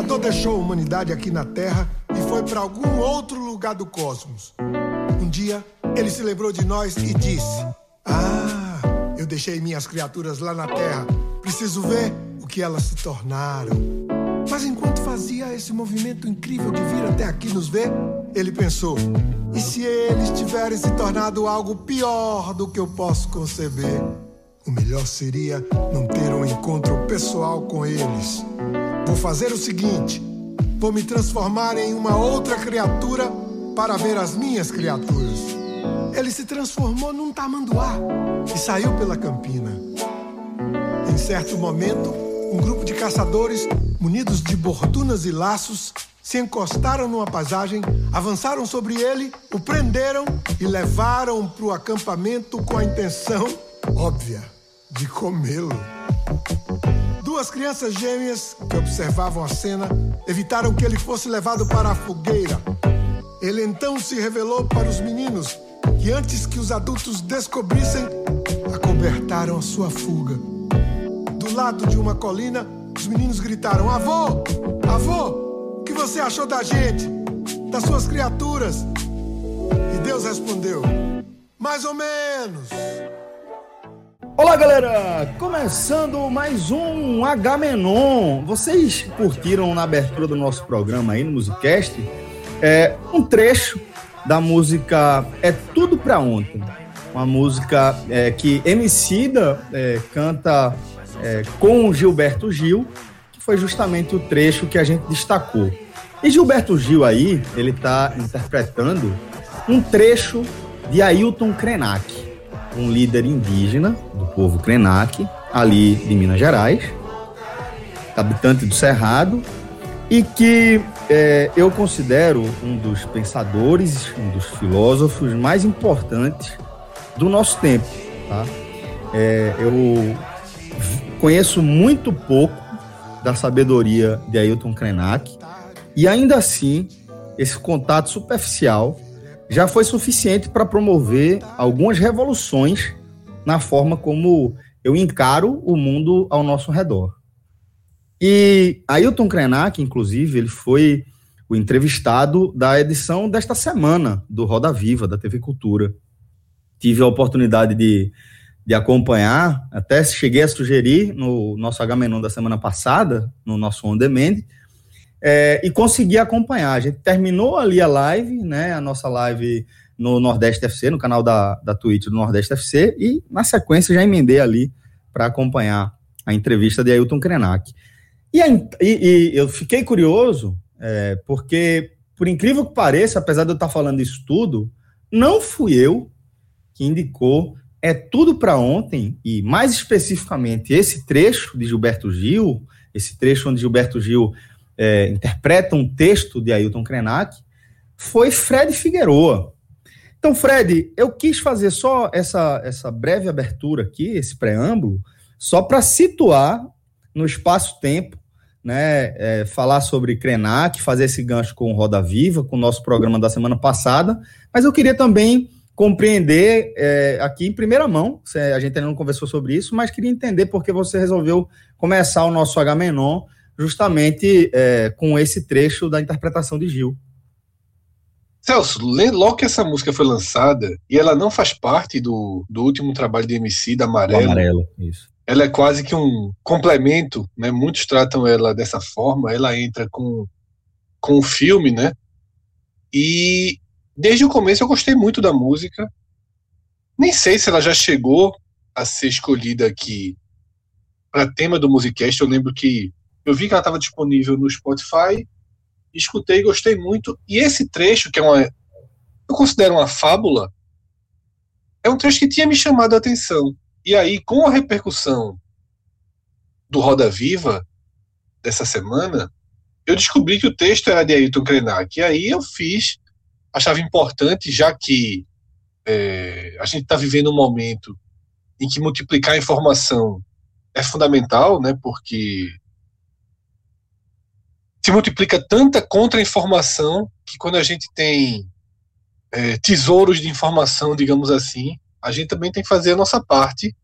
Criador deixou a humanidade aqui na Terra e foi para algum outro lugar do cosmos. Um dia, ele se lembrou de nós e disse: Ah, eu deixei minhas criaturas lá na Terra. Preciso ver o que elas se tornaram. Mas enquanto fazia esse movimento incrível de vir até aqui nos ver, ele pensou: e se eles tiverem se tornado algo pior do que eu posso conceber? O melhor seria não ter um encontro pessoal com eles. Vou fazer o seguinte: vou me transformar em uma outra criatura para ver as minhas criaturas. Ele se transformou num tamanduá e saiu pela campina. Em certo momento, um grupo de caçadores, munidos de bordunas e laços, se encostaram numa paisagem, avançaram sobre ele, o prenderam e levaram para o acampamento com a intenção óbvia de comê-lo. Duas crianças gêmeas que observavam a cena evitaram que ele fosse levado para a fogueira. Ele então se revelou para os meninos, que antes que os adultos descobrissem, acobertaram a sua fuga. Do lado de uma colina, os meninos gritaram: Avô! Avô! O que você achou da gente? Das suas criaturas? E Deus respondeu: Mais ou menos. Olá, galera! Começando mais um H-Menon. Vocês curtiram na abertura do nosso programa aí no Musicast é, um trecho da música É Tudo Pra Ontem. Uma música é, que Emicida é, canta é, com Gilberto Gil, que foi justamente o trecho que a gente destacou. E Gilberto Gil aí, ele está interpretando um trecho de Ailton Krenak, um líder indígena povo Krenak, ali de Minas Gerais, habitante do Cerrado, e que é, eu considero um dos pensadores, um dos filósofos mais importantes do nosso tempo. Tá? É, eu conheço muito pouco da sabedoria de Ailton Krenak, e ainda assim, esse contato superficial já foi suficiente para promover algumas revoluções na forma como eu encaro o mundo ao nosso redor. E Ailton Krenak, inclusive, ele foi o entrevistado da edição desta semana do Roda Viva, da TV Cultura. Tive a oportunidade de, de acompanhar, até cheguei a sugerir no nosso H-Menon da semana passada, no nosso On Demand, é, e consegui acompanhar. A gente terminou ali a live, né, a nossa live no Nordeste FC, no canal da, da Twitch do Nordeste FC, e na sequência já emendei ali para acompanhar a entrevista de Ailton Krenak. E, e, e eu fiquei curioso, é, porque, por incrível que pareça, apesar de eu estar falando isso tudo, não fui eu que indicou é tudo para ontem, e mais especificamente esse trecho de Gilberto Gil, esse trecho onde Gilberto Gil é, interpreta um texto de Ailton Krenak, foi Fred Figueroa. Então, Fred, eu quis fazer só essa, essa breve abertura aqui, esse preâmbulo, só para situar no espaço-tempo, né, é, falar sobre Krenak, fazer esse gancho com Roda Viva, com o nosso programa da semana passada, mas eu queria também compreender é, aqui em primeira mão, a gente ainda não conversou sobre isso, mas queria entender por que você resolveu começar o nosso H-Menon justamente é, com esse trecho da interpretação de Gil. Celso, logo que essa música foi lançada, e ela não faz parte do, do último trabalho de MC da Amarelo. Amarelo, isso. Ela é quase que um complemento, né? Muitos tratam ela dessa forma. Ela entra com, com o filme, né? E desde o começo eu gostei muito da música. Nem sei se ela já chegou a ser escolhida aqui para tema do Musicast. Eu lembro que eu vi que ela estava disponível no Spotify, escutei, gostei muito. E esse trecho, que é uma. Eu considero uma fábula, é um trecho que tinha me chamado a atenção. E aí, com a repercussão do Roda Viva dessa semana, eu descobri que o texto era de Ailton Krenak. E aí eu fiz, achava importante, já que é, a gente está vivendo um momento em que multiplicar a informação é fundamental, né? Porque se multiplica tanta contra-informação que quando a gente tem é, tesouros de informação, digamos assim, a gente também tem que fazer a nossa parte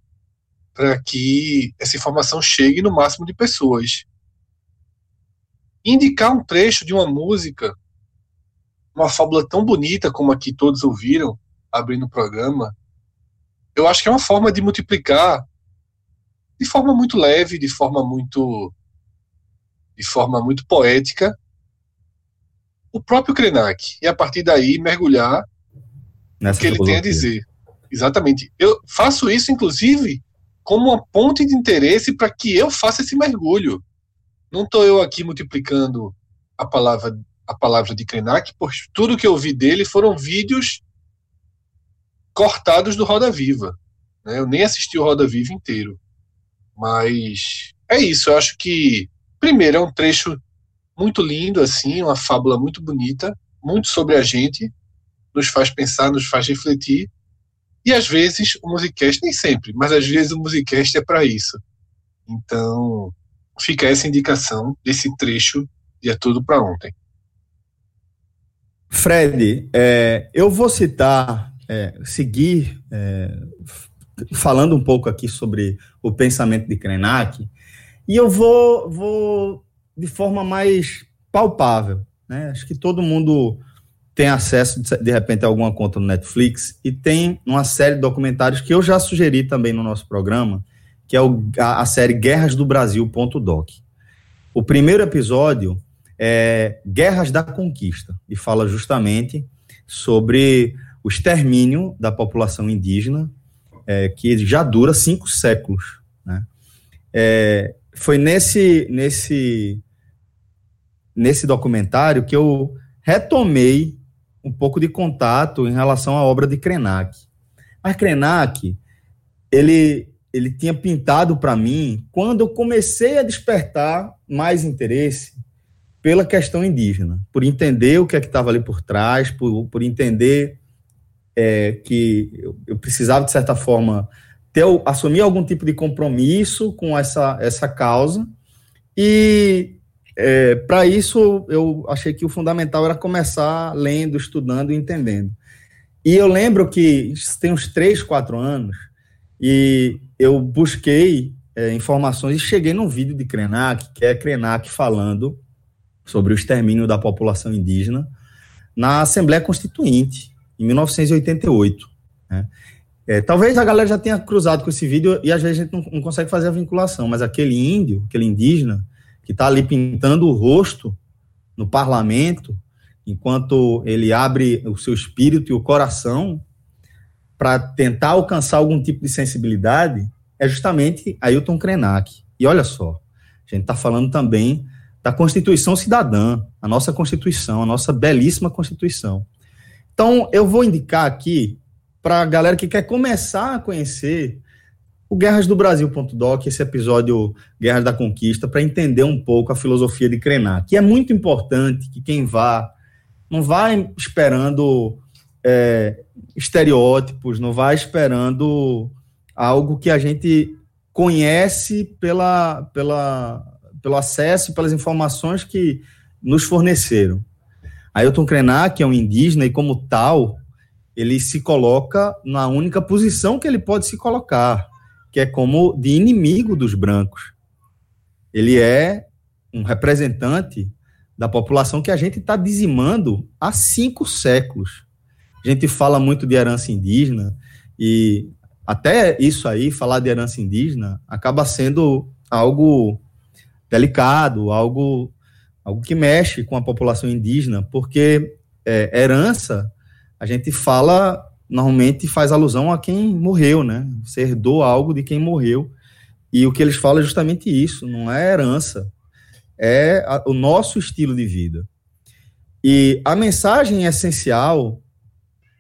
para que essa informação chegue no máximo de pessoas. Indicar um trecho de uma música, uma fábula tão bonita como a que todos ouviram abrindo o programa, eu acho que é uma forma de multiplicar de forma muito leve, de forma muito de forma muito poética o próprio Krenak e a partir daí mergulhar Nessa no que ele tem a dizer. Exatamente. Eu faço isso inclusive como uma ponte de interesse para que eu faça esse mergulho. Não estou eu aqui multiplicando a palavra a palavra de Krenak, pois tudo que eu vi dele foram vídeos cortados do Roda Viva. Né? Eu nem assisti o Roda Viva inteiro. Mas é isso, eu acho que, primeiro, é um trecho muito lindo, assim, uma fábula muito bonita, muito sobre a gente, nos faz pensar, nos faz refletir. E às vezes o musicast, nem sempre, mas às vezes o musicast é para isso. Então, fica essa indicação desse trecho de É Tudo para Ontem. Fred, é, eu vou citar, é, seguir é, falando um pouco aqui sobre o pensamento de Krenak, e eu vou, vou de forma mais palpável. Né? Acho que todo mundo tem acesso, de repente, a alguma conta no Netflix e tem uma série de documentários que eu já sugeri também no nosso programa, que é o, a, a série Guerras do Brasil.doc. O primeiro episódio é Guerras da Conquista e fala justamente sobre o extermínio da população indígena é, que já dura cinco séculos. Né? É, foi nesse, nesse, nesse documentário que eu retomei um pouco de contato em relação à obra de Krenak. Mas Krenak, ele, ele tinha pintado para mim quando eu comecei a despertar mais interesse pela questão indígena, por entender o que é que estava ali por trás, por, por entender é, que eu, eu, precisava, de certa forma, ter, assumir algum tipo de compromisso com essa, essa causa. E é, para isso, eu achei que o fundamental era começar lendo, estudando e entendendo. E eu lembro que tem uns três, quatro anos, e eu busquei é, informações e cheguei num vídeo de Krenak, que é Krenak falando sobre o extermínio da população indígena na Assembleia Constituinte em 1988. Né? É, talvez a galera já tenha cruzado com esse vídeo e às vezes a gente não, não consegue fazer a vinculação, mas aquele índio, aquele indígena, que está ali pintando o rosto no parlamento, enquanto ele abre o seu espírito e o coração para tentar alcançar algum tipo de sensibilidade, é justamente Ailton Krenak. E olha só, a gente está falando também da Constituição Cidadã, a nossa Constituição, a nossa belíssima Constituição. Então, eu vou indicar aqui para a galera que quer começar a conhecer o Guerras do Brasil.doc, esse episódio Guerras da Conquista, para entender um pouco a filosofia de Krenak. Que é muito importante que quem vá, não vá esperando é, estereótipos, não vá esperando algo que a gente conhece pela, pela, pelo acesso, pelas informações que nos forneceram. Ailton Krenak é um indígena e, como tal, ele se coloca na única posição que ele pode se colocar, que é como de inimigo dos brancos. Ele é um representante da população que a gente está dizimando há cinco séculos. A gente fala muito de herança indígena e até isso aí, falar de herança indígena, acaba sendo algo delicado, algo algo que mexe com a população indígena, porque é, herança, a gente fala, normalmente faz alusão a quem morreu, né? Você herdou algo de quem morreu. E o que eles falam é justamente isso, não é herança, é a, o nosso estilo de vida. E a mensagem essencial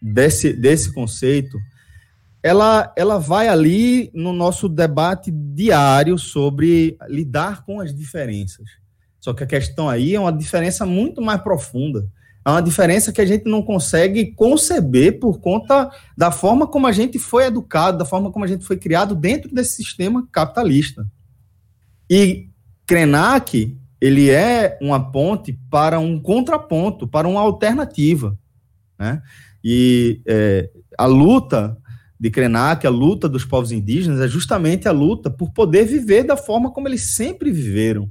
desse, desse conceito ela, ela vai ali no nosso debate diário sobre lidar com as diferenças. Só que a questão aí é uma diferença muito mais profunda. É uma diferença que a gente não consegue conceber por conta da forma como a gente foi educado, da forma como a gente foi criado dentro desse sistema capitalista. E Krenak, ele é uma ponte para um contraponto, para uma alternativa. Né? E é, a luta de Krenak, a luta dos povos indígenas, é justamente a luta por poder viver da forma como eles sempre viveram,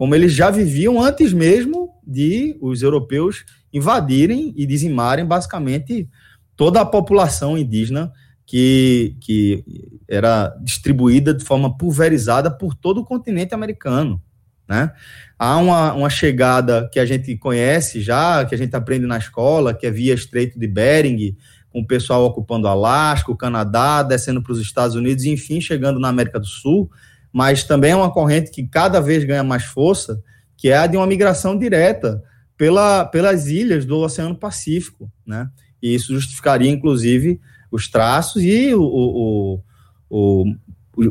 como eles já viviam antes mesmo de os europeus invadirem e dizimarem basicamente toda a população indígena que, que era distribuída de forma pulverizada por todo o continente americano. Né? Há uma, uma chegada que a gente conhece já, que a gente aprende na escola, que é via Estreito de Bering, com o pessoal ocupando Alasca, o Canadá, descendo para os Estados Unidos, e, enfim, chegando na América do Sul, mas também é uma corrente que cada vez ganha mais força, que é a de uma migração direta pela, pelas ilhas do Oceano Pacífico, né? E isso justificaria, inclusive, os traços e o, o, o,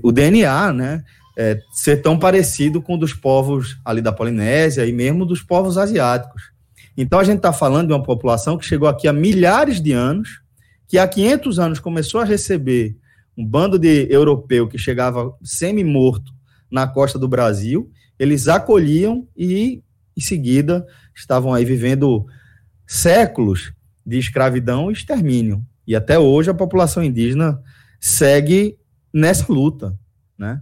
o DNA, né? É, ser tão parecido com o dos povos ali da Polinésia e mesmo dos povos asiáticos. Então a gente está falando de uma população que chegou aqui há milhares de anos, que há 500 anos começou a receber um bando de europeu que chegava semi-morto na costa do Brasil, eles acolhiam e, em seguida, estavam aí vivendo séculos de escravidão e extermínio. E até hoje a população indígena segue nessa luta, né?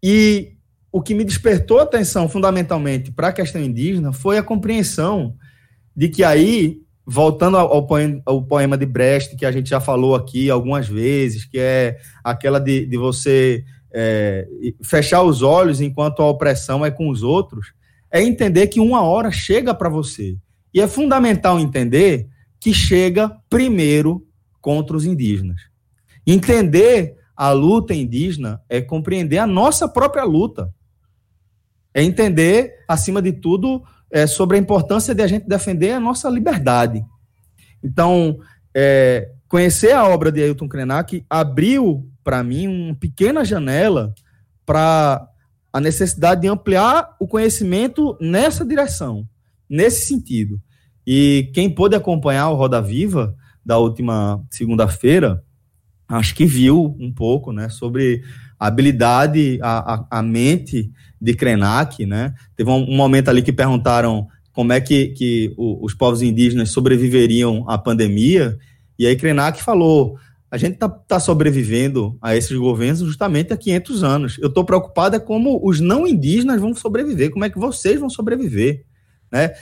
E o que me despertou atenção fundamentalmente para a questão indígena foi a compreensão de que aí voltando ao poema, ao poema, de Brecht, que a gente já falou aqui algumas vezes, que é aquela de, de você é, fechar os olhos enquanto a opressão é com os outros, é entender que uma hora chega para você. E é fundamental entender que chega primeiro contra os indígenas. Entender a luta indígena é compreender a nossa própria luta. É entender, acima de tudo, é, sobre a importância de a gente defender a nossa liberdade. Então, é, conhecer a obra de Ailton Krenak abriu para mim uma pequena janela para a necessidade de ampliar o conhecimento nessa direção, nesse sentido. E quem pôde acompanhar o Roda Viva da última segunda-feira, acho que viu um pouco, né, sobre a habilidade, a, a, a mente de Krenak, né? Teve um, um, momento ali que perguntaram como é que, que o, os povos indígenas sobreviveriam à pandemia, e aí Krenak falou, a gente está tá sobrevivendo a esses governos justamente há 500 anos. Eu estou preocupado é como os não indígenas vão sobreviver, como é que vocês vão sobreviver, né?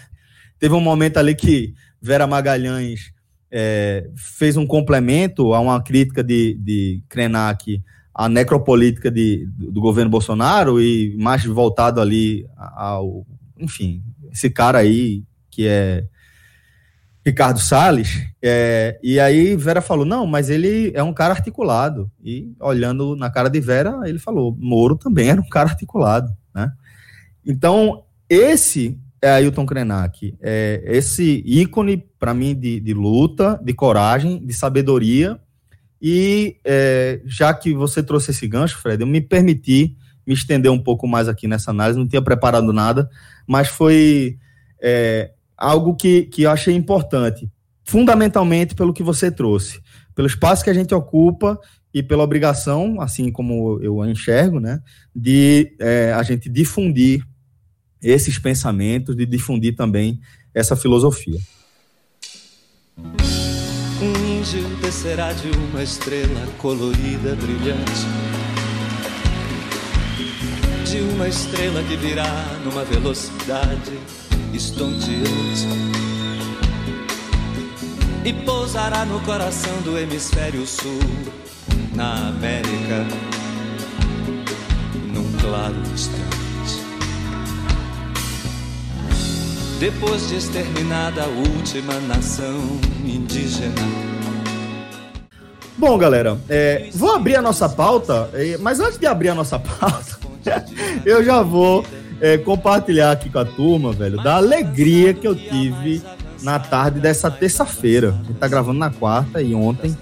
Teve um momento ali que Vera Magalhães é, fez um complemento a uma crítica de, de Krenak a necropolítica de, do governo Bolsonaro e mais voltado ali ao, enfim, esse cara aí que é Ricardo Salles, é, e aí Vera falou, não, mas ele é um cara articulado, e olhando na cara de Vera, ele falou, Moro também era um cara articulado, né? Então, esse é Ailton Krenak, é esse ícone, para mim, de, de luta, de coragem, de sabedoria, e é, já que você trouxe esse gancho, Fred, eu me permiti me estender um pouco mais aqui nessa análise, não tinha preparado nada, mas foi é, algo que, que eu achei importante, fundamentalmente pelo que você trouxe, pelo espaço que a gente ocupa e pela obrigação, assim como eu enxergo, né, de é, a gente difundir esses pensamentos, de difundir também essa filosofia descerá de uma estrela colorida, brilhante. De uma estrela que virá numa velocidade estonteante. E pousará no coração do hemisfério sul, na América, num claro instante. Depois de exterminada a última nação indígena Bom, galera, é, vou abrir a nossa pauta, mas antes de abrir a nossa pauta, eu já vou é, compartilhar aqui com a turma, velho, da alegria que eu tive na tarde dessa terça-feira. A gente tá gravando na quarta e ontem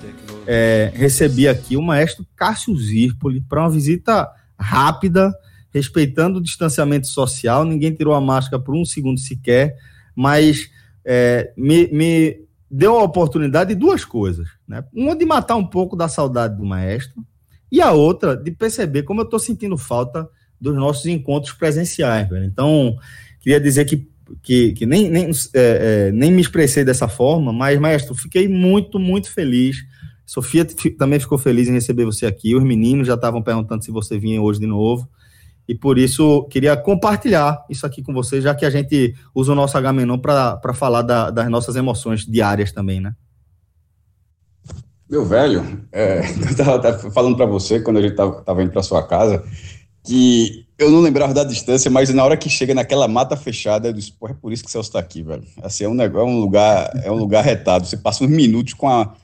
é, recebi aqui o maestro Cássio Zirpoli para uma visita rápida, respeitando o distanciamento social. Ninguém tirou a máscara por um segundo sequer, mas é, me, me, deu a oportunidade de duas coisas. Né? Uma de matar um pouco da saudade do maestro, e a outra de perceber como eu estou sentindo falta dos nossos encontros presenciais. Velho. Então, queria dizer que, que, que nem, nem, é, é, nem me expressei dessa forma, mas, maestro, fiquei muito, muito feliz. Sofia também ficou feliz em receber você aqui. Os meninos já estavam perguntando se você vinha hoje de novo. E por isso queria compartilhar isso aqui com você, já que a gente usa o nosso H-Menon para falar da, das nossas emoções diárias também, né? Meu velho, é, eu estava falando para você quando a gente estava indo para sua casa que eu não lembrava da distância, mas na hora que chega naquela mata fechada, eu disse, pô, é por isso que o Celso está aqui, velho. Assim, é um, negócio, é um lugar, é um lugar retado. Você passa uns minutos com a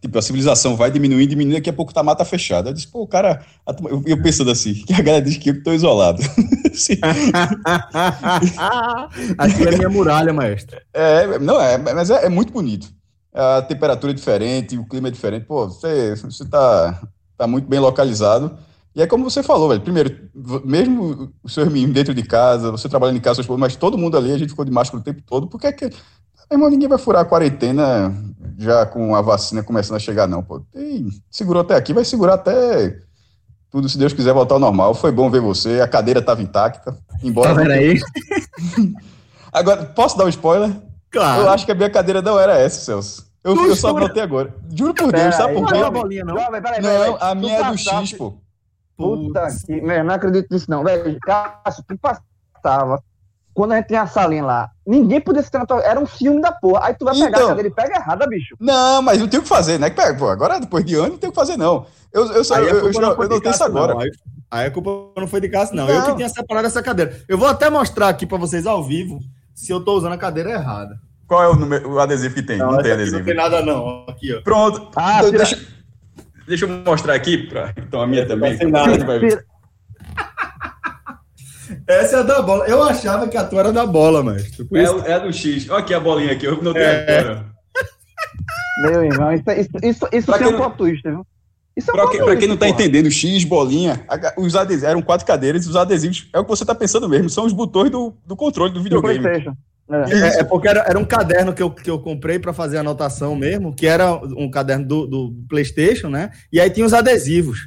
tipo, a civilização vai diminuindo, diminuindo, daqui a pouco tá mata fechada. Eu disse, pô, o cara, eu, eu pensando assim, que a galera diz que eu estou isolado. Aqui é minha muralha, maestro. É, não é, mas é, é, muito bonito. A temperatura é diferente, o clima é diferente. Pô, você, você tá, tá muito bem localizado. E é como você falou, velho. Primeiro, mesmo os seus meninos dentro de casa, você trabalhando em casa, mas todo mundo ali, a gente ficou de máscara o tempo todo, porque é que. Irmão, ninguém vai furar a quarentena já com a vacina começando a chegar, não, pô. E segurou até aqui, vai segurar até tudo, se Deus quiser, voltar ao normal. Foi bom ver você, a cadeira estava intacta. Embora. Tá aí? Agora, posso dar um spoiler? Claro. Eu acho que a minha cadeira não era essa, Celso. Eu, eu só notei agora. Juro por Deus, sabe por quê? Não, não. não, a minha é do X, pô. Puta que. Não acredito nisso, não. Velho, Cássio, tu passava. Quando a gente tinha a salinha lá, ninguém podia se tratar. Era um filme da porra. Aí tu vai pegar então, a cadeira e pega errada, bicho. Não, mas não tem o que fazer, né? Pô, agora, depois de ano, não tem o que fazer, não. Eu, eu, só, eu, eu, eu, eu notei isso agora. Não. Aí, aí a culpa não foi de Cássio, não. não. Eu que tinha separado essa cadeira. Eu vou até mostrar aqui pra vocês ao vivo se eu tô usando a cadeira errada. Qual é o, número, o adesivo que tem? Não, não tem adesivo. Não tem nada, não. Aqui, ó. Pronto. Ah, deixa, deixa eu mostrar aqui. Pra, então a minha também. Não tem nada. Essa é a da bola. Eu achava que a tua era da bola, mas. É, é a do X. Olha aqui a bolinha aqui, eu não tenho é. agora. Meu irmão, isso, isso, isso, isso é um plot twist, viu? Isso é pra, que, pra quem não tá porra. entendendo, X, bolinha, os adesivos, eram quatro cadeiras, os adesivos, é o que você tá pensando mesmo, são os botões do, do controle do videogame. É. É, é, porque era, era um caderno que eu, que eu comprei para fazer anotação mesmo, que era um caderno do, do PlayStation, né? E aí tinha os adesivos.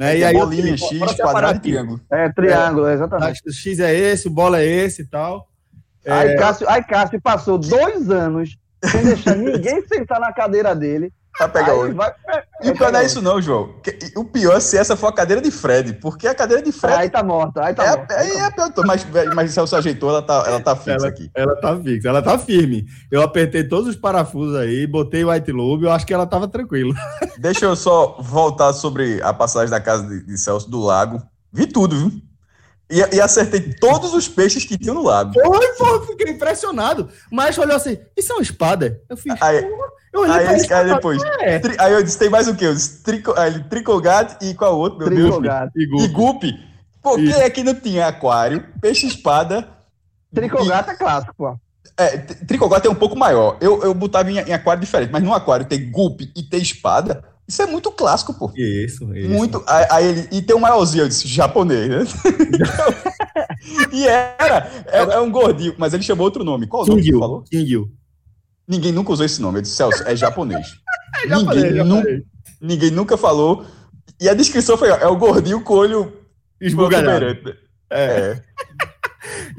Né? E aí bolinha, X, quadrado e triângulo. É, triângulo, é, exatamente. O X é esse, o bola é esse e tal. Aí, é... Cássio, aí Cássio passou dois anos sem deixar ninguém sentar na cadeira dele Pra pegar hoje. Vai, e pior não é isso, não, João. O pior é se essa for a cadeira de Fred, porque a cadeira de Fred. Aí tá morta, aí tá é, morta. Aí, é pior, mas, mas se ajeitou, ela tá, ela tá fixa ela, aqui. Ela tá fixa, ela tá firme. Eu apertei todos os parafusos aí, botei o White Lobe, eu acho que ela tava tranquila. Deixa eu só voltar sobre a passagem da casa de, de Celso do lago. Vi tudo, viu? E, e, acertei todos os peixes que tinham no lago. Foi, foi, fiquei impressionado. Mas olhou assim, isso é uma espada? Eu fiz, aí, eu olhei aí, esse, aí depois, é. tri, aí eu disse, tem mais o quê? Eu disse, trico, aí, tricogate e qual outro, meu. Deus? E gupe. Por que é que não tinha aquário, peixe-espada? Tricogate e... é clássico, pô. É, tricogate é um pouco maior. Eu, eu botava em, em aquário diferente, mas no aquário ter gupe e ter espada, isso é muito clássico, pô. Isso, isso. Muito. Aí, ele. E tem um maiorzinho, eu disse, japonês, né? e era. É, é, um gordinho, mas ele chamou outro nome. Qual o nome que falou? Kingyu. Ninguém nunca usou esse nome. Eu disse, Celso, é japonês. é japonês ninguém, japonês. Nu, ninguém nunca falou. E a descrição foi: é o gordinho com olho esbugalhado. É. é.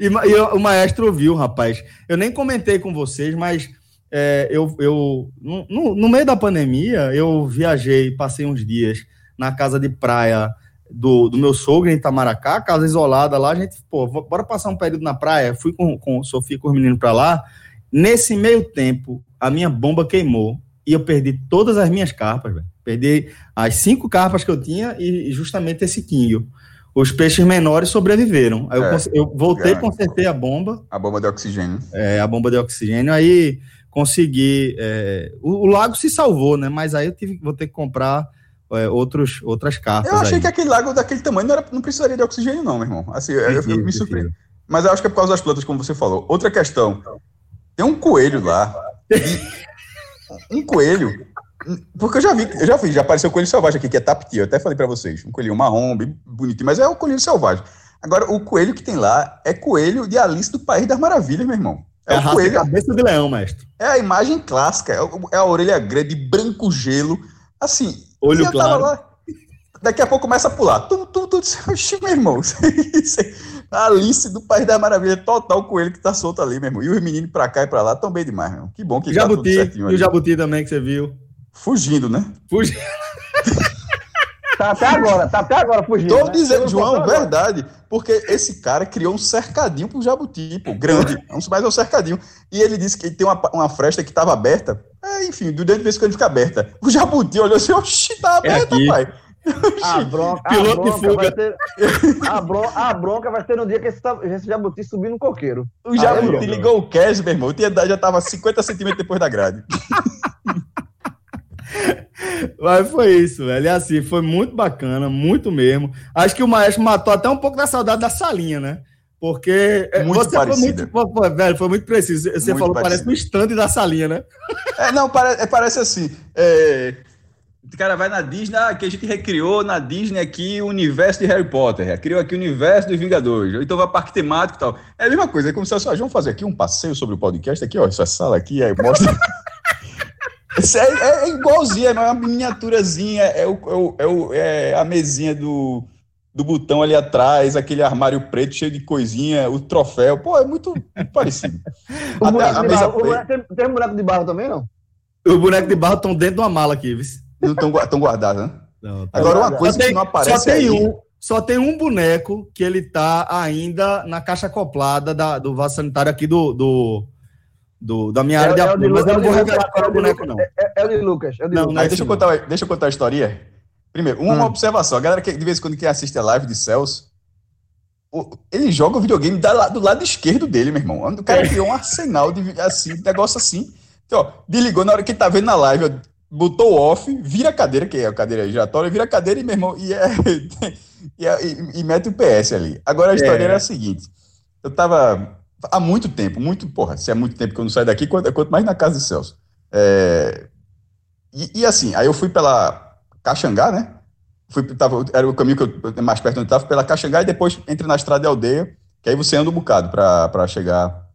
e, e, o maestro viu, rapaz. Eu nem comentei com vocês, mas é, eu, eu no, no, meio da pandemia, eu viajei, passei uns dias na casa de praia do, do meu sogro em Itamaracá, casa isolada lá. A gente, pô, bora passar um período na praia. Fui com, com Sofia com os meninos para lá. Nesse meio tempo, a minha bomba queimou e eu perdi todas as minhas carpas, velho. Perdi as cinco carpas que eu tinha e justamente esse quinho. Os peixes menores sobreviveram. Aí é, eu, eu, voltei, consertei a bomba. A bomba de oxigênio. É, a bomba de oxigênio. Aí consegui. É, o, o, lago se salvou, né? Mas aí eu tive, vou ter que comprar é, outros, outras cartas. Eu achei aí. que aquele lago daquele tamanho não, era, não precisaria de oxigênio, não, meu irmão. Assim, eu, eu, eu me surpreendo. Mas eu acho que é por causa das plantas, como você falou. Outra questão. Tem um coelho lá. um coelho Porque eu já vi, eu já vi, já apareceu o coelho selvagem aqui, que é tapiti, eu até falei para vocês. Um coelhinho marrom, bem bonitinho, mas é o coelho selvagem. Agora, o coelho que tem lá é coelho de Alice do País das Maravilhas, meu irmão. É, é a coelho, cabeça de leão, mestre. É a imagem clássica, é, a orelha grande, branco gelo, assim. Olho claro. Lá, daqui a pouco começa a pular. Tum, tum, tum, Oxi, meu irmão. a Alice do País das Maravilhas, total o coelho que tá solto ali, meu irmão. E os meninos pra cá e pra lá tão bem demais, meu irmão. Que bom que Jabuti, tá tudo certinho E o Jabuti também que você viu. Fugindo, né? Fugindo. Tá até agora, tá até agora fugindo. Tô né? dizendo, João, verdade. Porque esse cara criou um cercadinho pro jabuti, pô, grande. Mas é um cercadinho. E ele disse que tem uma, uma fresta que tava aberta. É, enfim, durante a vez que ele fica aberta. O jabuti olhou assim, oxi, tá é aberta, é pai. A bronca, a, bronca vai ter, a, bron, a bronca vai ser no dia que esse, esse jabuti subir no coqueiro. O jabuti ligou o cash, meu irmão. O já tava 50 centímetros depois da grade. Mas foi isso, velho. E assim, foi muito bacana, muito mesmo. Acho que o Maestro matou até um pouco da saudade da salinha, né? Porque é, muito você parecida. foi muito, velho, foi muito preciso. Você muito falou, parecido. parece um estande da salinha, né? É, não, parece, é, parece assim. É, o cara vai na Disney, ah, que a gente recriou na Disney aqui o universo de Harry Potter, criou aqui o universo dos Vingadores, então vai parque temático e tal. É a mesma coisa, é como se ah, vamos fazer aqui um passeio sobre o podcast aqui, ó, essa sala aqui, aí mostra. É, é, igualzinho, é uma miniaturazinha, é, o, é, o, é, a mesinha do, do botão ali atrás, aquele armário preto cheio de coisinha, o troféu. Pô, é muito, parecido. o boneco a, mesa barro, tem, tem um boneco de barro também, não? O boneco de barro estão dentro de uma mala aqui, viu? Não estão guardados, né? Não, tá Agora, uma coisa tem, que não aparece só tem aí... Um, só tem um boneco que ele tá ainda na caixa acoplada da, do vaso sanitário aqui do, do, do, da minha é, área de é apoio, mas eu não vou revelar qual é o boneco, não. É, é, o de Lucas. É o de não, Lucas. deixa, eu contar, deixa eu contar a história. Primeiro, uma hum. observação. A galera que de vez em quando que assiste a live de Celso, ele joga o videogame da, do lado esquerdo dele, meu irmão. O cara criou um arsenal de assim, negócio assim. Então, ó, desligou na hora que ele tá vendo na live, ó, botou off, vira a cadeira, que é a cadeira giratória, vira a cadeira e, meu irmão, e, é, e, é, e, e mete o PS ali. Agora a história é. era a seguinte: eu tava há muito tempo, muito, porra, se é muito tempo que eu não saio daqui, quanto, quanto mais na casa de Celso. É, e, e, assim, aí eu fui pela Caxangá, né? Fui, tava, era o caminho que eu mais perto onde estava, pela Caxangá, e depois entre na estrada de aldeia, que aí você anda um bocado para chegar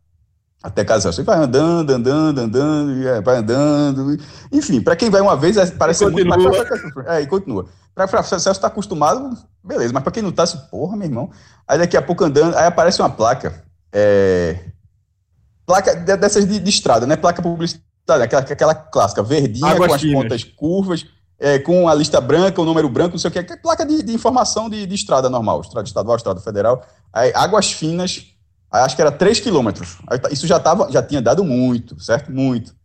até casa. Você vai andando, andando, andando, é, vai andando. Enfim, para quem vai uma vez, é, parece ser muito mais fácil. É, e continua. Para Celso está acostumado, beleza, mas para quem não está, assim, porra, meu irmão. Aí daqui a pouco andando, aí aparece uma placa é, placa dessas de, de, estrada, né? Placa publicitária, aquela, aquela clássica, verdinha, Águas com as finas. pontas curvas, é, com a lista branca, o número branco, não sei o que, é placa de, de informação de, de, estrada normal, estrada estadual, estrada federal. Aí, águas finas, acho que era 3 quilômetros. Tá, isso já, tava, já tinha dado muito, certo? Muito.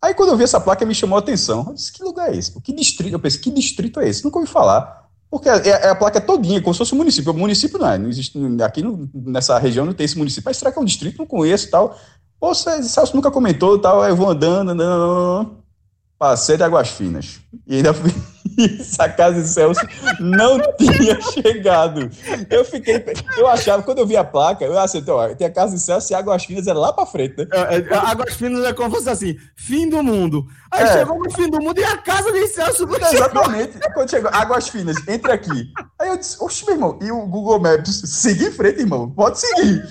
Aí quando eu vi essa placa, me chamou a atenção. Eu disse, que lugar é esse? Que distrito? Eu pensei, que distrito é esse? Nunca ouvi falar. Porque é, é, a placa todinha, como se fosse um município. O município não é, não existe, aqui no, nessa região não tem esse município. Mas será que é um distrito? Não conheço tal. Pô, Celso nunca comentou tal, aí eu vou andando, andando, passei de Águas Finas. E ainda fui. essa casa de Celso não tinha chegado. Eu fiquei. Eu achava, quando eu vi a placa, eu achei, então, tem a casa de Celso e Águas Finas era lá pra frente, né? É, é, Águas Finas é como se fosse assim: fim do mundo. Aí é. chegou no fim do mundo e a casa de Celso não Exatamente. Chegou. Quando chegou, Águas Finas, entre aqui. Aí eu disse: Oxe, meu irmão, e o Google Maps, siga em frente, irmão, pode seguir.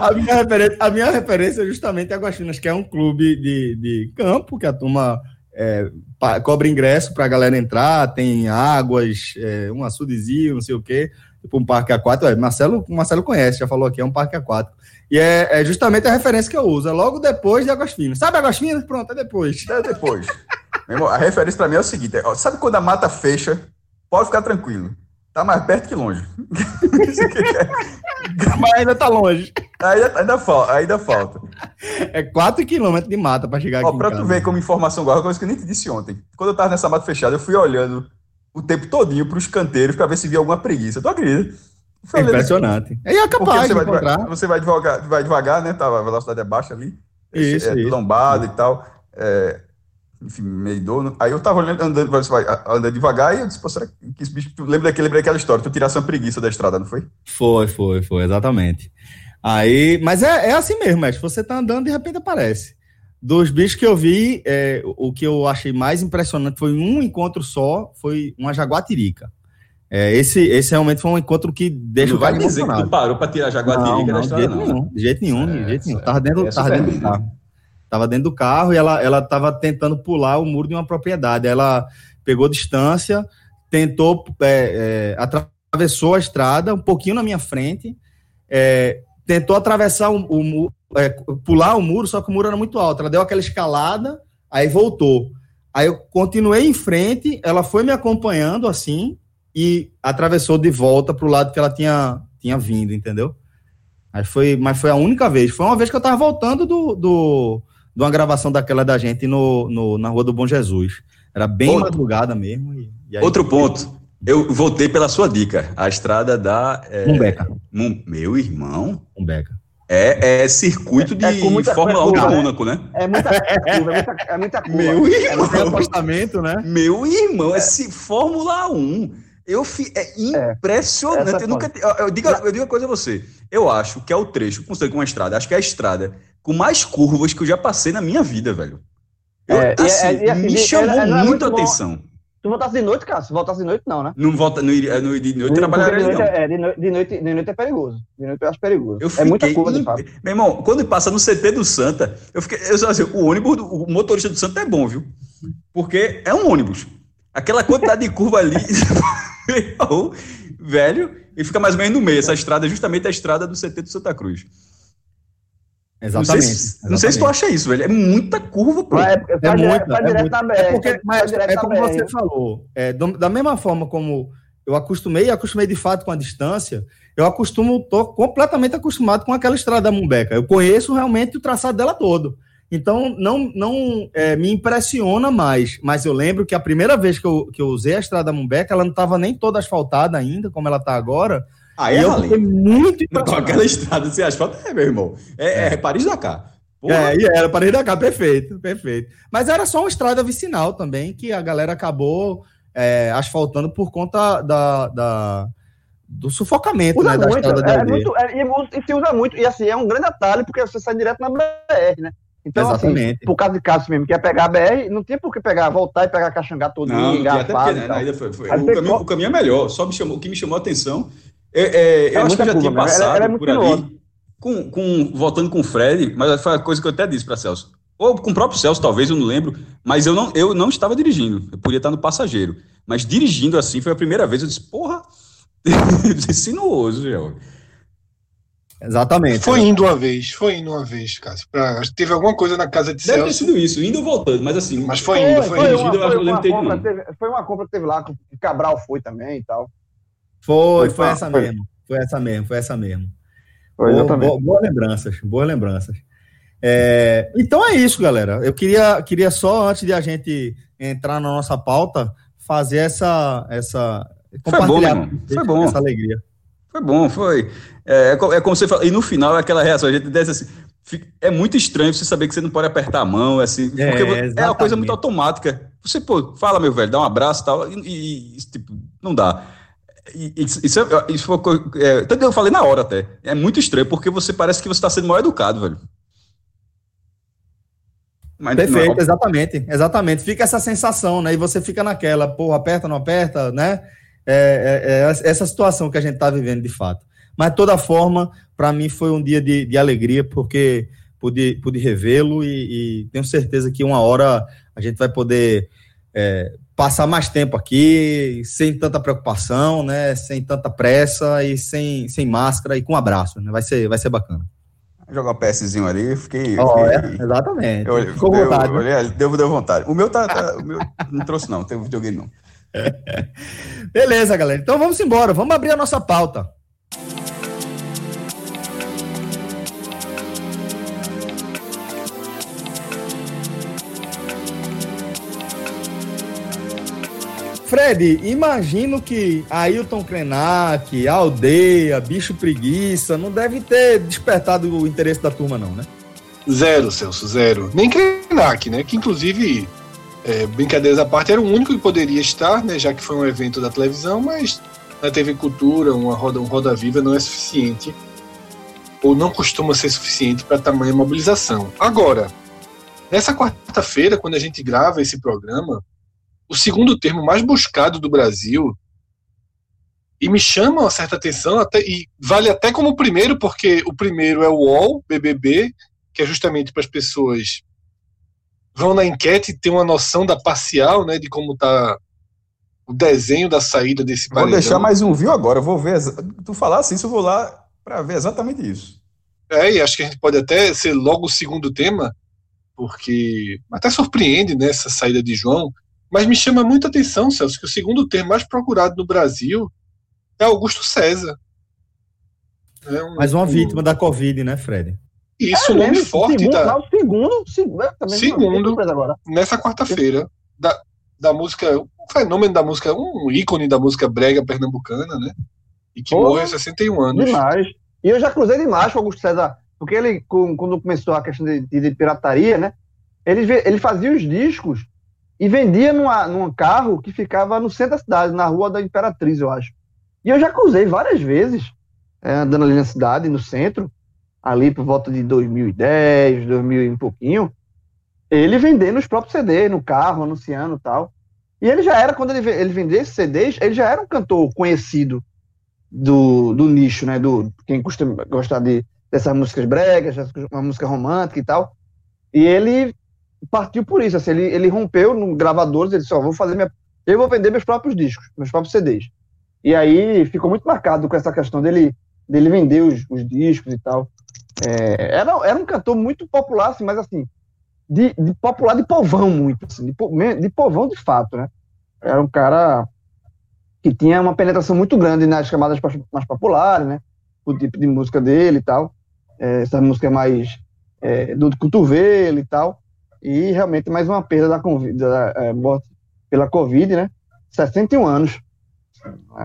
A, minha referência, a minha referência é justamente Águas Finas, que é um clube de, de campo que a turma é, cobra ingresso para a galera entrar, tem águas, é, um açudezinho, não sei o quê, tipo um parque aquático. É, Marcelo, Marcelo conhece, já falou aqui, é um parque aquático. E é, é, justamente a referência que eu uso, é logo depois de Águas Finas. Sabe Águas Finas? Pronto, é depois. É depois. a referência para mim é o seguinte: é, sabe quando a mata fecha? Pode ficar tranquilo. Tá mais perto que longe. Mas ainda tá longe. Ainda, ainda, falta, ainda falta. É 4 quilômetros de mata para chegar Ó, aqui. Pra tu ver como informação agora, coisa que eu nem te disse ontem. Quando eu tava nessa mata fechada, eu fui olhando o tempo todinho pros canteiros para ver se via alguma preguiça. Tu acredita? É impressionante. É capaz você vai, encontrar. Você vai devagar, vai devagar, né? Tava, a velocidade é baixa ali. Isso, é, isso. Lombado e tal. É, enfim, meio dono. Aí eu tava olhando, andando, vai andando devagar e eu disse, pô, será que esse bicho. Lembra daquele, lembra daquela história? Tu tirasse uma preguiça da estrada, não foi? Foi, foi, foi, exatamente. Aí, mas é, é assim mesmo, mestre. Você tá andando e de repente aparece. dos bichos que eu vi, é, o que eu achei mais impressionante foi um encontro só, foi uma jaguatirica. É, esse, esse realmente foi um encontro que deixa não o cara vai dizer que tu parou para tirar a jaguatirica da estrada, de jeito nenhum, de jeito nenhum, de jeito nenhum. Tava dentro, tava dentro do carro. Tava dentro do carro e ela, ela tentando pular o muro de uma propriedade. Ela pegou distância, tentou, é, é, atravessou a estrada um pouquinho na minha frente, é, tentou atravessar o, o é, pular o muro, só que o muro era muito alto. Ela deu aquela escalada, aí voltou. Aí eu continuei em frente, ela foi me acompanhando assim e atravessou de volta para o lado que ela tinha, tinha vindo, entendeu? Aí foi, mas foi a única vez. Foi uma vez que eu estava voltando do, do, de uma gravação daquela da gente no, no, na Rua do Bom Jesus. Era bem Outro, madrugada mesmo. E, e Outro ponto. Eu voltei pela sua dica. A estrada da. É, Mumbeca. Meu irmão. Mumbeca. É, é circuito de é Fórmula 1 de Mônaco, né? É muita curva, é muita, é muita curva. Meu é irmão. É apostamento, né? Meu irmão, é. esse Fórmula 1. Eu fi, é, é impressionante. eu, nunca, eu, eu, digo, eu digo uma coisa a você. Eu acho que é o trecho, considerando com uma estrada, acho que é a estrada com mais curvas que eu já passei na minha vida, velho. Eu, é, assim, é, é, me chamou muito a atenção. Tu voltasse de noite, cara? Se voltasse de noite, não, né? Não volta, não iria, no, de noite trabalharia, de noite, não. É, de, noite, de, noite, de noite é perigoso. De noite eu acho perigoso. Eu é muita coisa, Meu irmão, quando passa no CT do Santa, eu fiquei, eu assim, o ônibus, o motorista do Santa é bom, viu? Porque é um ônibus. Aquela quantidade de curva ali, velho, e fica mais ou menos no meio. Essa estrada é justamente a estrada do CT do Santa Cruz. Exatamente. Não sei, se, exatamente. Não sei se tu acha isso, velho. É muita curva, pô. É, é, é muita. É, é, porque, mas é como você falou. É, da mesma forma como eu acostumei, e acostumei de fato com a distância, eu acostumo, tô completamente acostumado com aquela estrada da Mumbeca. Eu conheço realmente o traçado dela todo. Então, não, não é, me impressiona mais. Mas eu lembro que a primeira vez que eu, que eu usei a estrada da Mumbeca, ela não estava nem toda asfaltada ainda, como ela está agora. Aí é eu fiquei muito Com aquela estrada sem asfalto, é, meu irmão. É, é. é Paris-Dakar. É, e era Paris-Dakar, perfeito, perfeito. Mas era só uma estrada vicinal também, que a galera acabou é, asfaltando por conta da, da do sufocamento, usa né, muito, da estrada é, muito, é, e, e, se usa muito, e assim, é um grande atalho, porque você sai direto na BR, né? Então, assim, Exatamente. Assim, por causa de caso mesmo, que ia pegar a BR, não tinha por que pegar, voltar e pegar a Caxangá todo não, dia, até porque, né, ainda foi, foi. O, caminho, o, caminho, é melhor, só me chamou, o que me chamou a atenção é, é, eu é acho que eu já curva, tinha passado ela, ela é por ali, com, com, voltando com o Fred, mas foi a coisa que eu até disse para Celso. Ou com o próprio Celso, talvez, eu não lembro, mas eu não, eu não estava dirigindo, eu podia estar no passageiro. Mas dirigindo assim foi a primeira vez, eu disse, porra, sinuoso, Gel. Exatamente. Foi indo uma vez, foi indo uma vez, Cássio. Pra, teve alguma coisa na casa de Deve Celso. Deve ter sido isso, indo ou voltando, mas assim. Mas foi indo, foi, foi, indo. Uma, foi, uma compra, teve, foi uma compra que teve lá, que Cabral foi também e tal. Foi, foi, foi essa foi. mesmo. Foi essa mesmo, foi essa mesmo. Foi boa, boa, boas lembranças, boas lembranças. É, então é isso, galera. Eu queria, queria só, antes de a gente entrar na nossa pauta, fazer essa. essa foi bom, foi bom. essa alegria. Foi bom, foi. É, é, é como você fala, e no final é aquela reação, a gente desce assim. É muito estranho você saber que você não pode apertar a mão, assim, é, porque é uma coisa muito automática. Você, pô, fala, meu velho, dá um abraço tal, e, e, e tipo, não dá. Isso, isso, isso foi, é, tanto eu falei na hora até. É muito estranho, porque você parece que você está sendo mal educado, velho. Mas Perfeito, não... exatamente, exatamente. Fica essa sensação, né? E você fica naquela, porra, aperta, não aperta, né? É, é, é essa situação que a gente está vivendo de fato. Mas, de toda forma, para mim foi um dia de, de alegria, porque pude, pude revê-lo e, e, tenho certeza que uma hora a gente vai poder é, passar mais tempo aqui, sem tanta preocupação, né? Sem tanta pressa e sem, sem máscara e com um abraço, né? Vai ser, vai ser bacana. Jogar o PSzinho ali, fiquei. Oh, fiquei é, exatamente. Eu, Ficou deu, vontade. Né? Olhei, deu, deu vontade. O meu tá. tá o meu não trouxe, não, tem videogame não. Beleza, galera. Então vamos embora, vamos abrir a nossa pauta. Fred, imagino que Ailton Krenak, Aldeia, Bicho Preguiça, não deve ter despertado o interesse da turma, não, né? Zero, Celso, zero. Nem Krenak, né? Que inclusive, é, brincadeiras à parte, era o único que poderia estar, né? Já que foi um evento da televisão, mas na TV Cultura, uma roda, um Roda Viva não é suficiente. Ou não costuma ser suficiente para tamanha mobilização. Agora, Nessa quarta-feira, quando a gente grava esse programa, o segundo termo mais buscado do Brasil e me chama uma certa atenção até, e vale até como o primeiro, porque o primeiro é o UOL, BBB, que é justamente para as pessoas vão na enquete e ter uma noção da parcial, né, de como está o desenho da saída desse paredão. Vou deixar mais um viu agora, eu vou ver, tu falar assim, eu vou lá para ver exatamente isso. É, e acho que a gente pode até ser logo o segundo tema, porque até surpreende nessa né, saída de João, mas me chama muita atenção, Celso, que o segundo termo mais procurado no Brasil é Augusto César. É um, Mais uma um... vítima da Covid, né, Fred? Isso, é, nome forte segundo, da. segundo, segundo, é, segundo nessa quarta-feira, da, da música, um fenômeno da música, um ícone da música brega pernambucana, né? E que morreu aos 61 anos. Demais. E eu já cruzei demais com o Augusto César, porque ele, quando começou a questão de, de pirataria, né? Ele, ele fazia os discos e vendia numa, num carro que ficava no centro da cidade, na rua da Imperatriz, eu acho. E eu já cruzei várias vezes, é, andando ali na cidade, no centro, ali por volta de 2010, 2000 e um pouquinho, ele vendendo os próprios CDs no carro, anunciando tal. E ele já era, quando ele, ele vendia esses CDs, ele já era um cantor conhecido do, do nicho, né? Do, quem costuma gostar de, dessas músicas bregas, uma música romântica e tal. E ele partiu por isso, assim, ele, ele rompeu no gravadores, ele disse, ó, vou fazer minha... Eu vou vender meus próprios discos, meus próprios CDs. E aí ficou muito marcado com essa questão dele, dele vender os, os discos e tal. É, era, era um cantor muito popular, assim, mas assim, de, de popular de povão muito, assim, de, de povão de fato, né? Era um cara que tinha uma penetração muito grande nas camadas mais populares, né? O tipo de música dele e tal. É, essa música mais é, do cotovelo e tal. E realmente mais uma perda da, da é, morte pela Covid, né? 61 anos.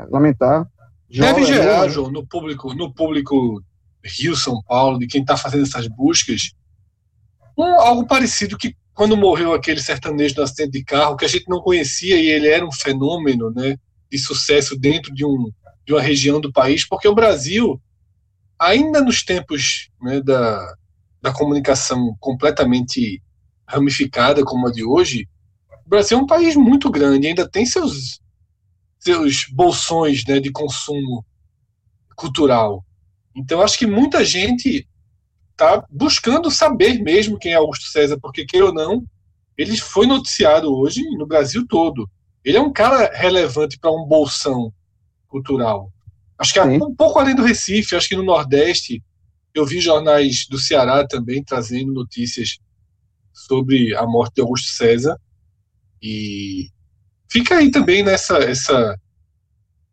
Lamentar. Deve gerar, João, no público, no público Rio, São Paulo, de quem está fazendo essas buscas, um, algo parecido que quando morreu aquele sertanejo no acidente de carro, que a gente não conhecia e ele era um fenômeno né, de sucesso dentro de, um, de uma região do país, porque o Brasil, ainda nos tempos né, da, da comunicação completamente ramificada como a de hoje, o Brasil é um país muito grande, ainda tem seus, seus bolsões né, de consumo cultural. Então, acho que muita gente está buscando saber mesmo quem é Augusto César, porque, queira ou não, ele foi noticiado hoje no Brasil todo. Ele é um cara relevante para um bolsão cultural. Acho que Sim. um pouco além do Recife, acho que no Nordeste, eu vi jornais do Ceará também trazendo notícias sobre a morte de Augusto César. E fica aí também nessa. Essa...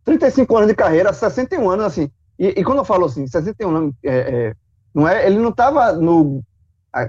35 anos de carreira, 61 anos, assim. E, e quando eu falo assim, 61 anos, é, é, não é, ele não estava no,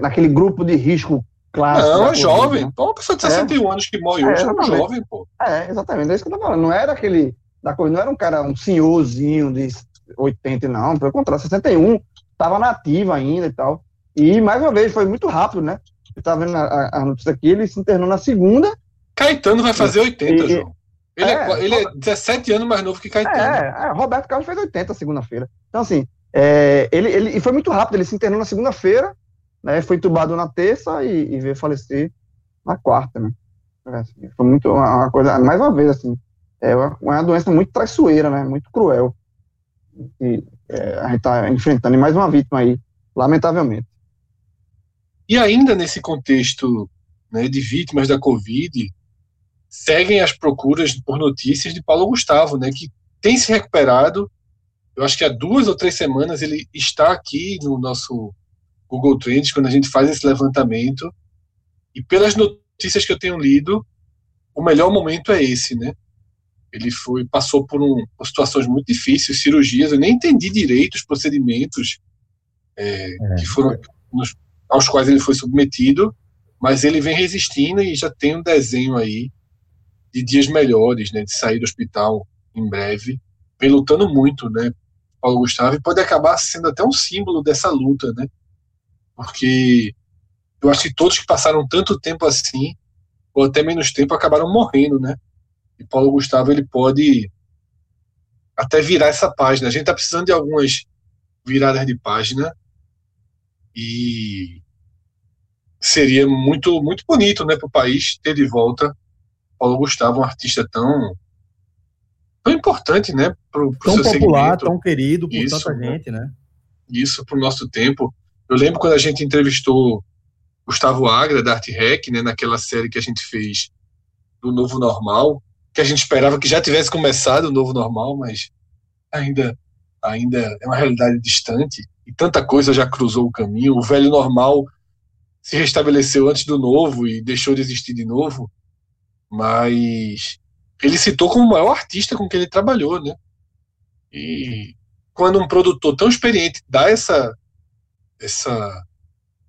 naquele grupo de risco clássico. Não, é jovem. Né? uma pessoa de 61 é. anos que morre hoje é, é jovem, pô. É, exatamente, é isso que eu tô falando. Não era aquele. Da coisa, não era um cara, um senhorzinho de 80, não. Pelo contrário, 61, estava nativo ainda e tal. E, mais uma vez, foi muito rápido, né? Eu estava vendo a, a, notícia aqui, ele se internou na segunda, Caetano vai fazer 80, e, João. Ele é, é, ele é 17 anos mais novo que Caetano. É, é Roberto Carlos fez 80 segunda-feira. Então, assim, é, ele, ele e foi muito rápido. Ele se internou na segunda-feira, né, foi entubado na terça e, e, veio falecer na quarta, né? É, assim, foi muito uma, uma, coisa, mais uma vez, assim, é uma, uma doença muito traiçoeira, né? Muito cruel. E é, a gente está enfrentando mais uma vítima aí, lamentavelmente. E ainda nesse contexto né, de vítimas da Covid, seguem as procuras por notícias de Paulo Gustavo, né, que tem se recuperado. Eu acho que há duas ou três semanas ele está aqui no nosso Google Trends quando a gente faz esse levantamento. E pelas notícias que eu tenho lido, o melhor momento é esse, né? Ele foi passou por, um, por situações muito difíceis, cirurgias. Eu nem entendi direito os procedimentos é, é. que foram nos, aos quais ele foi submetido, mas ele vem resistindo e já tem um desenho aí de dias melhores, né, de sair do hospital em breve, vem lutando muito, né, Paulo Gustavo, e pode acabar sendo até um símbolo dessa luta, né, porque eu acho que todos que passaram tanto tempo assim, ou até menos tempo, acabaram morrendo, né, e Paulo Gustavo, ele pode até virar essa página, a gente tá precisando de algumas viradas de página, e seria muito muito bonito, né, para o país ter de volta Paulo Gustavo, um artista tão tão importante, né, pro, pro tão popular, segmento. tão querido por Isso, tanta gente, né? Isso para o nosso tempo. Eu lembro quando a gente entrevistou Gustavo Agra da Arte Rec, né, naquela série que a gente fez do Novo Normal, que a gente esperava que já tivesse começado o Novo Normal, mas ainda ainda é uma realidade distante e tanta coisa já cruzou o caminho. O velho normal se restabeleceu antes do novo e deixou de existir de novo, mas ele citou como o maior artista com que ele trabalhou, né? E quando um produtor tão experiente dá essa essa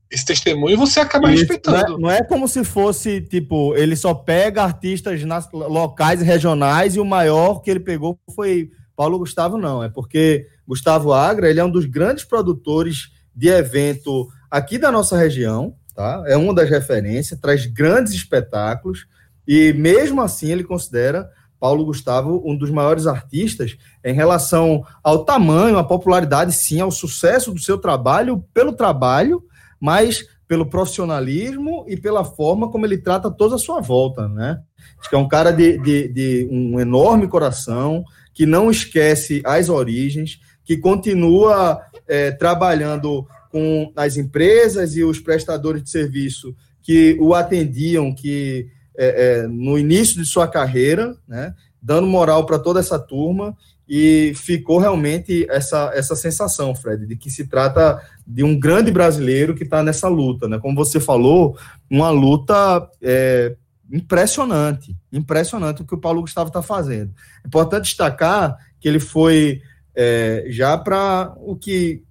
esse testemunho, você acaba Isso, respeitando. Não é, não é, como se fosse, tipo, ele só pega artistas nas, locais e regionais e o maior que ele pegou foi Paulo Gustavo, não. É porque Gustavo Agra, ele é um dos grandes produtores de evento aqui da nossa região, tá? É uma das referências, traz grandes espetáculos e mesmo assim ele considera Paulo Gustavo um dos maiores artistas em relação ao tamanho, à popularidade, sim, ao sucesso do seu trabalho, pelo trabalho, mas pelo profissionalismo e pela forma como ele trata toda a sua volta, né? Acho que é um cara de, de, de um enorme coração, que não esquece as origens, que continua é, trabalhando com as empresas e os prestadores de serviço que o atendiam, que é, é, no início de sua carreira, né, dando moral para toda essa turma, e ficou realmente essa, essa sensação, Fred, de que se trata de um grande brasileiro que está nessa luta, né? Como você falou, uma luta é, impressionante, impressionante o que o Paulo Gustavo está fazendo. É importante destacar que ele foi é, já para o que,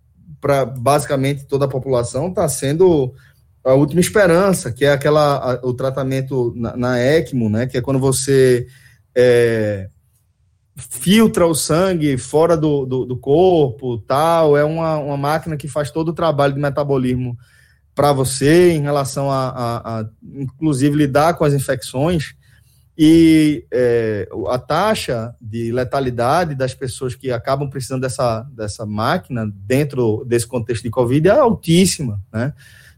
para basicamente toda a população, está sendo a última esperança, que é aquela a, o tratamento na, na, ECMO, né? Que é quando você é, filtra o sangue fora do, do, do, corpo, tal. É uma, uma máquina que faz todo o trabalho de metabolismo para você em relação a, a, a, inclusive, lidar com as infecções. E é, a taxa de letalidade das pessoas que acabam precisando dessa, dessa máquina dentro desse contexto de Covid é altíssima, né?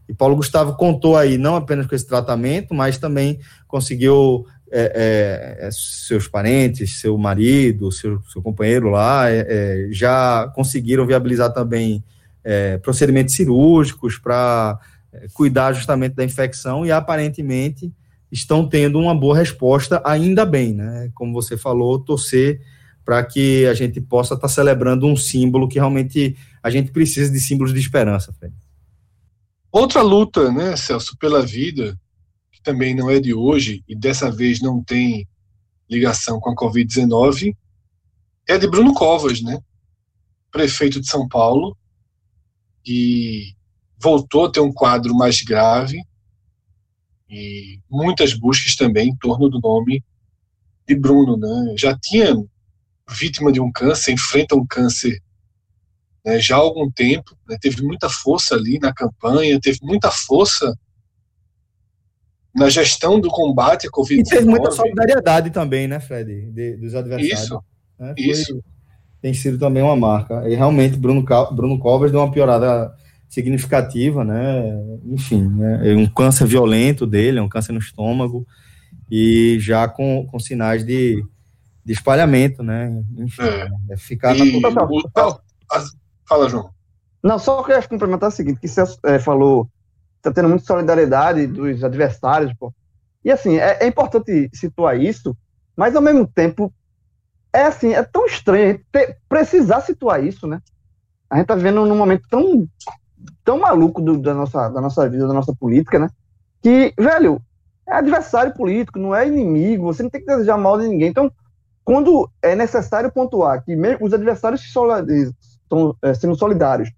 E Paulo Gustavo contou aí não apenas com esse tratamento, mas também conseguiu é, é, é seus parentes, seu marido, seu, seu companheiro lá, é, é, já conseguiram viabilizar também procedimentos cirúrgicos para cuidar justamente da infecção e aparentemente estão tendo uma boa resposta, ainda bem, né? Como você falou, torcer para que a gente possa estar tá celebrando um símbolo que realmente a gente precisa de símbolos de esperança. Outra luta, né, Celso, pela vida, que também não é de hoje e dessa vez não tem ligação com a Covid-19, é de Bruno Covas, né? Prefeito de São Paulo, e voltou a ter um quadro mais grave, e muitas buscas também em torno do nome de Bruno, né? Já tinha vítima de um câncer, enfrenta um câncer né, já há algum tempo, né, teve muita força ali na campanha, teve muita força na gestão do combate à Covid-19. E teve muita solidariedade também, né, Fred, de, dos adversários. Isso, né? Foi, isso. Tem sido também uma marca. E realmente Bruno, Bruno Covas deu uma piorada significativa, né? Enfim, né? É um câncer violento dele, é um câncer no estômago e já com, com sinais de, de espalhamento, né? Enfim, é. é ficar e na o, Fala, João. Não, só queria complementar o seguinte, que você é, falou, está tendo muita solidariedade dos adversários, pô. E assim, é, é, importante situar isso, mas ao mesmo tempo, é assim, é tão estranho ter, precisar situar isso, né? A gente tá vivendo num momento tão tão maluco do, da, nossa, da nossa vida, da nossa política, né? Que, velho, é adversário político, não é inimigo, você não tem que desejar mal de ninguém. Então, quando é necessário pontuar que mesmo os adversários estão é, sendo solidários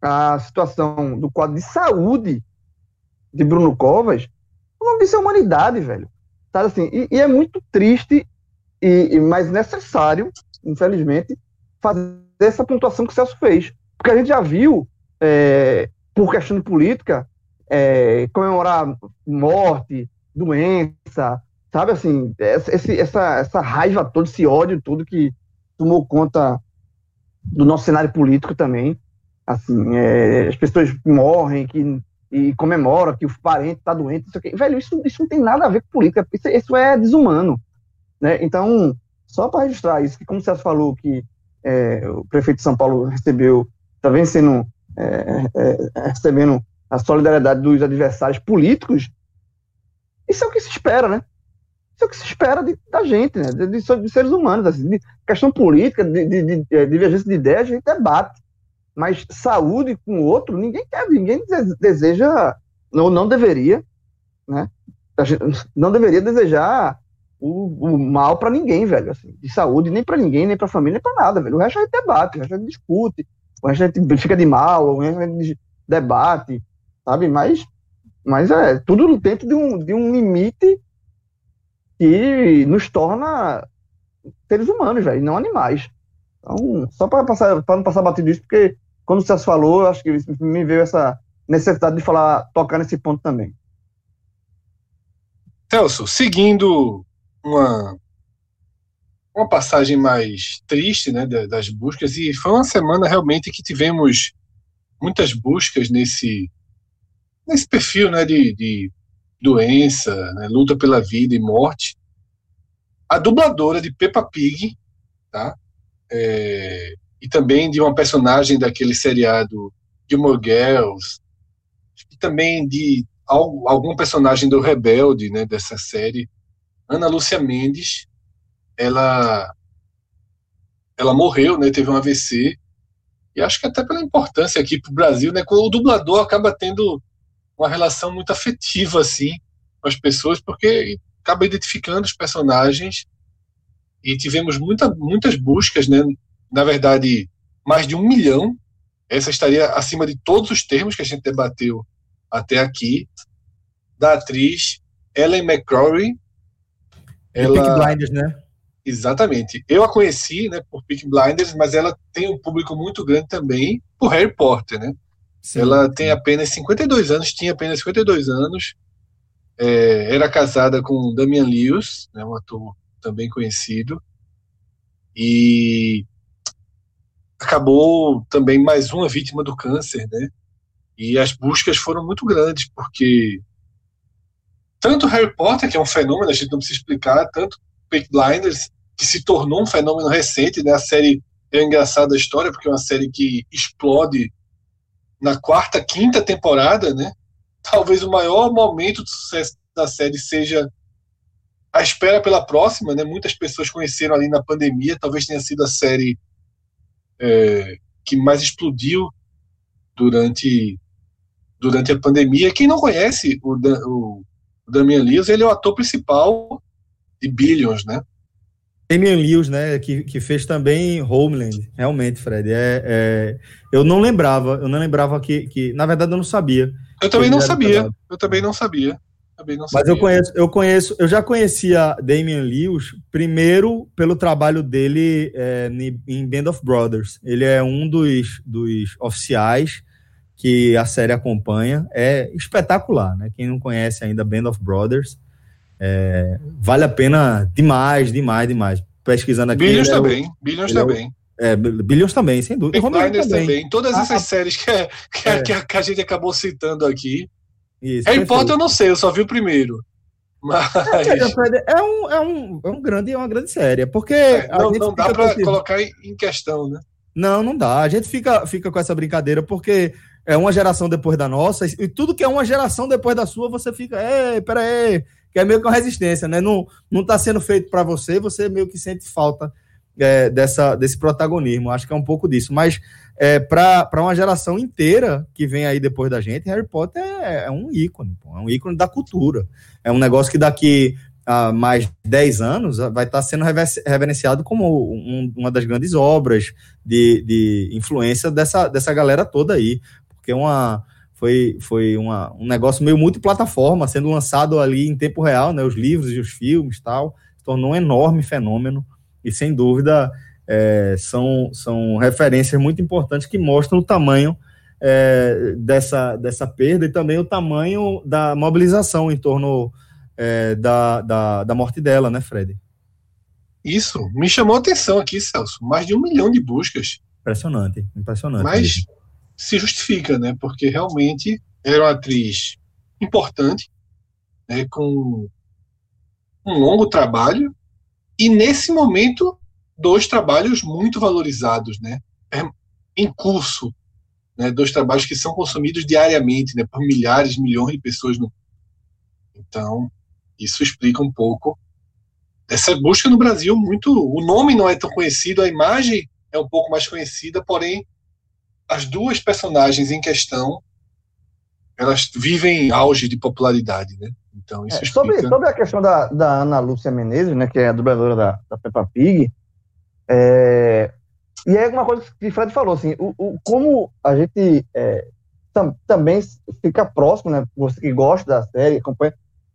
a situação do quadro de saúde de Bruno Covas, o nome disso é humanidade, velho. Sabe assim, e, e é muito triste, e, e, mas necessário, infelizmente, fazer essa pontuação que o Celso fez. Porque a gente já viu é, por questão de política, é, comemorar morte, doença, sabe assim, esse, essa, essa raiva toda, esse ódio todo que tomou conta do nosso cenário político também. Assim, é, as pessoas morrem, que e comemora que o parente tá doente, isso aqui. Velho, isso, isso não tem nada a ver com política, isso, isso é desumano. Né? Então, só para registrar isso, que como você falou que é, o prefeito de São Paulo recebeu, está vencendo, é, é, recebendo a solidariedade dos adversários políticos, isso é o que se espera, né? Isso é o que se espera de, da gente, né? De, de, de seres humanos. Assim, de questão política, de, de divergência de ideias, a gente debate. Mas saúde com o outro, ninguém quer, ninguém deseja, ou não deveria, né? Não deveria desejar o, o mal para ninguém, velho, assim, de saúde, nem para ninguém, nem para família, nem para nada, velho. O resto a gente debate, o resto a gente discute, a gente fica de mal, a gente debate, sabe? Mas, mas é tudo dentro de um, de um limite que nos torna seres humanos, velho, não animais. Então, só para passar, para não passar batido isso, porque quando Celso falou, acho que me veio essa necessidade de falar, tocar nesse ponto também. Celso, seguindo uma uma passagem mais triste, né, das buscas e foi uma semana realmente que tivemos muitas buscas nesse nesse perfil, né, de, de doença, né, luta pela vida e morte. A dubladora de Peppa Pig, tá? É, e também de uma personagem daquele seriado Gilmore Girls, e também de algum personagem do Rebelde, né, dessa série, Ana Lúcia Mendes, ela ela morreu, né, teve um AVC, e acho que até pela importância aqui para o Brasil, né, o dublador acaba tendo uma relação muito afetiva, assim, com as pessoas, porque acaba identificando os personagens, e tivemos muita, muitas buscas, né, na verdade, mais de um milhão, essa estaria acima de todos os termos que a gente debateu até aqui, da atriz Ellen McCrory, ela... Peak Blinders, né? Exatamente. Eu a conheci, né, por Peak Blinders, mas ela tem um público muito grande também por Harry Potter, né? Sim, ela tem apenas 52 anos, tinha apenas 52 anos, é, era casada com Damian Lewis, né, um ator também conhecido, e acabou também mais uma vítima do câncer, né? E as buscas foram muito grandes, porque tanto Harry Potter, que é um fenômeno, a gente não precisa explicar, tanto Peak Blinders, que se tornou um fenômeno recente, né? A série é engraçada a história, porque é uma série que explode na quarta, quinta temporada, né? Talvez o maior momento de sucesso da série seja a espera pela próxima, né? Muitas pessoas conheceram ali na pandemia, talvez tenha sido a série é, que mais explodiu durante durante a pandemia. Quem não conhece o, o o Damian Lewis, ele é o ator principal de Billions, né? Damian Lewis, né, que, que fez também Homeland, realmente, Fred. É, é, eu não lembrava, eu não lembrava que, que, na verdade, eu não sabia. Eu também não sabia, eu também não sabia. Também não Mas eu conheço, eu conheço, eu já conhecia Damian Lewis primeiro pelo trabalho dele é, em Band of Brothers. Ele é um dos, dos oficiais que a série acompanha. É espetacular, né? Quem não conhece ainda Band of Brothers, é, vale a pena demais, demais, demais. Pesquisando aqui. Billions é também, o, Billions também. É, Billions também, sem dúvida. Blinders também. também. Todas ah, essas séries que, é, que, é. que, a gente acabou citando aqui. Isso, Harry Potter eu não sei, eu só vi o primeiro. Mas... É, um, é, um, é um grande, é uma grande série, porque é, não, não dá para colocar em questão, né? Não, não dá. A gente fica, fica com essa brincadeira porque é uma geração depois da nossa, e tudo que é uma geração depois da sua, você fica, ei, peraí, que é meio que uma resistência, né? Não, não tá sendo feito para você, você meio que sente falta é, dessa, desse protagonismo. Acho que é um pouco disso. Mas é, para uma geração inteira que vem aí depois da gente, Harry Potter é, é um ícone, pô, é um ícone da cultura. É um negócio que daqui a mais 10 anos vai estar tá sendo reverenciado como um, uma das grandes obras de, de influência dessa, dessa galera toda aí porque uma, foi, foi uma, um negócio meio multiplataforma, sendo lançado ali em tempo real, né, os livros e os filmes tal, se tornou um enorme fenômeno, e sem dúvida é, são, são referências muito importantes que mostram o tamanho é, dessa, dessa perda e também o tamanho da mobilização em torno é, da, da, da morte dela, né, Fred? Isso, me chamou a atenção aqui, Celso. Mais de um milhão de buscas. Impressionante, impressionante. Mas se justifica, né? Porque realmente era uma atriz importante, né, com um longo trabalho, e nesse momento, dois trabalhos muito valorizados, né, é, em curso, né, dois trabalhos que são consumidos diariamente, né, por milhares, milhões de pessoas no Então, isso explica um pouco essa busca no Brasil muito. O nome não é tão conhecido, a imagem é um pouco mais conhecida, porém, as duas personagens em questão elas vivem em auge de popularidade, né? Então, isso é, sobre, explica... sobre a questão da, da Ana Lúcia Menezes, né, que é a dubladora da, da Peppa Pig, é, e é uma coisa que o Fred falou, assim, o, o como a gente é, tam, também fica próximo, né, você que gosta da série, acompanha,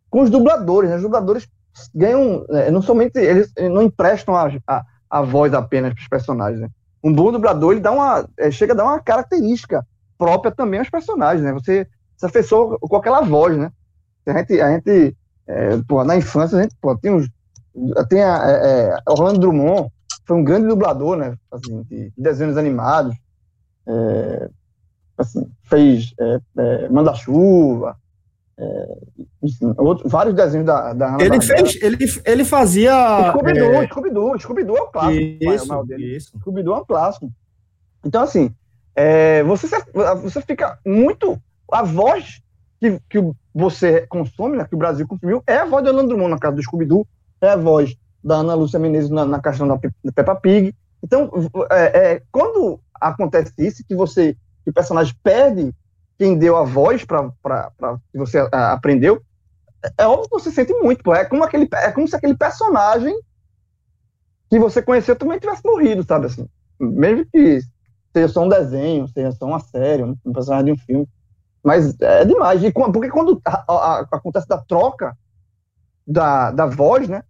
com os dubladores, né, os dubladores ganham, é, não somente, eles não emprestam a, a, a voz apenas para os personagens, né, um bom dublador, ele dá uma, é, chega a dar uma característica própria também aos personagens, né, você se afeiçoa com aquela voz, né, a gente, a gente é, pô, na infância, a gente, pô, tem uns, tem a, é, é Orlando Drummond, foi um grande dublador, né, assim, de desenhos animados, é, assim, fez é, é, vários desenhos da, da ele fez, ele, ele fazia... Scooby-Doo, é... Scooby-Doo, Scooby-Doo é o clássico. Isso, isso. Scooby-Doo é um clássico. Então, assim, é, você, você fica muito... A voz que, que você consome, né, que o Brasil consumiu, é a voz do Orlando Drummond na casa do Scooby-Doo, é a voz da Ana Lúcia Menezes na, na questão da, da Peppa Pig. Então, é, é, quando acontece isso, que você, que o personagem perde quem deu a voz para que você a, aprendeu, é, é óbvio que você sente muito, pô. É como, aquele, é como se aquele personagem que você conheceu também tivesse morrido, sabe assim? Mesmo que seja só um desenho, seja só uma série, um, personagem de um filme. Mas é demais. E, porque quando a, a, acontece da troca da, da voz, né?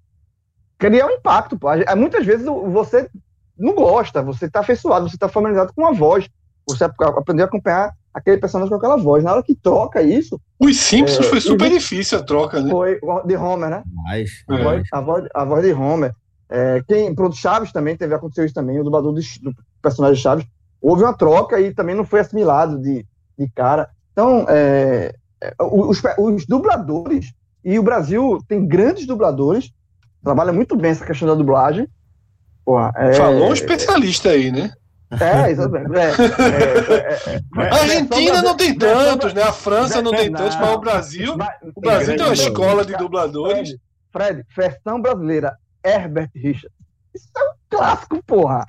cria um impacto. Pô. Muitas vezes você não gosta, você está afeiçoado, você está familiarizado com a voz, você aprendeu a acompanhar aquele personagem com aquela voz. Na hora que troca isso. Os Simpsons é, foi super difícil a troca, né? Foi de Homer, né? Mais, a, voz, a, voz, a voz de Homer. É, quem, pronto, Chaves também teve aconteceu isso também, o dublador do, do personagem Chaves. Houve uma troca e também não foi assimilado de, de cara. Então, é, é os, os dubladores, e o Brasil tem grandes dubladores, trabalha muito bem essa questão da dublagem. Porra, é... Falou um especialista aí, né? É, exatamente. É, é, é, a Argentina não tem tantos, né? A França não tem tantos, mas o Brasil. O Brasil tem uma escola de dubladores. Fred, versão brasileira, Herbert Richard. Isso é um clássico, porra.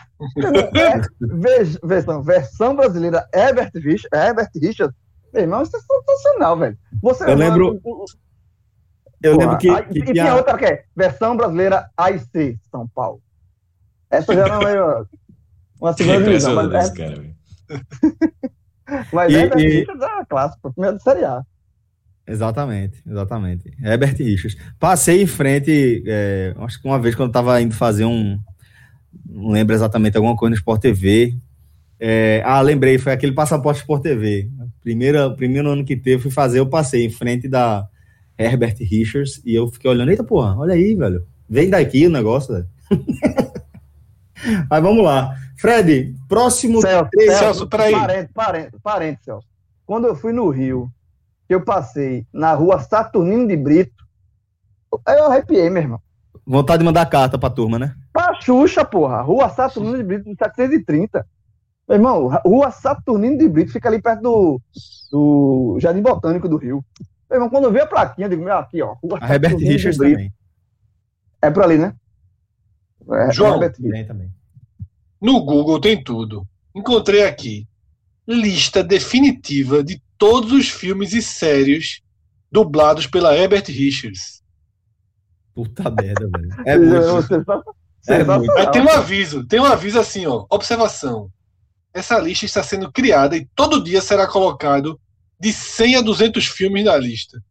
versão, versão brasileira, Herbert Richard. Herbert Richard. Meu irmão, isso é sensacional, velho. Você, eu lembro. Eu Porra, lembro que. Que e tinha outra que é versão brasileira AIC São Paulo. Essa já não é uma segunda divisão. Mas, é... cara, mas e, Herbert e... Richards é clássico, primeiro de Série A. Exatamente, exatamente. Herbert Richards. Passei em frente, é, acho que uma vez quando estava indo fazer um. Não lembro exatamente, alguma coisa no Sport TV. É, ah, lembrei, foi aquele passaporte Sport TV. Primeiro, primeiro ano que teve, fui fazer, eu passei em frente da, Herbert Richards, e eu fiquei olhando, eita porra, olha aí, velho. Vem daqui o negócio, velho. Mas vamos lá. Fred, próximo. Celso, três... Celso peraí. Parente, parente, parente, Celso. Quando eu fui no Rio, que eu passei na rua Saturnino de Brito, eu arrepiei, meu irmão. Vontade de mandar carta pra turma, né? Pra Xuxa, porra. Rua Saturnino de Brito, 730. Meu irmão, Rua Saturnino de Brito fica ali perto do, do Jardim Botânico do Rio. Meu irmão, quando eu vi a plaquinha, eu digo, meu, aqui, ó. Rua a Herbert Richards também. É por ali, né? É, João, é também. No Google tem tudo. Encontrei aqui lista definitiva de todos os filmes e séries dublados pela Herbert Richards. Puta merda, velho. É muito. Tá- é muito. Aí tem um aviso, tem um aviso assim, ó. Observação. Essa lista está sendo criada e todo dia será colocado de 100 a 200 filmes na lista.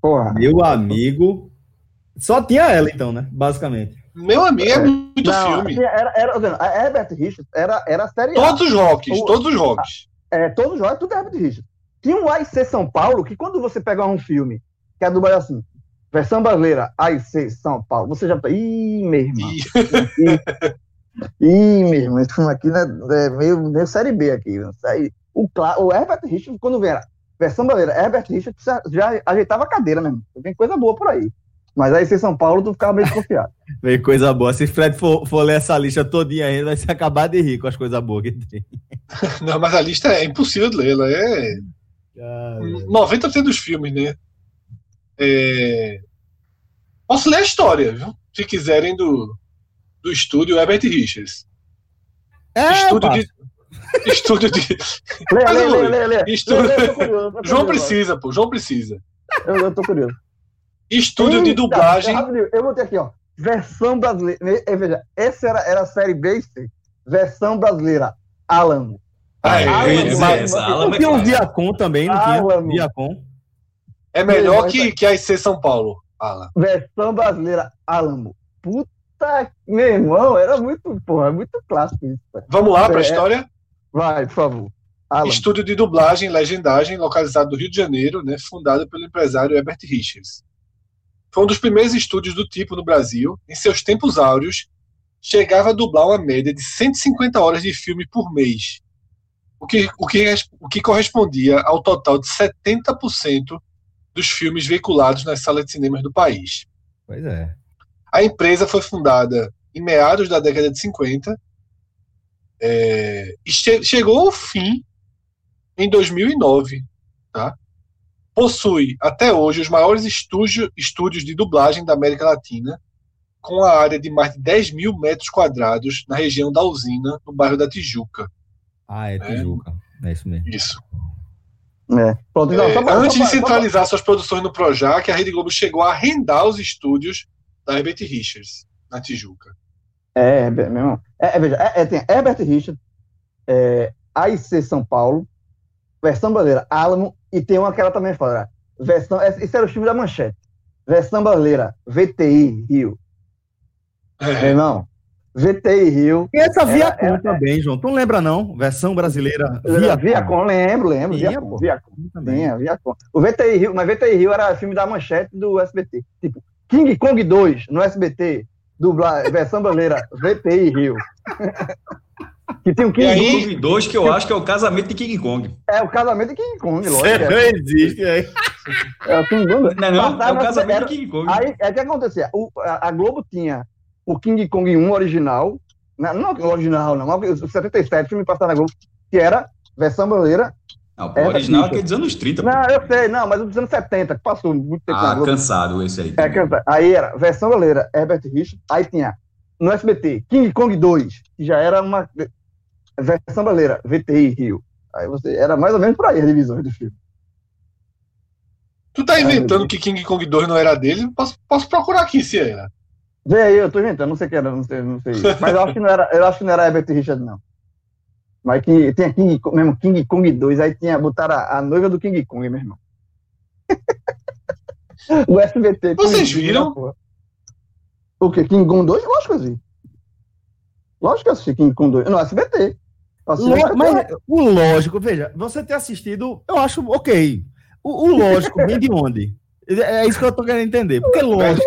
Porra. Meu amigo. Só tinha ela, então, né? Basicamente. Meu amigo, é muito Não, filme. Assim, era, era, a Herbert Richards era, era a série Todos os rocks, o, todos os rocks. É, todos os rocks, tudo é Herbert Richards. Tinha um AIC São Paulo, que quando você pega um filme, que é dublado assim, versão brasileira, AIC São Paulo, você já. Ih, meu irmão. Ih, meu irmão, esse filme aqui né, é meio, meio série B aqui. Isso aí o, o Herbert Richards, quando vem, era versão brasileira, Herbert Richards já ajeitava a cadeira mesmo. Tem coisa boa por aí. Mas aí, se São Paulo, tu ficava meio desconfiado. Vem coisa boa. Se Fred for, for ler essa lista todinha ainda, vai se acabar de rir com as coisas boas que tem. Não, mas a lista é impossível de ler. Ela é. 90% dos filmes, né? É... Posso ler a história, viu? Se quiserem, do, do estúdio Herbert Richards. É, estúdio de. Estúdio de. Lê, lê, lê, lê, lê. Estúdio... Lê, lê, curioso, João curioso. precisa, pô. João precisa. Eu, eu tô curioso. Estúdio de Eita, dublagem. rapidinho, Eu botei aqui, ó. Versão brasileira. E, Veja, essa era, era a série B. Versão brasileira. Alamo. Ah, é, Alamo, é, mas- Alamo Não é tinha um. Viacom também, não Ah, tinha? mano. Viacom. É melhor que, que a IC São Paulo, Alan. Versão brasileira. Alamo. Puta, meu irmão, era muito, porra, muito clássico isso. cara. Vamos lá para a É. história? Vai, por favor. Alamo. Estúdio de dublagem e legendagem, localizado no Rio de Janeiro, né, fundado pelo empresário Herbert Richards. Foi um dos primeiros estúdios do tipo no Brasil. Em seus tempos áureos, chegava a dublar uma média de 150 horas de filme por mês, o que, o que, o que correspondia ao total de 70% dos filmes veiculados nas salas de cinemas do país. Pois é. A empresa foi fundada em meados da década de 50 é, e che- chegou ao fim em 2009. Tá? Possui até hoje os maiores estúdio- estúdios de dublagem da América Latina, com a área de mais de 10 mil metros quadrados na região da usina, no bairro da Tijuca. Ah, é Tijuca. É isso mesmo. Isso. É. Pronto, não, É, só antes só de centralizar suas produções no Projac, a Rede Globo chegou a arrendar os estúdios da Herbert Richards, na Tijuca. É, meu irmão. É, é, veja, é, é, tem Herbert Richard, é, AIC São Paulo, versão brasileira Alamo, e tem uma que ela também fala. Versão, esse era o filme da manchete. Versão brasileira, VTI Rio. Meu É. irmão, VTI Rio. E essa Viacom era- também, João. Tu não lembra, não? Versão brasileira Viacom, Viacom. lembro, lembro. Viacom. Viacom. Também. Tinha, Viacom. O VTI Rio, mas VTI Rio era filme da manchete do SBT. Tipo, King Kong 2 no SBT, dublar, versão brasileira, VTI Rio. que tem o King E aí- Kong. Kong 2, que eu acho que é o casamento de King Kong. É o casamento de King Kong, lógico. Você não É, existe, é. é o King Kong. Não, é não, é o casamento era- de King Kong. Aí, é que acontecia. O, a, a Globo tinha o King Kong 1 original, não, não o original, não, o 77, filme passado na Globo, que era versão brasileira. Não, pô, o é, original é Richard. aquele dos anos 30. pô. Não, eu sei, não, mas o dos anos 70, que passou muito tempo na Ah, Globo. cansado esse aí. É, canta- aí era versão brasileira, Herbert Richard, aí tinha no SBT King Kong 2, que já era uma versão brasileira, VTI Rio. Aí você era mais ou menos por aí as divisões do filme. Tu tá inventando Deus. que King Kong 2 não era dele? Posso, posso procurar aqui se era. Vê aí, eu tô inventando, não sei o que era, não sei, não sei. Mas eu acho que não era, eu acho que não era Herbert Richard, não. Mas que tinha King, mesmo King Kong 2, aí tinha, botaram a, a noiva do King Kong, meu irmão. o SBT. Vocês King, viram? né. O que? King Kong 2? Lógico que eu assisti. Lógico que eu assisti King Kong 2. Não, SBT. Lo- SBT. Mas o lógico, veja, você ter assistido, eu acho ok. O, o lógico vem de onde? É é isso que eu tô querendo entender. Porque lógico,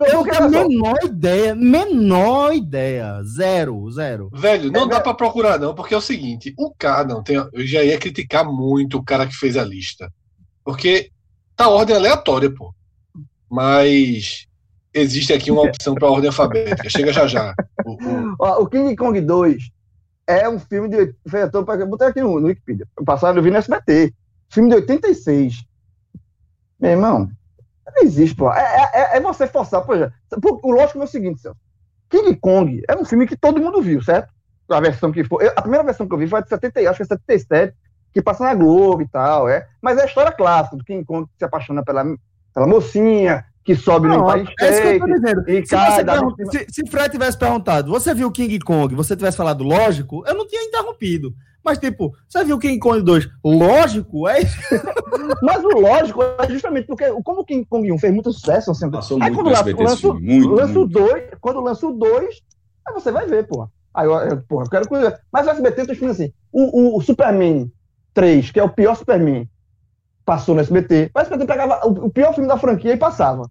eu tenho a menor ideia, menor ideia. Zero, zero. Velho, não É, dá é. pra procurar, não, porque é o seguinte: o cara, não, tem, eu já ia criticar muito o cara que fez a lista. Porque tá ordem aleatória, pô. Mas existe aqui uma opção pra ordem alfabética. Chega já já. O- o- o King Kong 2 é um filme de. Eu botei aqui no, no Wikipedia. Passado eu vi no SBT. Filme de 86. Meu irmão, não existe, pô. É, é- é você forçar, já. Pô, O lógico é o seguinte, Celso. King Kong é um filme que todo mundo viu, certo? A versão que foi. eu- a primeira versão que eu vi foi de 70, acho que é 77, que passa na Globo e tal, é. Mas é a história clássica do King Kong que se apaixona pela, pela mocinha, que sobe no Não, país é isso que eu tô dizendo. e Se, cai você se, se Fred tivesse perguntado, você viu King Kong, você tivesse falado lógico, eu não tinha interrompido. Mas, tipo, você viu King Kong 2? Lógico? É isso. Mas o lógico é justamente porque, como o King Kong 1 fez muito sucesso, assim, Passou aí muito quando lança, lança. Muito, lança o muito. 2, quando lança o 2, aí você vai ver, porra. Aí eu, eu, porra, eu quero coisa. Mas o SBT tem filmes assim. O, o, o Superman 3, que é o pior Superman, passou no SBT. Mas o SBT pegava o, o pior filme da franquia e passava.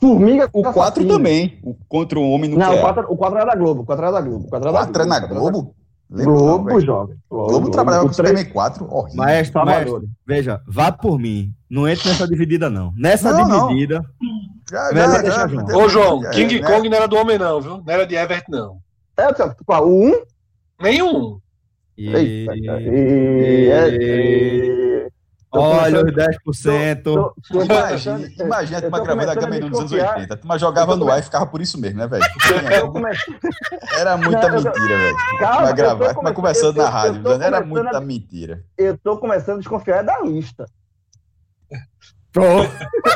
Formiga. O 4 Assassina. também. O Contra o Homem Não, o Nuclear. 4, o 4 era da Globo. O 4 era da Globo. O 4 era da 4 é na o 4 era da- Globo? Lembro não, Globo, velho. jovem. Globo trabalhava O com três- Superman 4, horrível. Maestro, maestro, veja, vá por mim. Não entre nessa dividida, não. Nessa Não, não. dividida. Já, Melhor já, deixar já, João. já- Ô, João, é, King né? Kong não era do homem, não, viu? Não era de Everett, não. É, qual, o 1? Nenhum. E... Eita. E- é- e- tô Olha os começando- 10%. tô- tô Imagina, começando- imagina a eu turma tô gravando a começando a Gamenon nos anos desconfiar. 80. A turma jogava tô no ar e ficava por isso mesmo, né, velho? Era muita Não, tô- mentira, velho. Calma, gravar, tô conversando na rádio, tô era muita a- mentira. Eu tô começando a desconfiar da lista. Pronto.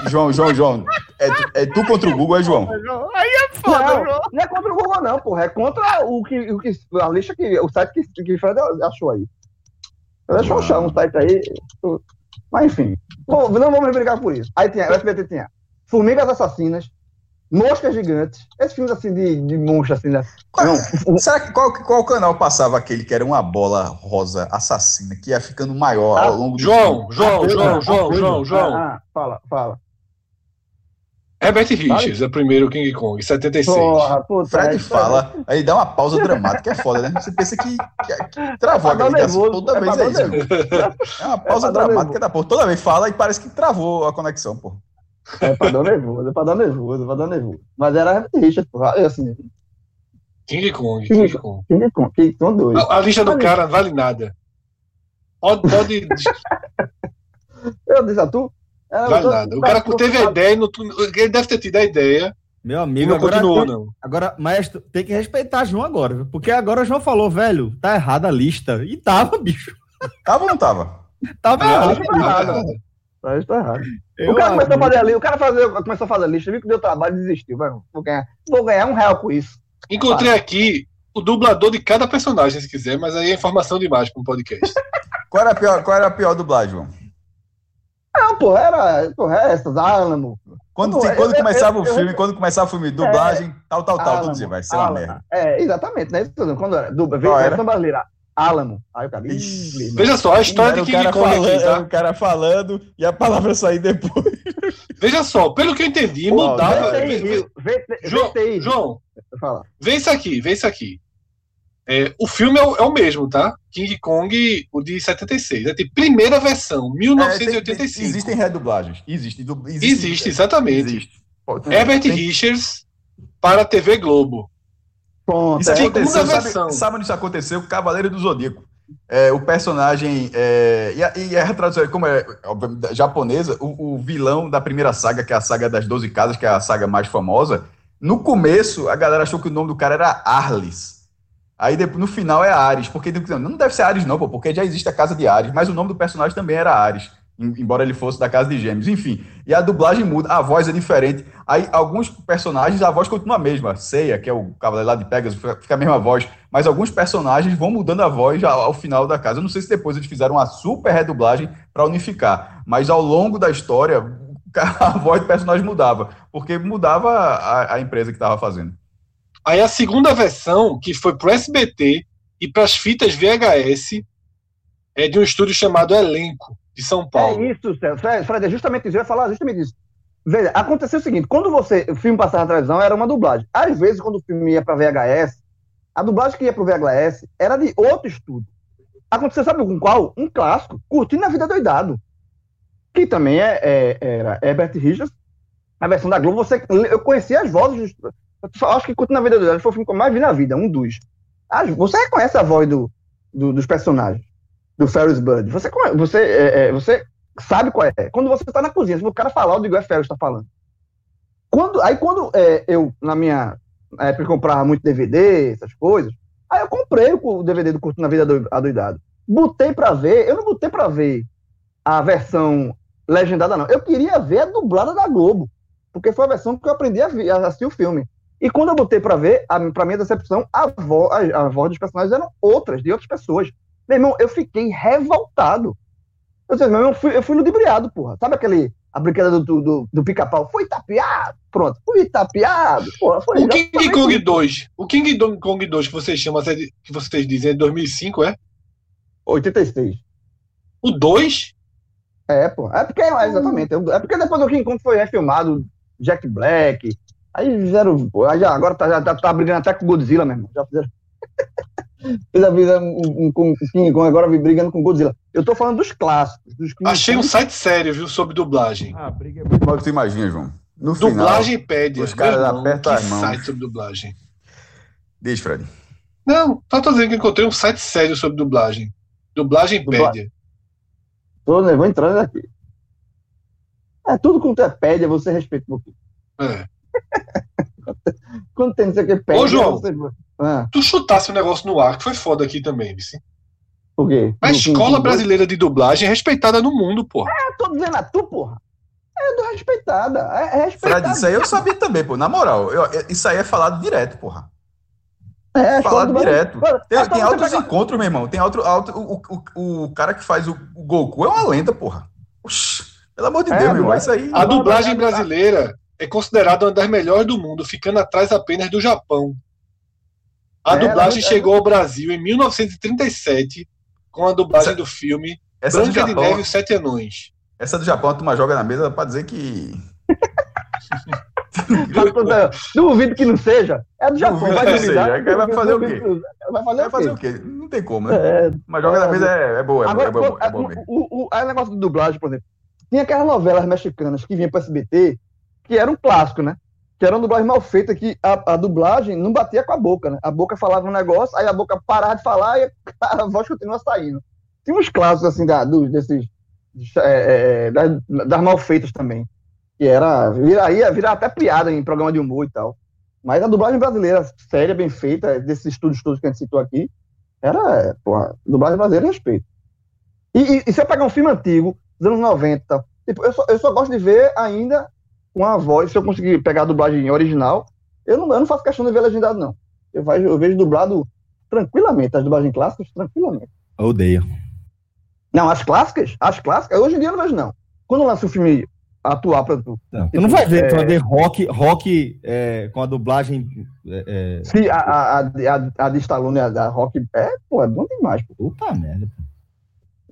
João, João, João, é, tu- é tu contra o Google, é João? Aí é foda, Não, João. não é contra o Google, não, porra. É contra o que, o que a lista que o site que, que Fred achou aí. Deixa eu achar um site aí. Mas enfim. Bom, não vamos brigar por isso. Aí tinha, o SBT tinha Formigas Assassinas, Moscas Gigantes, esses filmes assim de, de monstro, assim, né? Não, Será que qual, qual canal passava aquele que era uma bola rosa assassina que ia ficando maior ao longo do João, filme? João, coisa, João, João. João, João. Ah, ah, fala, fala. Herbert Richards é o primeiro King Kong, 76. Porra, puta. Fred é, fala, aí dá uma pausa dramática, é foda, né? Você pensa que, que- que travou a É dar ligação. nervoso, Toda é vez é isso. É uma pausa dramática nervoso. da porra. Toda vez fala e parece que travou a conexão, pô. É pra dar nervoso, é pra dar nervoso, é pra dar nervoso. Mas era Herbert Richards, porra. Eu, assim, King Kong, King King Kong. King Kong, King Kong 2. A, a lista do cara vale nada. Pode, pode Eu disse a tu? Eu tô- nada. O cara teve a ideia, não, ele deve ter tido a ideia Meu amigo, não agora, continuou, tem- não. agora, maestro, tem que respeitar João agora, viu? porque agora o João falou, velho, tá errada a lista. E tava, bicho. Tava ou não tava? Tava Não, errado. não tá errado. Tá errado. Eu o cara começou a fazer ali, o cara fazer, começou a fazer a lista, viu que deu trabalho e desistiu. Vai, vou, ganhar, vou ganhar um real com isso. Encontrei aqui o dublador de cada personagem, se quiser, mas aí é informação demais para um podcast. Qual era a pior, qual era a pior dublagem, João? Não, pô, era, pô, essas, Álamo. Quando, eu- quando eu- começava eu- o eu- filme, quando começava o filme, dublagem, tal, tal, tal, Álamo, tudo dizia, vai ser uma merda. É, exatamente, né? Quando era, dubla, era? brasileira, Álamo. Aí o cara, Ixi. Veja só, a história de King cara Kong falando, aqui, tá? o cara falando e a palavra sair depois. Veja só, pelo que eu entendi, mudava. VTI, João. João, vê isso aqui, vê isso aqui. É, o filme é o, é o mesmo, tá? King Kong, o de 76. É de primeira versão, É, tem- 1985. tem- existem redublagens. Existe, du- Existe, exatamente. Existe. Tem- Herbert tem- Richards para a TV Globo. Pronto. Isso é. aconteceu, Segunda sabe, versão. sabe onde isso aconteceu? Cavaleiro do Zodíaco. É, o personagem. É, e, a, e a tradução, como é japonesa, o, o vilão da primeira saga, que é a saga das 12 casas, que é a saga mais famosa, no começo a galera achou que o nome do cara era Arles. Aí depois, no final é Ares, porque não deve ser Ares, não, pô, porque já existe a casa de Ares, mas o nome do personagem também era Ares, em- embora ele fosse da casa de Gêmeos. Enfim, e a dublagem muda, a voz é diferente. Aí, alguns personagens, a voz continua a mesma. Ceia, que é o cavaleiro lá de Pegasus, fica a mesma voz. Mas alguns personagens vão mudando a voz ao, ao final da casa. Eu não sei se depois eles fizeram uma super redublagem para unificar. Mas ao longo da história, a voz do personagem mudava. Porque mudava a, a empresa que estava fazendo. Aí a segunda versão, que foi pro SBT e para as fitas VHS, é de um estúdio chamado Elenco, de São Paulo. É isso, Celso. Fred, Fred, é justamente isso. Eu ia falar justamente isso. Veja, aconteceu o seguinte: quando você, o filme passava na televisão, era uma dublagem. Às vezes, quando o filme ia para VHS, a dublagem que ia para o VHS era de outro estúdio. Aconteceu, sabe com qual? Um clássico, Curtindo a Vida Doidado. Que também é, é- era Herbert Richards. A versão da Globo, você, eu conhecia as vozes. dos- Eu acho que Curtindo a Vida Doidado foi o filme que eu mais vi na vida, um dos. As- Você reconhece a voz do, do- dos personagens, do Ferris Bud. Você, você, é, é, você sabe qual é. Quando você está na cozinha, se o cara falar, eu digo, é Ferris está falando. Quando, aí quando é, eu, na minha época, comprava muito DVD, essas coisas, aí eu comprei o, DVD do Curtindo a Vida Doi- Adoidado. Botei pra ver, eu não botei pra ver a versão legendada, não. Eu queria ver a dublada da Globo, porque foi a versão que eu aprendi a, a assistir o filme. E quando eu botei pra ver, a, pra minha decepção, a, vo, a, a voz dos personagens eram outras, de outras pessoas. Meu irmão, eu fiquei revoltado. Eu, disse, meu irmão, eu fui, eu fui ludibriado, porra. Sabe aquele, a brincadeira do, do, do pica-pau? Fui tapeado, pronto. Fui tapeado, porra. Foi O King Kong isso. 2, o King Kong 2 que vocês chamam, que vocês dizem é de 2005, é? 86. O 2? É, pô. É porque, é, exatamente. É porque depois do King Kong foi refilmado, Jack Black. Aí fizeram. já, agora tá, já, tá, tá brigando até com Godzilla, meu irmão. Já fizeram. Vida um, um, Kong, agora brigando com Godzilla. Eu tô falando dos clássicos. Dos Achei um site sério, viu, sobre dublagem. Ah, briga é muito mal que tu imagina, João. No final, Dublagem pede. os caras apertam as mãos. site sobre dublagem. diz, Fred. Não, só tô dizendo que encontrei um site sério sobre dublagem. Dublagem Dubla- Pédia. Tô, né, vou entrando aqui. É, tudo quanto é pédia, você respeita um pouquinho. É. Quando tem não sei o que Ô, João. você... Ah, Tu chutasse o negócio no ar, que foi foda aqui também, vice. por quê? A No- escola brasileira de dublagem é respeitada no mundo, porra. Eu tô dizendo a tu, porra. É do respeitada. É, é respeitada. Fred, isso aí eu sabia também, pô. Na moral, eu- isso aí é falado direto, porra. É, escola Falado do- direto. Mano, Tem, é tem outros pegar- encontros, meu irmão. Tem outro, outro o, o, o cara que faz o, o Goku é uma lenda, porra. Oxi, pelo amor de É, Deus, meu irmão. Isso aí. A dublagem brasileira é considerada uma das melhores do mundo, ficando atrás apenas do Japão. A É, dublagem ela- chegou ao Brasil em 1937 com a dublagem do filme Essa do Branca de Japão, Neve e os Sete Anões. essa do Japão, a turma joga na mesa pra dizer que. Duvido que não seja. É do Japão. Duvido Vai duvidar. seja. Vai fazer o quê? Vai fazer, Vai fazer o o quê? quê? Não tem como, né? É, Mas joga na mesa é, é boa, é, Agora, boa, é, boa, é boa mesmo. o, o, aí o negócio de dublagem, por exemplo. Tinha aquelas novelas mexicanas que vinham para SBT, que era um clássico, né? Que era uma dublagem mal feita, que a, a dublagem não batia com a boca, né? A boca falava um negócio, aí a boca parava de falar e a voz continua saindo. Tinha uns clássicos, assim, da, dos, desses. é, é, das, das mal feitas também. Que era. Viraria, virar até piada em programa de humor e tal. Mas a dublagem brasileira, séria, bem feita, desses estudos todos que a gente citou aqui, era, porra, dublagem brasileira respeito. E, e, e se eu pegar um filme antigo, dos anos 90, tá? tipo, eu, só, eu só gosto de ver ainda com a voz, se eu conseguir pegar a dublagem original, eu não, eu não faço questão de ver legendado, não. Eu, vejo, eu vejo dublado tranquilamente, as dublagens clássicas, tranquilamente. Eu odeio. Não, as clássicas, as clássicas, hoje em dia eu não vejo, não. Quando lança um filme atual pra tu, Não, tu não vai ver, tu vai É. ver rock, rock é, com a dublagem. É, é, se a, a, a, a, a de Stallone, a da Rock, é, pô, é bom demais, pô. puta merda. pô.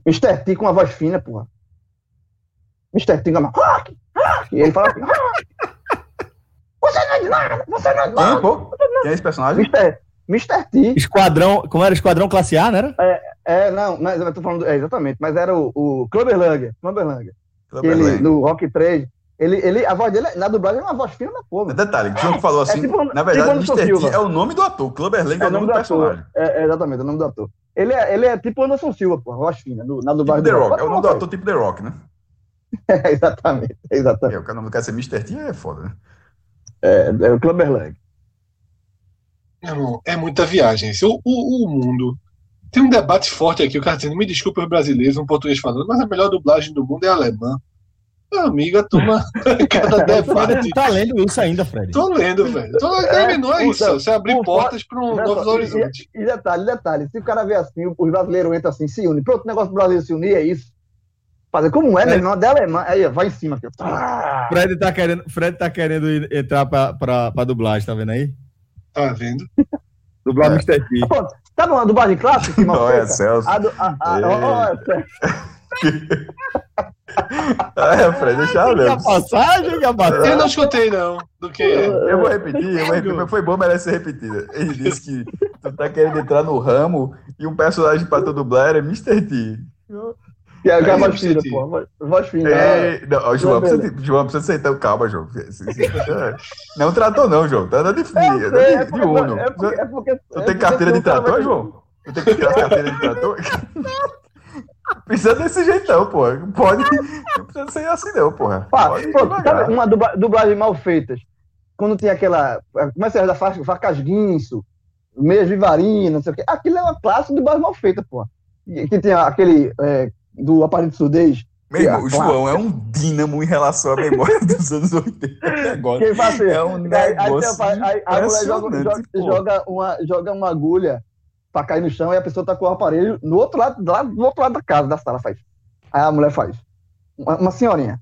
Mr. T com uma voz fina, porra. Mr. T com uma rock, rock. E ele fala assim, rock. Você não é de nada, você não é de nada. pô? Quem é esse personagem? Mr. Mr. T. Esquadrão, como era? Esquadrão classe A, não era? É, não, mas eu tô falando, é, exatamente, mas era o, o Clubber Langer, Clubber Langer. que Clubber Ele, Lang. no Rock 3, ele, ele, a voz dele, na dublagem, é uma voz fina da porra. Detalhe, o João falou assim, tipo- na verdade, tipo Mr. T é o nome do ator, Clubber Lang é, o nome do, ator. personagem. É, é, exatamente, é o nome do ator. Ele é, ele é tipo Anderson Silva, porra, voz fina, no, na Tipo dublagem The do Rock, é o nome do ator tipo The Rock, né? É, exatamente, exatamente. É, o cara não quer ser Mr. T é foda, né? É, é o Clubber Lang. Meu irmão, é muita viagem. O, o, o mundo. Tem um debate forte aqui, o cara dizendo, me desculpe os brasileiros, um português falando, mas a melhor dublagem do mundo é alemã. Meu amigo, a turma, cada debate. tu tá lendo isso ainda, Fred. Tô lendo, velho. Tô não é isso. Você abrir portas para um Olha novos só, e- horizontes. E, e detalhe, detalhe, se o cara vê assim, os brasileiros entram assim, se unem. Pronto, o negócio do brasileiro se unir é isso. Fazer como é, meu irmão, dela é aí, ó, vai em cima. Ah! Fred tá querendo, Fred tá querendo ir- entrar pra, pra, pra dublagem, tá vendo aí? Tá vendo? Dublar É. Mr. T. Tá bom, a dublagem clássica? que Olha, feita? Celso. A do, a, a, olha, Celso. É, Fred, deixa eu Que a ler. passagem, que a Eu não escutei, não. Do que é. Eu vou repetir, eu vou repetir, foi bom, merece ser repetida. Ele disse que tu tá querendo entrar no ramo e um personagem pra tu dublar era Mr. T. Que é, que é a Aí, voz fina, pô. voz- fina. É, não, ó, João, precisa, de- João, precisa aceitar. Calma, João. Não tratou, não, João. Tá dando de, de, Eu sei, é de, porque- Uno. é porque- é porque- Tu é tem carteira de trator, João? Tu tem que tirar a carteira de trator? Precisa desse jeitão, pô. Pode. Não precisa ser assim, não, porra. Pá, Pode pô, sabe uma dubla- dublagem mal feitas? Quando tem aquela. Como é que é da faca, facas guinso, meias vivarina, não sei o quê. Aquilo é uma classe de dublagem mal feita, pô. E- Que tem aquele é, do aparelho de surdez. Meu irmão, o. João é um dínamo em relação à memória dos anos 80. Agora. Quem faz assim, É um aí, aí, negócio tem a- aí a mulher joga, joga, joga uma, joga uma agulha pra cair no chão e a pessoa tá com o aparelho no outro lado, lá do outro lado da casa, da sala, faz. Aí a mulher faz. Uma, uma senhorinha.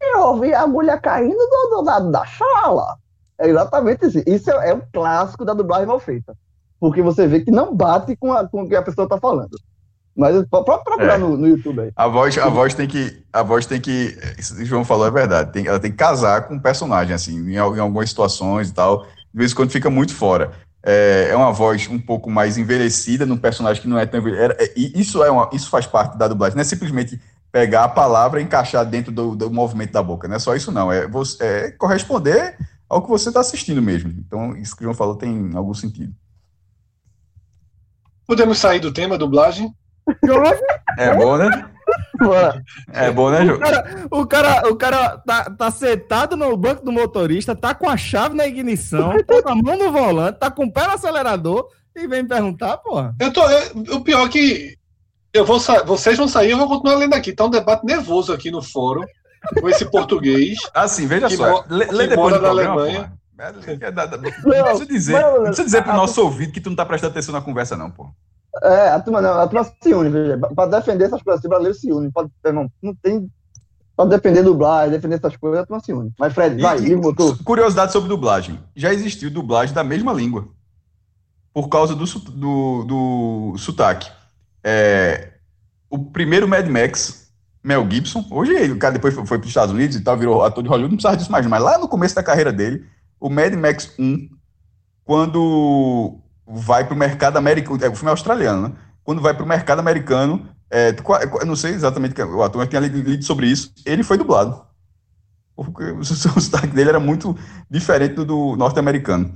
Eu ouvi a agulha caindo do, do lado da sala. É exatamente isso. Isso é, é um clássico da dublagem mal feita. Porque você vê que não bate com, a, com o que a pessoa tá falando. Mas pode procurar É. no, no YouTube aí. A voz, a voz tem que. A voz tem que. Isso que o João falou é verdade. Tem, ela tem que casar com o personagem, assim, em, em algumas situações e tal. De vez em quando fica muito fora. é, é uma voz um pouco mais envelhecida num personagem que não é tão envelhecido. E isso, é uma, isso faz parte da dublagem, não é simplesmente pegar a palavra e encaixar dentro do, do movimento da boca, não é só isso não, é, você, é corresponder ao que você está assistindo mesmo. Então, isso que o João falou tem algum sentido. Podemos sair do tema dublagem? É bom, né? É bom, né, O João? cara, o cara, o cara tá, tá sentado no banco do motorista, tá com a chave na ignição, tá com a mão no volante, tá com o pé no acelerador e vem me perguntar, porra. Eu tô, eu- o pior é que eu vou vocês vão sair, eu vou continuar lendo aqui. Tá um debate nervoso aqui no fórum com esse português. Assim, veja Que só. Lê, que lê depois mora do na programa, Alemanha. porra. É, é, Não precisa dizer, não, precisa dizer pro nosso ouvido que tu não tá prestando atenção na conversa, não, pô. É, a turma não, a turma se une, veja. Pra defender essas coisas, o brasileiro se une. Pode, não, não tem. Pra defender dublagem, defender essas coisas, a turma se une. Mas, Fred, vai, E- liga o motor. Curiosidade sobre dublagem. Já existiu dublagem da mesma língua. Por causa do, do, do sotaque. É, o primeiro Mad Max, Mel Gibson, hoje o cara depois foi, foi para os Estados Unidos e tal, virou ator de Hollywood, não precisava disso mais, mas lá no começo da carreira dele, o Mad Max 1, quando vai para o mercado americano, é, o filme é australiano, né? Quando vai para o mercado americano, é, não sei exatamente é o ator, mas tinha lido, sobre isso, ele foi dublado. Porque o, o sotaque dele era muito diferente do, do norte-americano.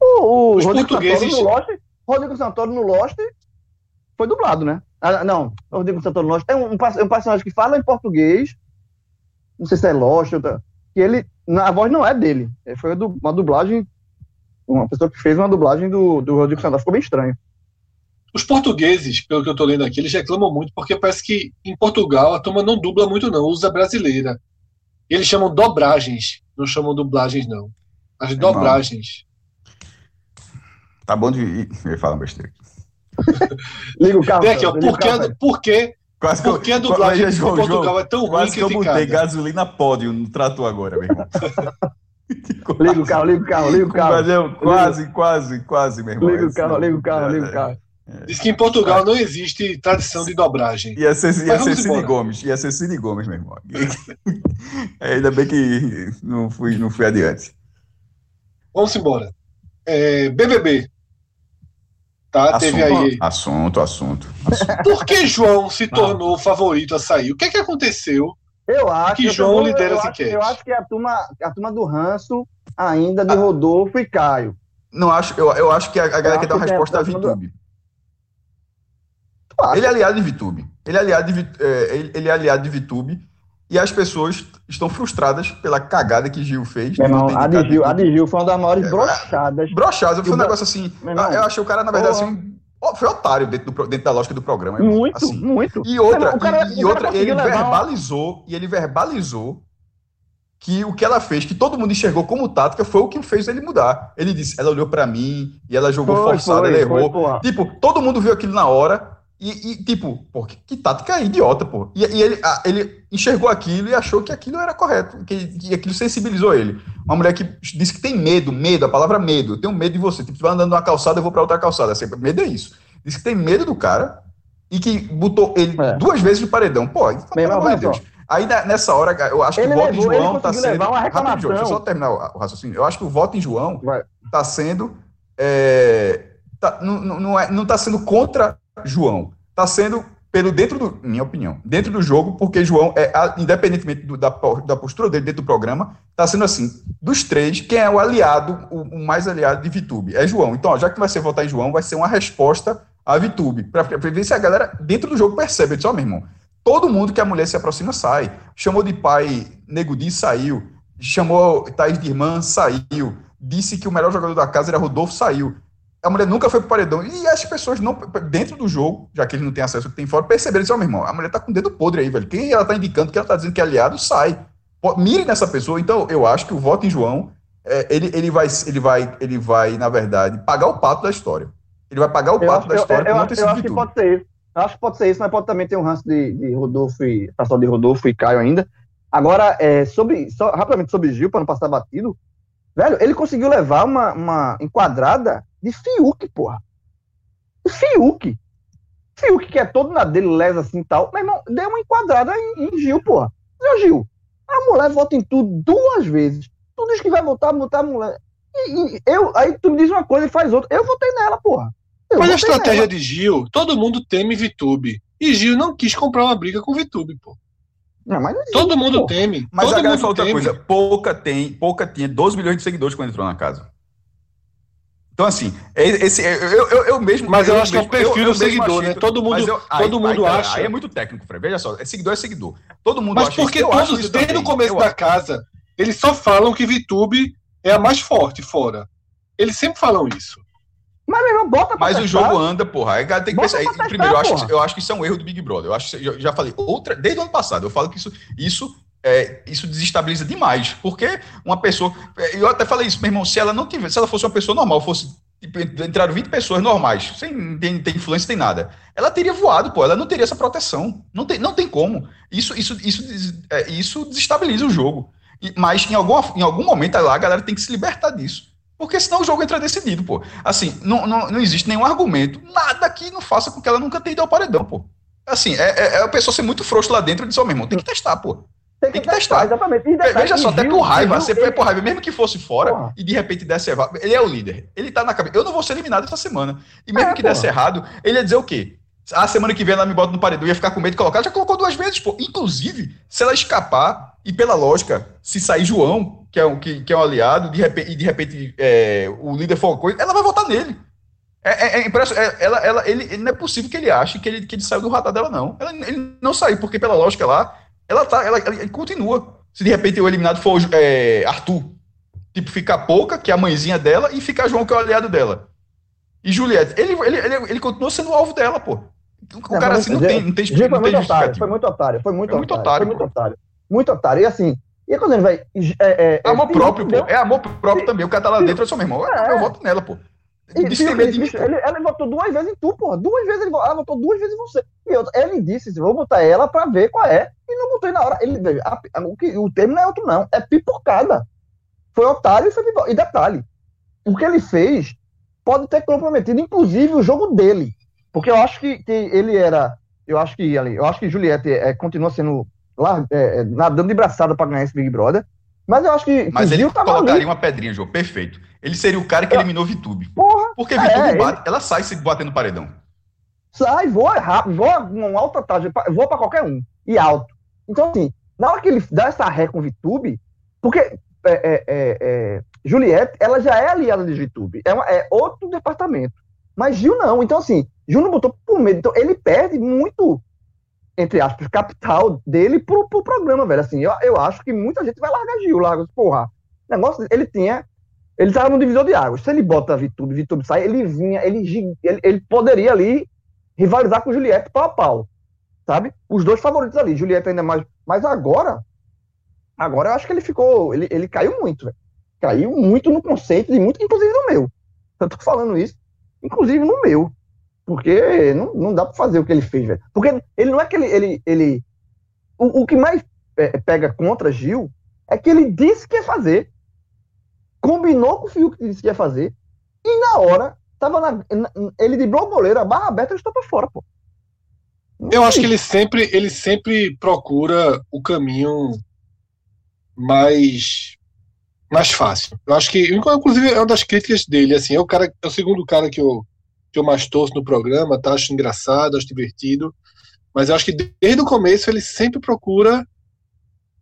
O, o Os Rodrigo portugueses- Santoro no Lost, Rodrigo Santoro no Lost foi dublado, né? Ah, não, Rodrigo Santoro no Lost é um, um um personagem que fala em português, não sei se é Lost, outra, que ele, na- a voz não é dele, É, foi uma dublagem, uma pessoa que fez uma dublagem do, do Rodrigo Santoro, ficou bem estranho. Os portugueses, pelo que eu tô lendo aqui, eles reclamam muito porque parece que em Portugal a turma não dubla muito, não, usa brasileira. Eles chamam dobragens, não chamam dublagens, não. As não. dobragens. Tá bom de. Eu uma besteira. Liga o carro. Vem aqui, ó, por que, por que, Quase por que a dublagem de João, Portugal João, é tão ruim que eu botei criticada? gasolina pódio no trator agora, meu irmão. Liga o carro, liga o carro, liga o carro. Quase, quase, quase, meu irmão. Liga o carro, liga o carro, liga o é, carro. Diz que em Portugal não existe tradição de dobragem. Ia ser, ia ser embora. Gomes, ia ser Cid Gomes, meu irmão. É, Ainda bem que não fui, não fui adiante. Vamos embora. É, BBB. Tá, teve aí. assunto, assunto, assunto. Por que João se tornou o favorito a sair? O que é que aconteceu? Eu acho Que eu João lidera eu enquetes. Eu acho que a turma, a turma do ranço ainda de Rodolfo e Caio. Não acho, eu, eu acho que a, a galera quer dar uma que resposta é a do- Vitube. Ele é aliado de Vitube. Ele é aliado de, é, ele, é aliado de Vitube. E as pessoas estão frustradas pela cagada que Gil fez. Meu irmão, a de Gil, a de Gil foi uma das maiores É, brochadas. Brochado, foi um Eu- negócio assim. Irmão, eu achei o cara, na verdade, porra. assim. Foi otário dentro, do dentro da lógica do programa. Muito, Assim. muito. E outra, cara- e, e outra ele levar uma- verbalizou, e ele verbalizou que o que ela fez, que todo mundo enxergou como tática, foi o que fez ele mudar. Ele disse, ela olhou pra mim e ela jogou Foi, forçada, foi, ela foi, errou. porra. tipo, todo mundo viu aquilo na hora e, e, tipo, pô, que, que tática idiota, pô. E, e ele, a- ele enxergou aquilo e achou que aquilo era correto, que, que aquilo sensibilizou ele. Uma mulher que disse que tem medo, medo, a palavra medo, eu tenho medo de você. Tipo, você vai andando numa calçada, eu vou pra outra calçada. Assim, medo é isso. Disse que tem medo do cara e que botou ele É. duas vezes no paredão. Pô, então, pelo amor de Deus. Aí nessa hora, eu acho que Ele o voto levou- em João tá sendo. levar uma Rapidinho, João, deixa eu só terminar o, raciocínio. Eu acho que o voto em João Vai. tá sendo. é, tá- não, não, não é, não tá sendo contra João. Tá sendo pelo dentro do. Minha opinião. Dentro do jogo, porque João, é, independentemente do- da, da postura dele dentro do programa, tá sendo assim. Dos três, quem é o aliado, o, o mais aliado de Vitube? É João. Então, ó, já que vai ser votar em João, vai ser uma resposta a Vitube. Pra ver se a galera dentro do jogo percebe. Eu disse, ó, meu irmão. Todo mundo que a mulher se aproxima sai. Chamou de pai Nego Di, saiu. Chamou Thaís de irmã, saiu. Disse que o melhor jogador da casa era Rodolfo, saiu. A mulher nunca foi pro paredão. E as pessoas não, dentro do jogo, já que eles não têm acesso ao que tem fora, perceberam isso, ó, meu irmão, a mulher tá com o dedo podre aí, velho. Quem ela tá indicando, quem ela tá dizendo que é aliado, sai. Mire nessa pessoa. Então, eu acho que o voto em João, é, ele, ele, vai, ele, vai, ele vai, na verdade, pagar o pato da história. Ele vai pagar o Eu pato acho, da eu, história eu, eu não acho- eu acho que pode ser isso. Eu acho que pode ser isso, mas pode também ter um ranço de, de Rodolfo e pessoal de Rodolfo e Caio ainda. Agora, é, sobre, só, rapidamente sobre Gil, para não passar batido, velho, ele conseguiu levar uma, uma enquadrada de Fiuk, porra. De Fiuk. Fiuk, que é todo na dele, lesa assim e tal. Meu irmão, deu uma enquadrada em, em Gil, porra. Meu Gil, a mulher vota em tudo duas vezes. Tu diz que vai votar, votar a mulher. E, e eu, aí tu me diz uma coisa e faz outra. Eu votei nela, porra. Eu Mas a votei estratégia nela. de Gil, todo mundo teme Vitube. E Gil não quis comprar uma briga com Vitube, pô. Não, mas não Todo mundo pô. teme. Mas todo a galera mundo falou outra teme. coisa. Pouca tem, pouca tinha 12 milhões de seguidores quando entrou na casa. Então, assim, esse, eu, eu, eu mesmo. Mas eu acho que é o perfil eu- eu do seguidor, achei né? Todo mundo- eu- aí- todo mundo aí, cara, acha. Aí é muito técnico, Fred. Veja só, é seguidor é seguidor. Todo mundo Mas acha porque isso. Eu todos, isso desde o começo Eu da acho. casa, eles só falam que Vitube é a mais forte fora. Eles sempre falam isso. Mas, meu irmão, bota pra Mas o testar. jogo anda, porra. Aí cara, tem que Bota pensar. testar, Primeiro, eu acho, que, eu acho que isso é um erro do Big Brother. Eu acho que eu já falei outra, desde o ano passado. Eu falo que isso, isso, é, isso desestabiliza demais. Porque uma pessoa. é, Eu até falei isso, meu irmão. Se ela não tivesse, se ela fosse uma pessoa normal, fosse. tipo, Entraram 20 pessoas normais, sem tem, tem influência, tem nada. Ela teria voado, pô. Ela não teria essa proteção. Não tem, não tem como. Isso, isso, isso, é, isso desestabiliza o jogo. Mas em, alguma, em algum momento lá, a galera tem que se libertar disso. Porque senão o jogo entra decidido, pô. Assim, não, não, não existe nenhum argumento, nada que não faça com que ela nunca tenha ido ao paredão, pô. Assim, é, é, é a pessoa ser muito frouxo lá dentro e dizer, ó, meu irmão, tem que testar, pô. Tem que testar. Exatamente. E detalhe, Veja só, até por raiva, você ele- foi por raiva, mesmo que fosse fora Porra. e de repente desse errado. Ele é o líder, ele tá na cabeça. Eu não vou ser eliminado essa semana. E mesmo É, que porra. desse errado, ele ia dizer o quê? A semana que vem ela me bota no paredão, ia ficar com medo de colocar. Já colocou duas vezes, pô. Inclusive, se ela escapar, e pela lógica, se sair João, que é um, que, que é um aliado, de repente, e de repente é, o líder for uma coisa, ela vai votar nele. É, é, é é- ela, ela, ele, ele- não é possível que ele ache que ele, que ele saiu do radar dela, não. Ela- ele não saiu, porque pela lógica lá, ela tá, ela, ela- continua. Se de repente o eliminado for é, Arthur, tipo, ficar pouca, que é a mãezinha dela, e ficar João, que é o aliado dela. E Juliette, ele, ele, ele, ele continua sendo o alvo dela, pô. O Não, cara foi assim não tem, não tem, Gil foi não tem muito otário, foi muito otário, foi muito É muito otário, otário, foi muito otário. Muito otário. E assim, e quando ele vai. É, é, Amor é, próprio, pô. É amor próprio também. O cara tá lá dentro, eu sou meu irmão. Eu, É. eu voto nela, pô. E, Disse que ele, de mim, bicho, pô. ele, ela votou duas vezes em tu, porra. Duas vezes ele ela votou duas vezes em você. E outra, ele disse vou botar ela pra ver qual é. E não botei na hora. Ele, a- a- o, que, o termo não é outro, não. É pipocada. Foi otário e foi pipoca. E detalhe, o que ele fez pode ter comprometido, inclusive, o jogo dele. Porque eu acho que, que ele era. Eu acho que ali, eu acho que Juliette é, continua sendo lá, é, é, nadando de braçada pra ganhar esse Big Brother. Mas eu acho que, Mas que ele Gil colocaria ali. uma pedrinha, João. Perfeito. Ele seria o cara que eliminou Vitube. Porra, Porque É, Vitube ele- bate, ela sai se batendo no paredão. sai, voa rápido, voa com alta taxa, voa pra qualquer um, e alto. Então, assim, na hora que ele dá essa ré com VTube, porque é, é, é, é, Juliette, ela já é aliada de VTube, é, uma- é outro departamento. Mas Gil não, então assim, Gil não botou por medo, então ele perde muito, entre aspas, capital dele pro, pro programa, velho. Assim, eu, eu acho que muita gente vai largar Gil, larga, porra. O negócio, ele tinha. Ele estava no divisor de águas. Se ele bota Vitube, Vitube sai, ele vinha, ele, ele, ele poderia ali rivalizar com Juliette pau a pau. Sabe? Os dois favoritos ali, Juliette ainda mais. Mas agora, agora eu acho que ele ficou. Ele, ele caiu muito, velho. Caiu muito no conceito de muito, inclusive no meu. Eu tô falando isso, inclusive no meu. Porque não, não dá pra fazer o que ele fez, velho. Porque ele não é que ele. ele, ele o, o que mais é, pega contra Gil é que ele disse que ia fazer. Combinou com o Fiuk que disse que ia fazer. E na hora, tava na, na- ele driblou o goleiro, a barra aberta, ele estou pra fora, pô. Eu acho que ele sempre, ele sempre procura o caminho mais mais fácil. Eu acho que, inclusive, é uma das críticas dele, assim, é o cara, é o segundo cara que eu, que eu mais torço no programa, tá? Acho engraçado, acho divertido, mas eu acho que desde o começo ele sempre procura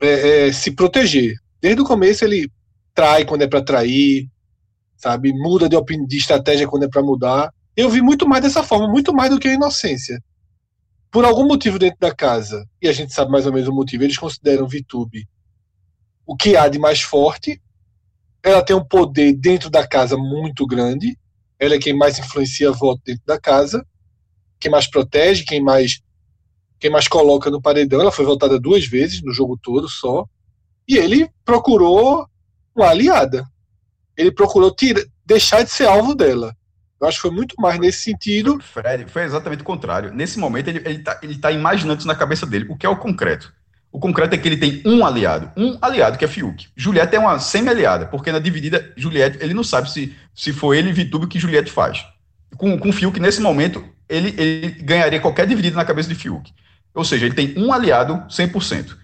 é, é, se proteger. Desde o começo ele trai quando é para trair, sabe? Muda de, de estratégia quando é para mudar. Eu vi muito mais dessa forma, muito mais do que a inocência por algum motivo dentro da casa, e a gente sabe mais ou menos o motivo, eles consideram Vitube o que há de mais forte. Ela tem um poder dentro da casa muito grande. Ela é quem mais influencia voto dentro da casa, quem mais protege, quem mais quem mais coloca no paredão. Ela foi votada duas vezes no jogo todo só. E ele procurou uma aliada. Ele procurou tira, deixar de ser alvo dela. Eu acho que foi muito mais nesse sentido Fred, foi exatamente o contrário. Nesse momento, ele, ele, tá, ele tá imaginando isso na cabeça dele. O que é o concreto? O concreto é que ele tem um aliado. Um aliado, que é Fiuk. Juliette é uma semi-aliada, porque na dividida, Juliette, ele não sabe se, se foi ele e Vitube que Juliette faz. Com, com Fiuk, nesse momento, ele, ele ganharia qualquer dividida na cabeça de Fiuk. Ou seja, ele tem um aliado 100%.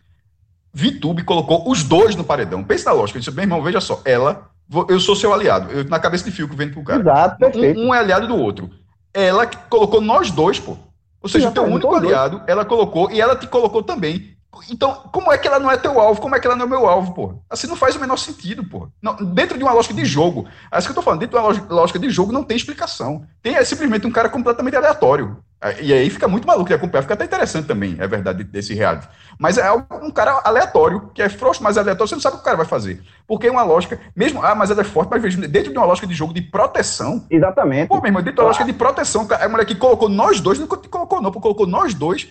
Vitube colocou os dois no paredão. Pensa na lógica. Ele disse, meu irmão, veja só, ela eu sou seu aliado. Eu, na cabeça de Fiuk vendo pro cara. Exato, perfeito. Um, um é aliado do outro. Ela colocou nós dois, pô. Ou seja, o teu único dois. aliado, ela colocou e ela te colocou também. Então, como é que ela não é teu alvo? Como é que ela não é meu alvo, pô? Assim não faz o menor sentido, pô. Não, dentro de uma lógica de jogo, é isso que eu tô falando, dentro de uma lógica- de jogo não tem explicação. Tem é simplesmente um cara completamente aleatório. É, E aí fica muito maluco de acompanhar, fica até interessante também, é verdade, desse reality. Mas é um cara aleatório, que é frouxo, mas aleatório, você não sabe o que o cara vai fazer. Porque é uma lógica, mesmo, ah, mas ela é forte, mas veja, dentro de uma lógica de jogo de proteção, Exatamente. Pô, meu irmão, dentro da lógica de proteção, a mulher que colocou nós dois, não colocou não, colocou nós dois,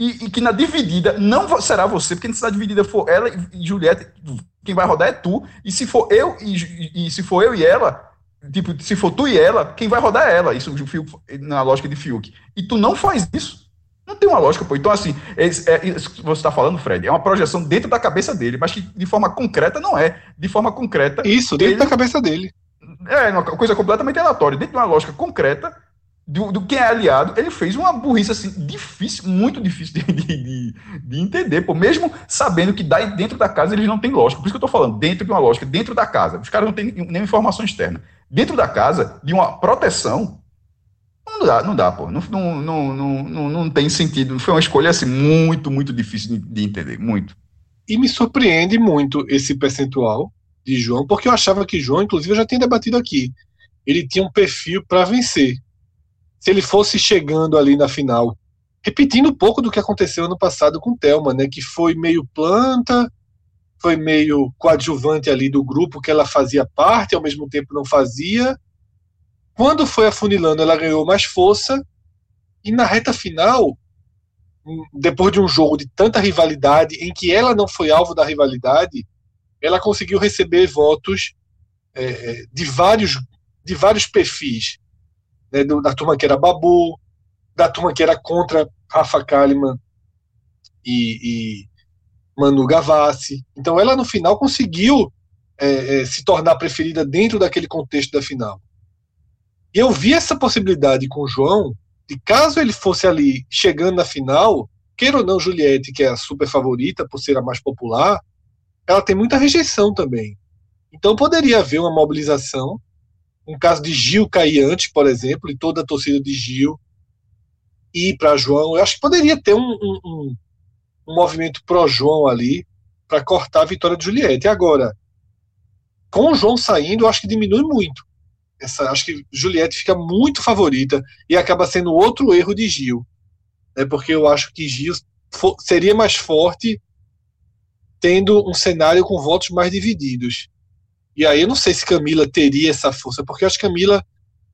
e, e que na dividida não será você, porque se na dividida for ela e, Juliette, quem vai rodar é tu, e se for eu e, e se for eu e ela, tipo, se for tu e ela, quem vai rodar é ela, isso na lógica de Fiuk. E tu não faz isso. Não tem uma lógica, pô. Então, assim, é, é, isso que você está falando, Fred, é uma projeção dentro da cabeça dele, mas que de forma concreta não é. De forma concreta, Isso, dentro Ele- da cabeça dele. é uma coisa completamente aleatória. Dentro de uma lógica concreta do, do quem é aliado, ele fez uma burrice assim, difícil, muito difícil de, de, de- de entender, pô. Mesmo sabendo que dentro da casa eles não têm lógica. Por isso que eu tô falando, dentro de uma lógica, dentro da casa. Os caras não têm nenhuma informação externa. Dentro da casa, de uma proteção, não dá, não dá, pô. Não, não, não, não, não tem sentido. Foi uma escolha assim, muito, muito difícil de, de entender. Muito. E me surpreende muito esse percentual de João, porque eu achava que João, inclusive, eu já tinha debatido aqui. Ele tinha um perfil para vencer. Se ele fosse chegando ali na final, repetindo um pouco do que aconteceu ano passado com Thelma, né, que foi meio planta, foi meio coadjuvante ali do grupo que ela fazia parte, ao mesmo tempo não fazia. Quando foi afunilando, ela ganhou mais força e na reta final depois de um jogo de tanta rivalidade, em que ela não foi alvo da rivalidade, ela conseguiu receber votos é, de vários de vários perfis, né, da turma que era Babu, da turma que era contra Rafa Kalimann e, e Manu Gavassi. Então ela no final conseguiu é, é, se tornar preferida dentro daquele contexto da final. E eu vi essa possibilidade com o João de caso ele fosse ali chegando na final, queira ou não Juliette, que é a super favorita por ser a mais popular, ela tem muita rejeição também. Então poderia haver uma mobilização, um caso de Gil cair antes, por exemplo, e toda a torcida de Gil ir para João. Eu acho que poderia ter um, um, um, um movimento pró-João ali para cortar a vitória de Juliette. Agora, com o João saindo, eu acho que diminui muito. Essa, acho que Juliette fica muito favorita e acaba sendo outro erro de Gil. Né, porque eu acho que Gil seria mais forte tendo um cenário com votos mais divididos. E aí eu não sei se Camila teria essa força, porque eu acho que Camila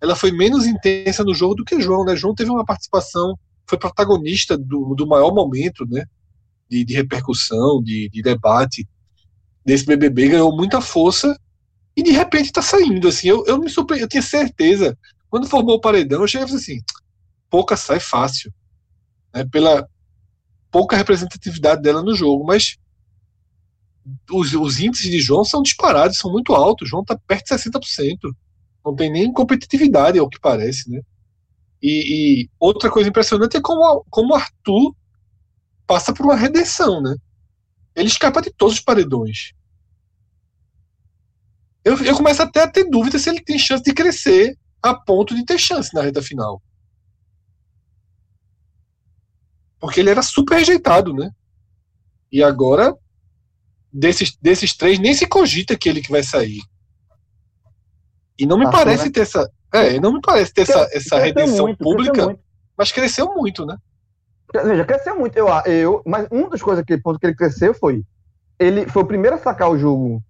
ela foi menos intensa no jogo do que João, né? João teve uma participação, foi protagonista do, do maior momento, né? De, de repercussão, de, de debate desse BBB, ganhou muita força e de repente tá saindo, assim. Eu, eu me surpreendi, eu tinha certeza. Quando formou o paredão, eu cheguei falei assim: pouca sai fácil, né? Pela pouca representatividade dela no jogo, mas os, os índices de João são disparados, são muito altos. João está perto de 60%. Não tem nem competitividade, ao que parece, né? E, e outra coisa impressionante é como, como o Arthur passa por uma redenção, né? Ele escapa de todos os paredões. Eu, eu começo até a ter dúvida se ele tem chance de crescer a ponto de ter chance na reta final. Porque ele era super rejeitado, né? E agora desses, desses três, nem se cogita que ele que vai sair. E não me Arthur, parece né? ter essa. É, não me parece ter essa, essa Cresceu redenção muito, cresceu pública, muito. mas cresceu muito, né? Veja, cresceu muito. Eu, eu, mas uma das coisas que, ponto que ele cresceu foi. Ele foi o primeiro a sacar o jogo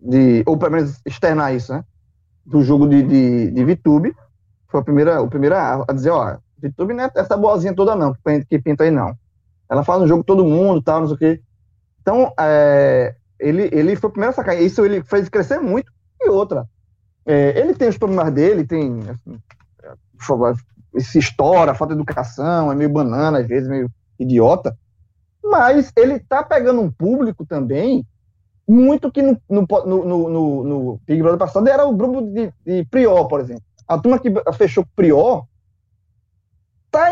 de. Ou pelo menos externar isso, né? Do jogo de, de, de VTube. Foi a primeira, o primeiro a, dizer, ó, VTube não é essa boazinha toda, não, que pinta- aí, não. Ela faz um jogo todo mundo, tal, não sei o quê. Então, é, ele, ele foi o primeiro a sacar. Isso ele fez crescer muito. E outra, é, ele tem os problemas dele, tem. Assim, se estoura, falta de educação, é meio banana, às vezes, meio idiota. Mas ele tá pegando um público também, muito que no, no, no, no, no Big Brother passado era o grupo de, de Prior, por exemplo. A turma que fechou Prior tá,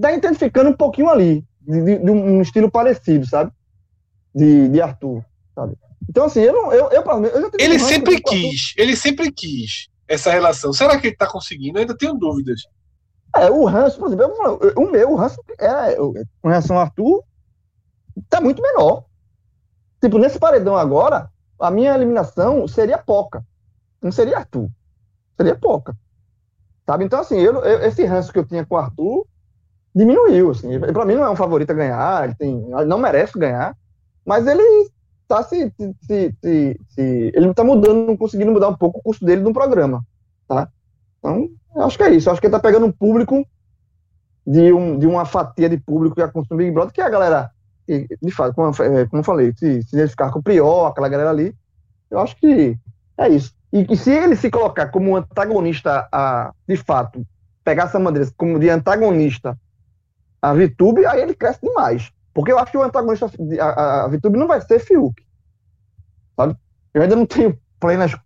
tá identificando um pouquinho ali, de- de um estilo parecido, sabe? De, de Arthur, sabe? Então, assim, eu não. Eu, eu, eu, eu ele sempre quis, ele sempre quis essa relação. Será que ele está conseguindo? Eu ainda tenho dúvidas. É, o Hans, por exemplo, o meu, o Hans, é, com relação ao Arthur, tá muito menor. Tipo, nesse paredão agora, a minha eliminação seria Poca. Não seria Arthur. Seria Poca. Sabe? Então, assim, eu, eu, esse ranço que eu tinha com o Arthur diminuiu. Assim. Para mim, não é um favorito a ganhar, ele, tem, ele não merece ganhar, mas ele tá se, se, se, se ele está mudando, conseguindo mudar um pouco o custo dele no programa, tá? Então, acho que é isso. Acho que ele tá pegando um público de, um, de uma fatia de público que já consome Big Brother, que é a galera, de fato, como, como eu falei, se, se identificar com o Prior, aquela galera ali, eu acho que é isso. E, se ele se colocar como antagonista, a, de fato, pegar essa maneira como de antagonista a VTube, aí ele cresce demais. Porque eu acho que o antagonista, a, a não vai ser Fiuk. Sabe? Eu ainda não tenho plenas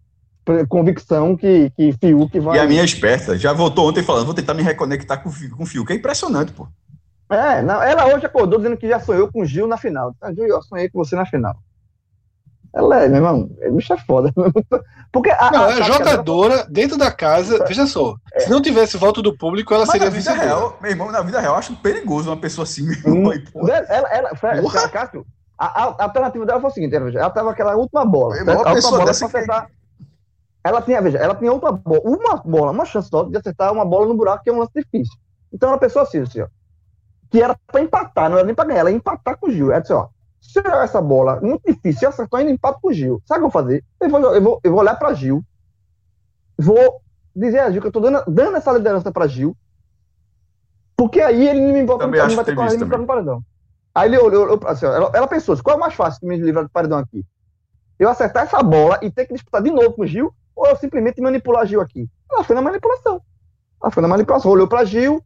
convicção que, que Fiuk vai. E a minha é esperta, já voltou ontem falando, vou tentar me reconectar com, com o Fiuk. É impressionante, pô. É, não, ela hoje acordou dizendo que já sonhou com o Gil na final. Gil, eu sonhei com você na final. Ela é, meu irmão, é bicha foda. Porque a, não, a, é jogadora dela... dentro da casa. Veja só, é. se não tivesse voto do público, ela Mas seria na vida real, meu irmão, na vida real, eu acho perigoso uma pessoa assim. Hum, ela, ela, ela, Cássio, a, a, a, alternativa dela foi o seguinte: ela tava aquela última bola. Irmão, a última bola pra acertar. Que... Ela tinha, veja, ela tinha outra bola, uma bola, uma chance só de acertar uma bola no buraco, que é um lance difícil. Então ela pensou assim, assim ó, que era pra empatar, não era nem pra ganhar, ela ia empatar com o Gil. Ela disse, ó, se eu essa bola muito difícil, acertou ainda empate com o Gil. Sabe o que eu vou fazer? Eu vou, eu vou, eu vou olhar para Gil, vou dizer a Gil que eu tô dando, dando essa liderança para Gil, porque aí ele não me bota no vai ter corrido no paredão. Aí ele olhou, assim, ela, ela, pensou, qual é mais fácil de me livrar do paredão aqui? Eu acertar essa bola e ter que disputar de novo com o Gil, ou eu simplesmente manipular Gil aqui? Ela foi na manipulação. Ela foi na manipulação, olhou para Gil,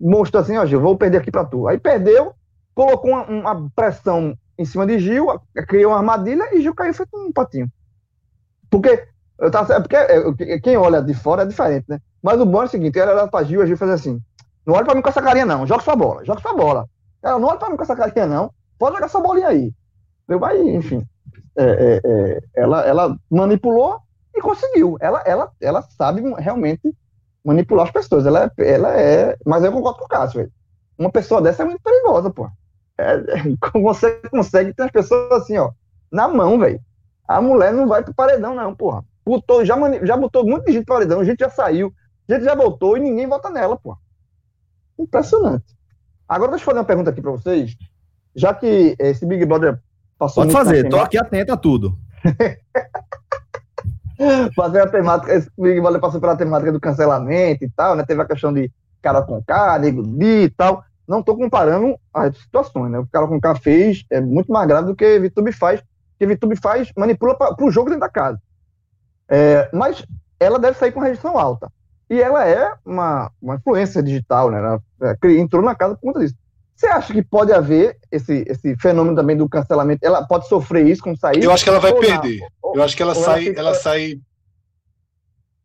mostrou assim, ó, Gil, vou perder aqui para tu. Aí perdeu, colocou uma, uma, pressão em cima de Gil, criou uma armadilha e Gil caiu feito um patinho. Porque, eu tava, é porque é, quem olha de fora é diferente, né? Mas o bom é o seguinte, ela olhava pra Gil, a Gil fazia assim, não olha pra mim com essa carinha não, joga sua bola, joga sua bola. Ela não olha pra mim com essa carinha não, pode jogar sua bolinha aí. Eu, aí, enfim, é, é, é, ela, ela manipulou e conseguiu. Ela, ela, ela sabe realmente manipular as pessoas. Ela ela é. Mas eu concordo com o Cássio, velho. Uma pessoa dessa é muito perigosa, pô. É, você consegue ter as pessoas assim, ó, na mão, velho. A mulher não vai pro paredão, não, porra. Botou, já, já botou muita gente pro paredão, a gente já saiu, a gente já voltou e ninguém vota nela, porra. Impressionante. Agora deixa eu fazer uma pergunta aqui pra vocês. Já que esse Big Brother passou. Pode fazer, tô aqui atento a tudo. fazer a temática, esse Big Brother passou pela temática do cancelamento e tal, né? Teve a questão de cara com K, nego e tal não estou comparando as situações, né? O cara com K fez é muito mais grave do que Vitube faz, que Vitube faz, manipula para o jogo dentro da casa. É, mas ela deve sair com rejeição alta. E ela é uma, uma influência digital, né? Ela, é, entrou na casa por conta disso. Você acha que pode haver esse, esse fenômeno também do cancelamento? Ela pode sofrer isso com sair? Eu acho que ela vai perder. Ou, eu acho que ela sai, ela, ela sai.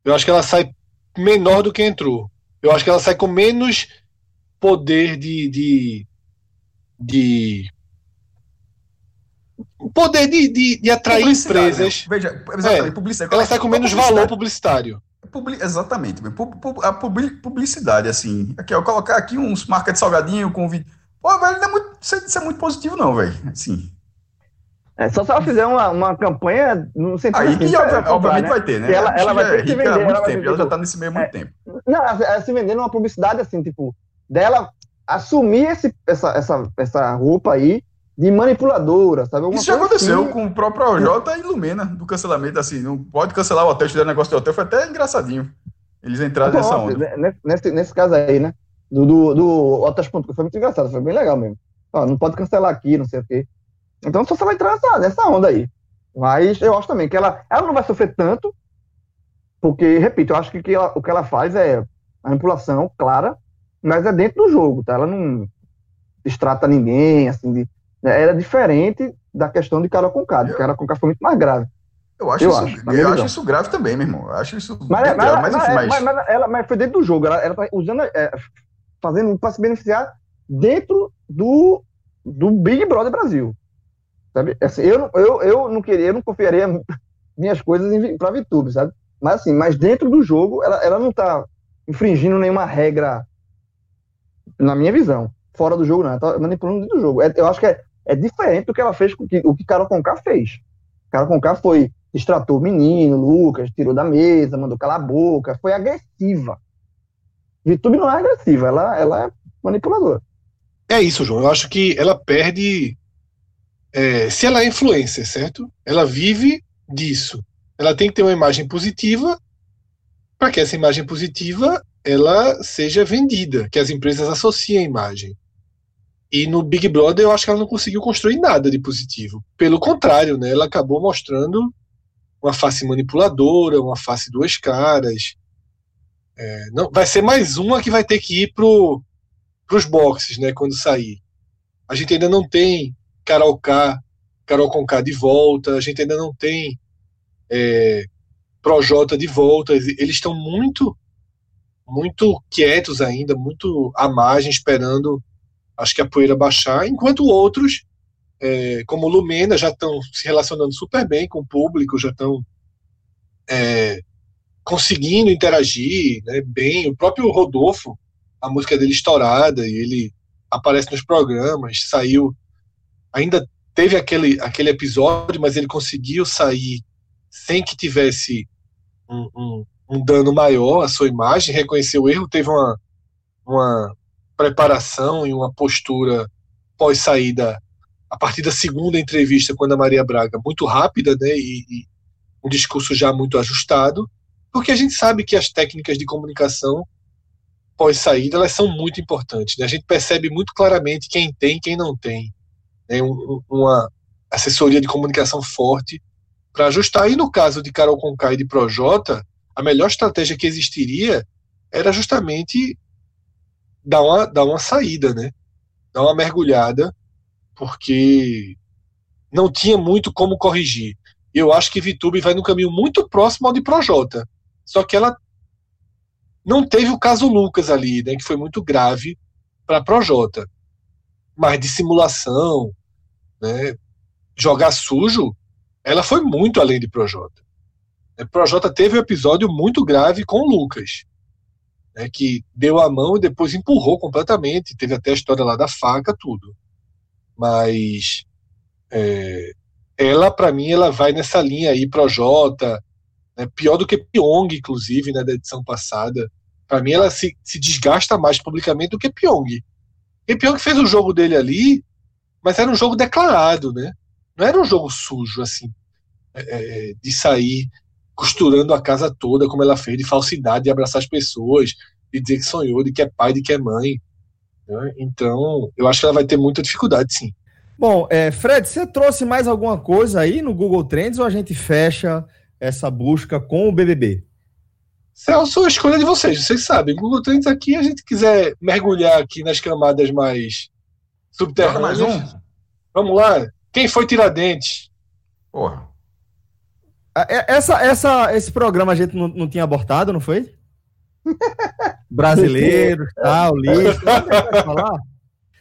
Eu acho que ela sai menor do que entrou. Eu acho que ela sai com menos poder de, de, de poder de, de, de atrair empresas. Veja, exatamente, é, publicidade. Ela está com menos valor publicitário. Publi, exatamente. A publicidade, assim. Aqui, eu colocar aqui uns marcas de salgadinho com vídeo. Pô, velho, não é muito, isso é muito positivo, não, velho. Assim. É, só se ela fizer uma, uma campanha no sentido. Aí que, obviamente, obviamente né? vai ter, né? Ela, ela vai ter que vender. Ela, tempo, ela já está nesse meio há muito é, tempo. Não, ela, ela se vendendo uma publicidade assim, tipo, dela assumir esse, essa, essa, essa roupa aí de manipuladora, sabe? Alguma Isso já aconteceu assim. com o próprio OJ e Lumena, do cancelamento, assim, não pode cancelar o hotel, tiver negócio de hotel, foi até engraçadinho. Eles entraram nessa onda. Né, nesse, nesse caso aí, né? Do, do, do Hotéis.com, foi muito engraçado, foi bem legal mesmo. Ó, não pode cancelar aqui, não sei o quê. Então só você vai entrar nessa, nessa onda aí. Mas eu acho também que ela, ela não vai sofrer tanto, porque, repito, eu acho que, que ela, o que ela faz é manipulação clara, mas é dentro do jogo, tá? Ela não destrata ninguém, assim, de, né? era diferente da questão de Carol Conká, de Carol Conká foi muito mais grave. Eu acho, eu isso, acho, eu acho isso grave também, meu irmão. Eu acho isso mas, mas, grave, mas, mas, mas, mas, mas, ela, mas foi dentro do jogo, ela, ela tá usando, é, fazendo para se beneficiar dentro do, do Big Brother Brasil. Sabe? Assim, eu, não- eu, eu não queria, eu não confiaria minhas coisas pra VTube, sabe? Mas assim, mas dentro do jogo, ela, ela não tá infringindo nenhuma regra, na minha visão. Fora do jogo, não. Ela tá manipulando dentro do jogo. É- eu acho que é, é diferente do que ela fez com o que, o que Carol Conká fez. Carol Conká foi, extratou o menino, Lucas, tirou da mesa, mandou calar a boca, foi agressiva. VTube não é agressiva, ela, ela é manipuladora. É isso, João. Eu acho que ela perde. é, se ela é influencer, certo? Ela vive disso. Ela tem que ter uma imagem positiva para que essa imagem positiva ela seja vendida, que as empresas associem a imagem. E no Big Brother eu acho que ela não conseguiu construir nada de positivo. Pelo contrário, né? Ela acabou mostrando uma face manipuladora, uma face duas caras. É, não, vai ser mais uma que vai ter que ir pro para os boxes, né, quando sair. A gente ainda não tem Carol K, Carol Conká de volta, a gente ainda não tem é, Projota de volta. Eles estão muito, muito quietos ainda, muito à margem, esperando, acho que a poeira baixar, enquanto outros, é, como Lumena, já estão se relacionando super bem com o público, já estão é, conseguindo interagir né, bem. O próprio Rodolfo, a música dele estourada e ele aparece nos programas, saiu, ainda teve aquele, aquele episódio, mas ele conseguiu sair sem que tivesse um, um, um dano maior à sua imagem, reconheceu o erro, teve uma, uma preparação e uma postura pós-saída a partir da segunda entrevista com a Maria Braga muito rápida, né, e, e um discurso já muito ajustado, porque a gente sabe que as técnicas de comunicação pós-saída, elas são muito importantes. Né? A gente percebe muito claramente quem tem quem não tem. Né? Um, uma assessoria de comunicação forte para ajustar. E no caso de Carol Conká e de Projota, a melhor estratégia que existiria era justamente dar uma, dar uma saída, né? dar uma mergulhada, porque não tinha muito como corrigir. Eu acho que Vitube vai no caminho muito próximo ao de Projota. Só que ela não teve o caso Lucas ali, né, que foi muito grave para Projota. Mas de simulação, né, jogar sujo, ela foi muito além de Projota. É, Projota teve um episódio muito grave com o Lucas, né, que deu a mão e depois empurrou completamente. Teve até a história lá da faca, tudo. Mas é, ela, para mim, ela vai nessa linha aí, Projota, né, pior do que Pyong, inclusive, né, da edição passada. Para mim, ela se, se desgasta mais publicamente do que Pyong. E Pyong fez o jogo dele ali, mas era um jogo declarado, né? Não era um jogo sujo, assim, é, de sair costurando a casa toda, como ela fez, de falsidade, de abraçar as pessoas, de dizer que sonhou, de que é pai, de que é mãe. Né? Então, eu acho que ela vai ter muita dificuldade, sim. Bom, é, Fred, você trouxe mais alguma coisa aí no Google Trends ou a gente fecha essa busca com o BBB? Celso, a escolha de vocês, vocês sabem. Google Trends aqui, a gente quiser mergulhar aqui nas camadas mais subterrâneas. Mais um. Vamos lá. Quem foi Tiradentes? Porra. É, Essa, essa, esse programa a gente não, não tinha abortado, não foi? Brasileiros, tal, lixo. Pode falar?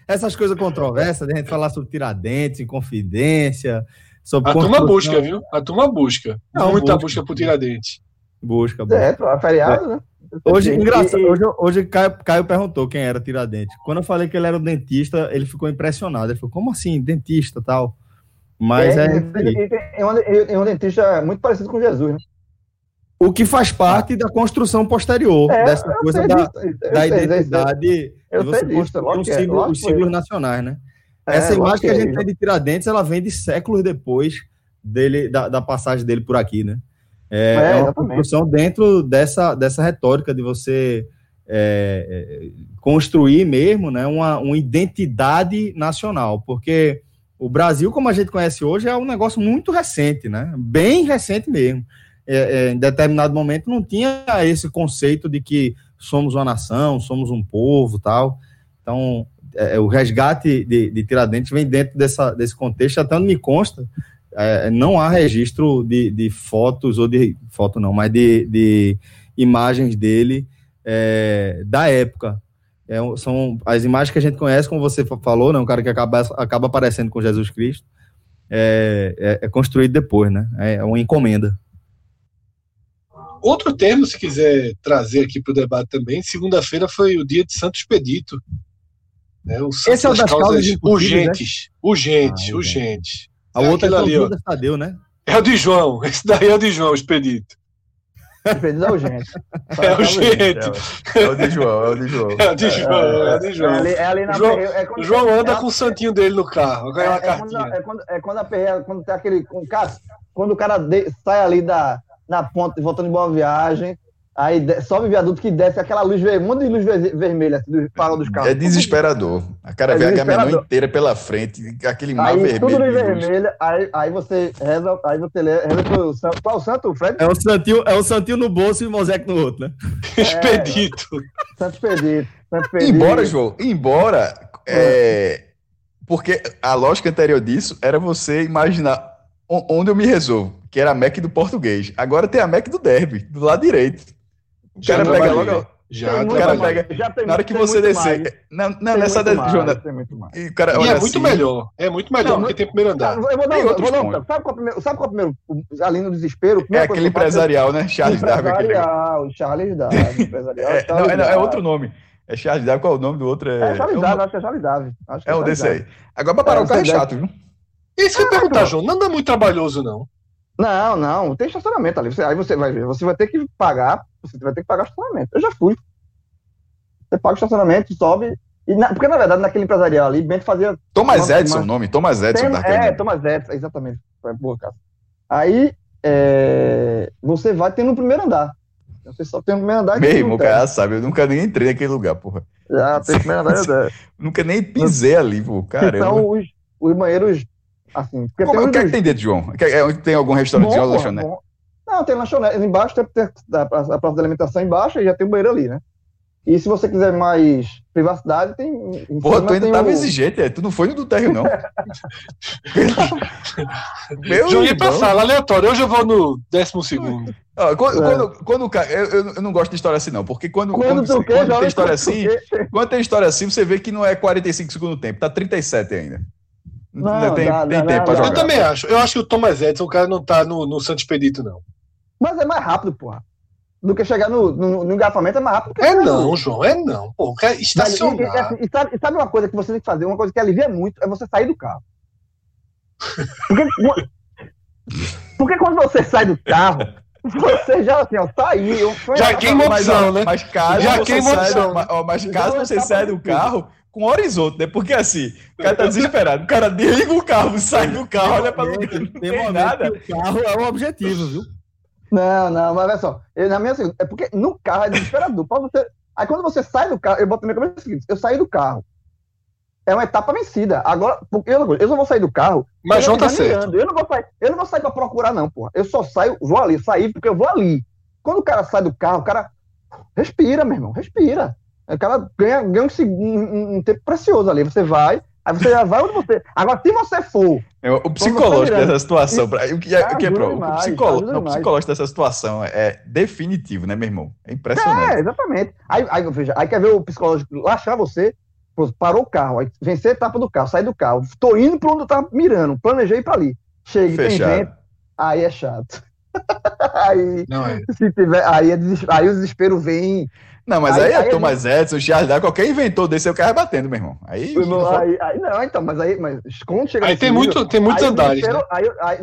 Essas coisas controversas, de a gente falar sobre Tiradentes, Inconfidência, sobre A turma construção- busca, viu? A turma busca. Não, Muita busca. busca por Tiradentes. Busca, busca. É, feriado, né? Hoje, engraçado, hoje, hoje Caio, Caio perguntou quem era Tiradentes. Quando eu falei que ele era um dentista, ele ficou impressionado. Ele falou, como assim, dentista tal? Mas é, é, é um, é um dentista muito parecido com Jesus, né? o que faz parte da construção posterior É, dessa coisa da, disso, da identidade Eu de você construir lógico um que é, os que é. símbolos nacionais, né? É, Essa imagem que a é gente tem de Tiradentes, ela vem de séculos depois dele, da, da passagem dele por aqui, né? É, É, é uma construção dentro dessa, dessa retórica de você é, é, construir mesmo né, uma, uma identidade nacional, porque o Brasil, como a gente conhece hoje, é um negócio muito recente, né? Bem recente mesmo. É, é, em determinado momento não tinha esse conceito de que somos uma nação, somos um povo, tal. Então, é, o resgate de, de Tiradentes vem dentro dessa, desse contexto, até onde me consta, é, não há registro de, de fotos, ou de foto não, mas de, de imagens dele é, da época. É, são as imagens que a gente conhece, como você fa- falou, né, um cara que acaba, acaba aparecendo com Jesus Cristo. é, é, é construído depois, né? É uma encomenda. Outro termo, se quiser trazer aqui para o debate também, segunda-feira foi o dia de Santo Expedito. Né? O Santo Esse é o das causas impossíveis, urgentes, urgentes, Ah, urgentes. A É outra é São ali, ó. Tadeu, né? É o de João, esse daí é o de João, o Expedito. Expedito é urgente. É urgente, É o de João, é o de João. é o de João, é o de É João. ali, é ali na João- perreira- é quando- O João anda é- com o santinho dele no carro, É, ganha uma é quando, é, quando, é quando a perreira, quando tem aquele. quando o cara de- sai ali da, na ponta, voltando de boa viagem, aí sobe o viaduto que desce aquela luz vermelha, um monte de luz ver- vermelha, assim, do farol dos carros. É desesperador. A cara É vê a desesperador. inteira pela frente, aquele mar Aí vermelho. tudo luz vermelha, aí, aí você reza, aí você lê, reza pro santo. Qual o santo, Fred? É o Santinho, é o Santinho no bolso e o Mosaico no outro, né? Expedito. Santo Expedito. Santo Expedito. Embora, João, embora. é, porque a lógica anterior disso era você imaginar onde eu me resolvo, que era a Mac do português. Agora tem a Mac do derby, do lado direito. O Já cara pega trabalhei. logo. Já Tem muito cara pega- já tem- Na hora que você descer. mais. Não, não nessa. de- mais, mais. e o cara E olha é muito assim, melhor. É muito melhor Não, do que não- tem primeiro andar. Eu vou dar, eu vou dar um- sabe, qual é o primeiro, sabe qual é o primeiro? o- Ali no desespero. É primeira coisa aquele empresarial, né? Charles Darwin. Empresarial, Charles Darwin. Empresarial, É, é, é Darwin. outro nome. É Charles Darwin, qual é o nome do outro? É, É Charles é um- Darwin, acho que é Charles Darwin. Acho que é um desse Darwin. aí. Agora pra parar É, o carro é chato, viu? Isso que eu ia perguntar, João, não anda muito trabalhoso, não. Não, não, tem estacionamento ali. Você- aí você vai ver, você vai ter que pagar, você vai ter que pagar estacionamento. Eu já fui. Você paga o estacionamento, sobe. E na- porque, na verdade, naquele empresarial ali, Bento fazia. Thomas mas- o nome. Thomas Edison. Tem- daquele é. Thomas Edison, exatamente. Foi boa, cara. Aí, é, você vai ter no primeiro andar. Você só tem no primeiro andar. tem Mesmo, o cara sabe. Eu nunca nem entrei naquele lugar, porra. Já tem no primeiro andar. Nunca nem pisei ali, pô. Caramba. são os, os banheiros, assim. Porque Como- tem o que é que tem dentro, João? É onde tem algum restaurante Bom, porra, lanchonete? bom. Não, tem lanchonete. Embaixo tem, tem a, praça da alimentação embaixo e já tem um banheiro ali, né? E se você quiser mais privacidade, tem. em Porra, tu ainda tava o- exigente, é. Tu não foi no do térreo, não. Meu ia pra sala, aleatório. Hoje eu vou no décimo segundo. Ó, quando, É. quando, quando o cara. Eu, eu- eu não gosto de história assim, não. Porque quando, Quando quando, quer, quando tem história assim. Quando tem história assim, você vê que não é 45 segundos tempo, tá 37 ainda. Não, tem, dá, tem dá, tempo dá. Eu também acho. Eu acho que o Thomas Edison, o cara não tá no, no Santo Expedito, não. Mas é mais rápido, porra. Do que chegar no, no, no engarrafamento é mais rápido que É não, João, é não. Pô, cara Velho, E, e, estacionar. assim, e sabe, e sabe uma coisa que você tem que fazer? Uma coisa que alivia muito é você sair do carro. Porque, porque quando você sai do carro, você já assim, ó, saiu. Já queima Mas, opção, né? mas caso Já você saia, opção. ma- ó, mas caso você tá saia do carro com horizonte, né? Porque assim, o cara tá desesperado. O cara desliga o carro, sai do carro, olha pra lugar, não Tem nada. o carro é o objetivo, viu? Não, não, mas olha só. Eu, na minha segunda, é porque no carro é desesperador. Pra você, aí quando você sai do carro, eu boto na minha cabeça o seguinte: eu saí do carro. É uma etapa vencida. Agora, porque eu, eu só vou sair do carro. Mas eu João tá certo. Eu não vou sair, eu não vou sair pra procurar, não, porra. Eu só saio, vou ali, sair porque eu vou ali. Quando o cara sai do carro, o cara respira, meu irmão, respira. O cara ganha, ganha um, um- um- tempo precioso ali. Você vai, aí você já vai onde você. Agora, se você for É, O psicológico dessa situação, pra- o que é, o que é pro- o demais, psicolo- não, o demais. psicológico dessa situação é definitivo, né, meu irmão? É impressionante. É, exatamente. Aí, aí, veja, aí quer ver o psicológico achar você, parou o carro, aí vencer a etapa do carro, sai do carro, tô indo pra onde eu tava mirando, planejei pra ali. Chega tem vento, aí é chato. aí, Não é. se tiver, aí, é aí o desespero vem. Não, mas Aí- aí, é aí a Thomas Edison, Charles Darwin, qualquer inventor desse, aí o cara batendo, meu irmão. Aí, aí, aí- não, então, mas aí, mas quando chega Aí tem, nível, muito, tem muitos aí andares, né? Aí, aí,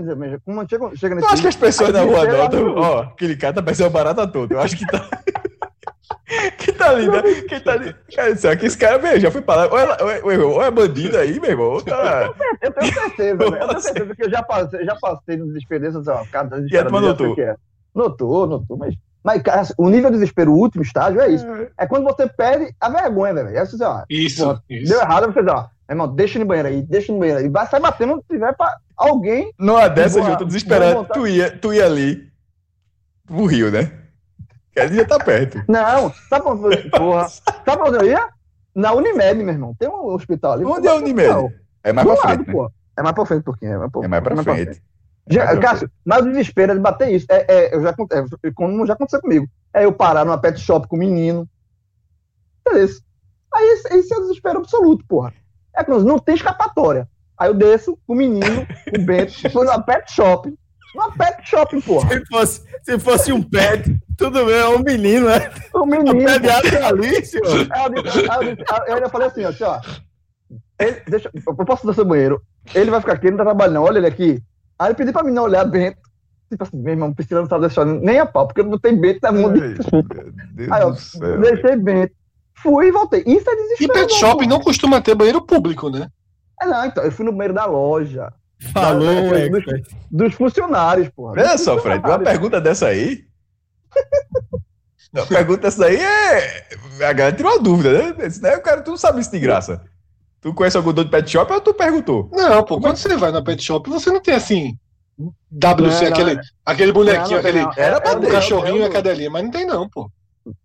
como chega, chega nesse eu acho que as pessoas aí na rua absoluto. ó, aquele cara tá parecendo barata toda. Eu acho que tá. que tá ali, né? Que tá ali. Cara, isso aqui, esse cara, meu, já fui lá. Ou é, ou é- ou é- é bandido aí, meu irmão. ou tá- Eu tenho certeza. Eu tenho certeza que eu já passei, já passei desse, assim, ó, cara, tá E a sei notou? que é. Notou, notou, mas, mas cara, o nível de desespero, o último estágio é isso. É quando você perde a vergonha, velho. Diz, ó, Isso, isso. deu errado, você diz, ó, irmão, deixa no banheiro aí, deixa no banheiro aí. Vai sair batendo onde tiver pra alguém. Numa dessa, Boa, Ju, tô desesperado. Tu ia, tu ia ali pro Rio, né? Que ali já tá perto. Não, sabe pra onde, porra, sabe pra onde eu ia? Na Unimed, meu irmão. Tem um hospital ali. Onde é a Unimed? Não, É mais do pra lado, frente, né? pô. É mais pra frente um pouquinho. É mais, pra- É mais pra frente. É Já, Cássio, mas o desespero é de bater isso. É, é, eu já, é, como já aconteceu comigo. É eu parar numa pet shop com o menino. É isso. Aí esse, esse é o desespero absoluto, porra. É que não tem escapatória. Aí eu desço com o menino, o Bento, foi numa pet shop. Uma pet shop, porra. Se fosse, se fosse um pet, tudo bem, é um menino, né? O menino. pediatra ali, senhor. Aí eu, disse- aí eu, disse- aí eu ainda falei assim, ó, assim, ó. Ele, deixa, eu posso dar seu banheiro. Ele vai ficar aqui, ele não tá trabalhando, não. Olha ele aqui. Aí eu pedi pra mim não olhar Bento. Tipo assim, meu irmão, Priscila não tá deixando nem a pau, porque eu não tenho Bento na mão de. Aí eu do céu. deixei Bento. Fui e voltei. Isso é E desespero. pet shop não costuma ter banheiro público, né? É, não, então, eu fui no banheiro da loja. Falou, Não, é, expert. Dos funcionários, porra. Olha Dos só, Fred, uma pergunta dessa aí. Uma pergunta dessa aí é. A galera tirou uma dúvida, né? Esse, né? O cara, tu não sabe isso de graça. Tu conhece algum dono de pet shop ou tu perguntou? Não, pô, quando você vai na pet shop, você não tem assim. WC, Não, aquele, não. aquele bonequinho, Não, aquele. Era pra É um cachorrinho e a cadelinha, mas não tem não, pô.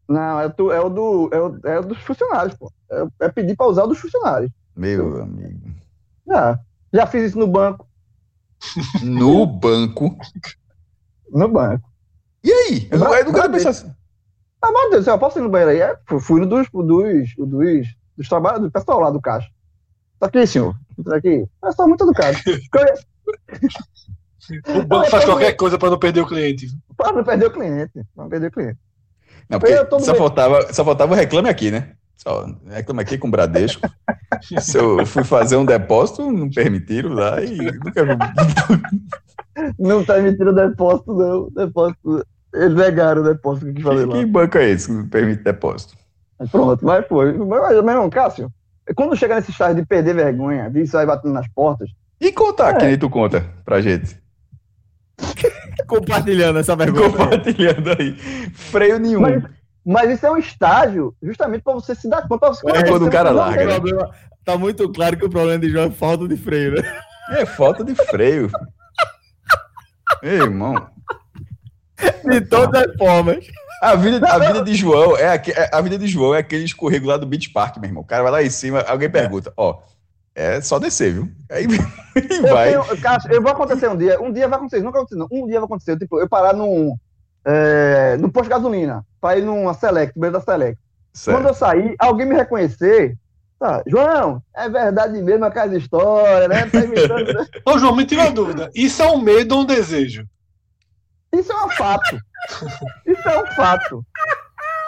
Não, é, do, é o do. É, o, é o dos funcionários, pô. É, é pedir pra usar o dos funcionários. Meu amigo. Já. Já fiz isso no banco. No banco. No banco. E aí? Eu, Bra- eu nunca pensei assim. Ah, meu Deus eu posso ir no banheiro aí? É, fui- fui no dos, dos, dos, dos trabalhos do pessoal lá do caixa. Tá aqui, senhor. Tá aqui. Pessoal muito educado. O banco faz qualquer coisa pra não perder o cliente. Para não perder o cliente. Pra não perder o cliente. Não, só faltava, só faltava o reclame aqui, né? Só reclame aqui com o Bradesco. Se eu fui fazer um depósito, não permitiram lá e nunca vi. Não tá emitindo depósito, não. Depósito. Eles negaram o depósito que fazer Que, lá. que banco é esse que não permite depósito? Mas Pronto, mas foi. Mas, mas não, Cássio, quando chega nesse estágio de perder vergonha, de sair batendo nas portas, E contar, É. que nem tu conta pra gente. Compartilhando essa vergonha. Compartilhando aí. Freio nenhum. Mas, mas isso é um estágio justamente para você se dar conta. você- É, quando o cara larga, né? Problema- Tá muito claro que o problema de João é falta de freio, né? É falta de freio. Ei, irmão. De todas as formas. A vida, a vida de João é, aque- é- a vida de João é aquele escorrego lá do Beach Park, meu irmão. O cara vai lá em cima, alguém pergunta, ó, é só descer, viu? Aí Eu, vai. tenho, Cássio, eu vou acontecer um dia. Um dia vai acontecer, nunca aconteceu, não. Um dia vai acontecer. Tipo, eu parar num, é, no posto de gasolina, para ir numa Select, meio da Select. Sério. Quando eu sair, alguém me reconhecer. Tá, João, é verdade mesmo aquelas histórias, né? Tá né? Ô, João, me tira uma dúvida. Isso é um medo ou um desejo? Isso é um fato. Isso é um fato.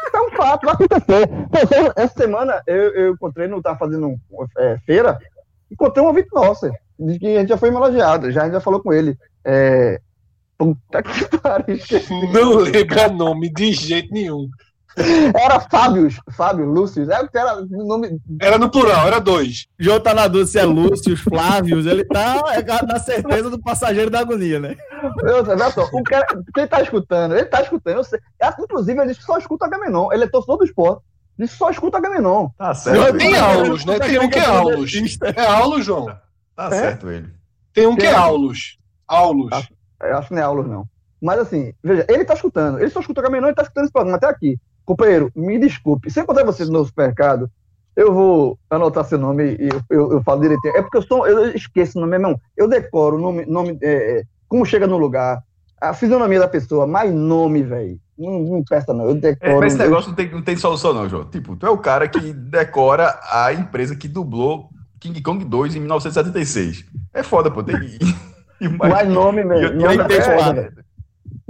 Isso é um fato, vai acontecer. Pô, essa- semana eu, eu encontrei, não tava fazendo é, feira, encontrei um ouvinte nosso, de que a gente já foi elogiado, já, a gente já falou com ele. É, puta que pariu. Não lembra nome de jeito nenhum. Era Fábio, Fábio, Lúcio, é o que era o nome. Era no plural, era dois. João tá na dúvida se é Lúcio, Flávios, ele tá é, na certeza do passageiro da agonia, né? Eu, olha só, o cara, quem tá escutando, ele tá escutando, eu sei. É, Inclusive, ele disse que só escuta Agamenon, ele é torcedor do esporte. Ele só escuta Agamenon. Tá certo. Tem ele. aulos, né? Tem um que é aulos. É aulos, João. Tá É? certo ele. Tem um que é aulos. Aulos. Eu acho que não é aulas, não. Mas assim, veja, ele tá escutando. Ele só escuta o Caminhão, ele tá escutando esse programa até aqui. Companheiro, me desculpe. Se eu encontrar você no supermercado, eu vou anotar seu nome e eu, eu, eu falo direitinho. É porque eu, sou, eu esqueço o nome, irmão. Eu decoro o nome, nome é, é, como chega no lugar, a fisionomia da pessoa, mais nome, velho. Não, não peça, não. Eu É, decoro. mas esse eu- negócio não tem, não tem solução, não, João. Tipo, tu é o cara que decora a empresa que dublou King Kong 2 em 1976. É foda, pô. Tem. mais nome, eu- velho. e Nome, eu- é eu-.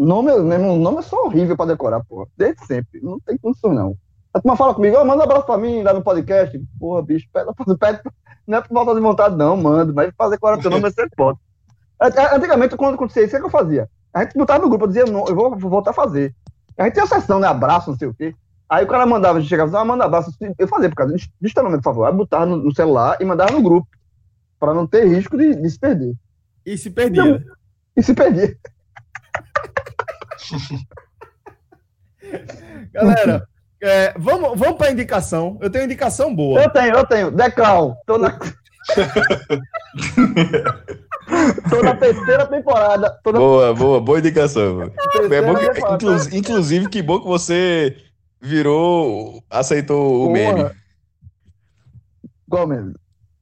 Nome, meu irmão, nome é só horrível pra decorar, porra. Desde sempre. Não tem condição, não. A turma fala comigo, ó, manda um abraço pra mim lá no podcast. Porra, bicho, pede, pede, não é por falta de vontade, não, manda, mas fazer decorar teu nome você pode. An- Antigamente, quando acontecia isso, o que eu fazia? A gente botava no grupo, eu dizia, não, eu vou, voltar a fazer. A gente tinha sessão, né? Abraço, não sei o quê. Aí o cara mandava, a gente chegava e ah, manda abraço. Eu fazia, por causa teu nome, por favor. Aí botava no, no celular e mandava no grupo. Pra não ter risco de, de se perder. E se perdia. né? E se perder. Galera, é, vamos, vamos pra indicação. Eu tenho indicação boa. Eu tenho, eu tenho. Decral. Tô na. tô na terceira temporada. Na Boa, boa, boa indicação. É bom que, inclu- inclusive, que bom que você virou, aceitou o Porra. meme. Qual mesmo?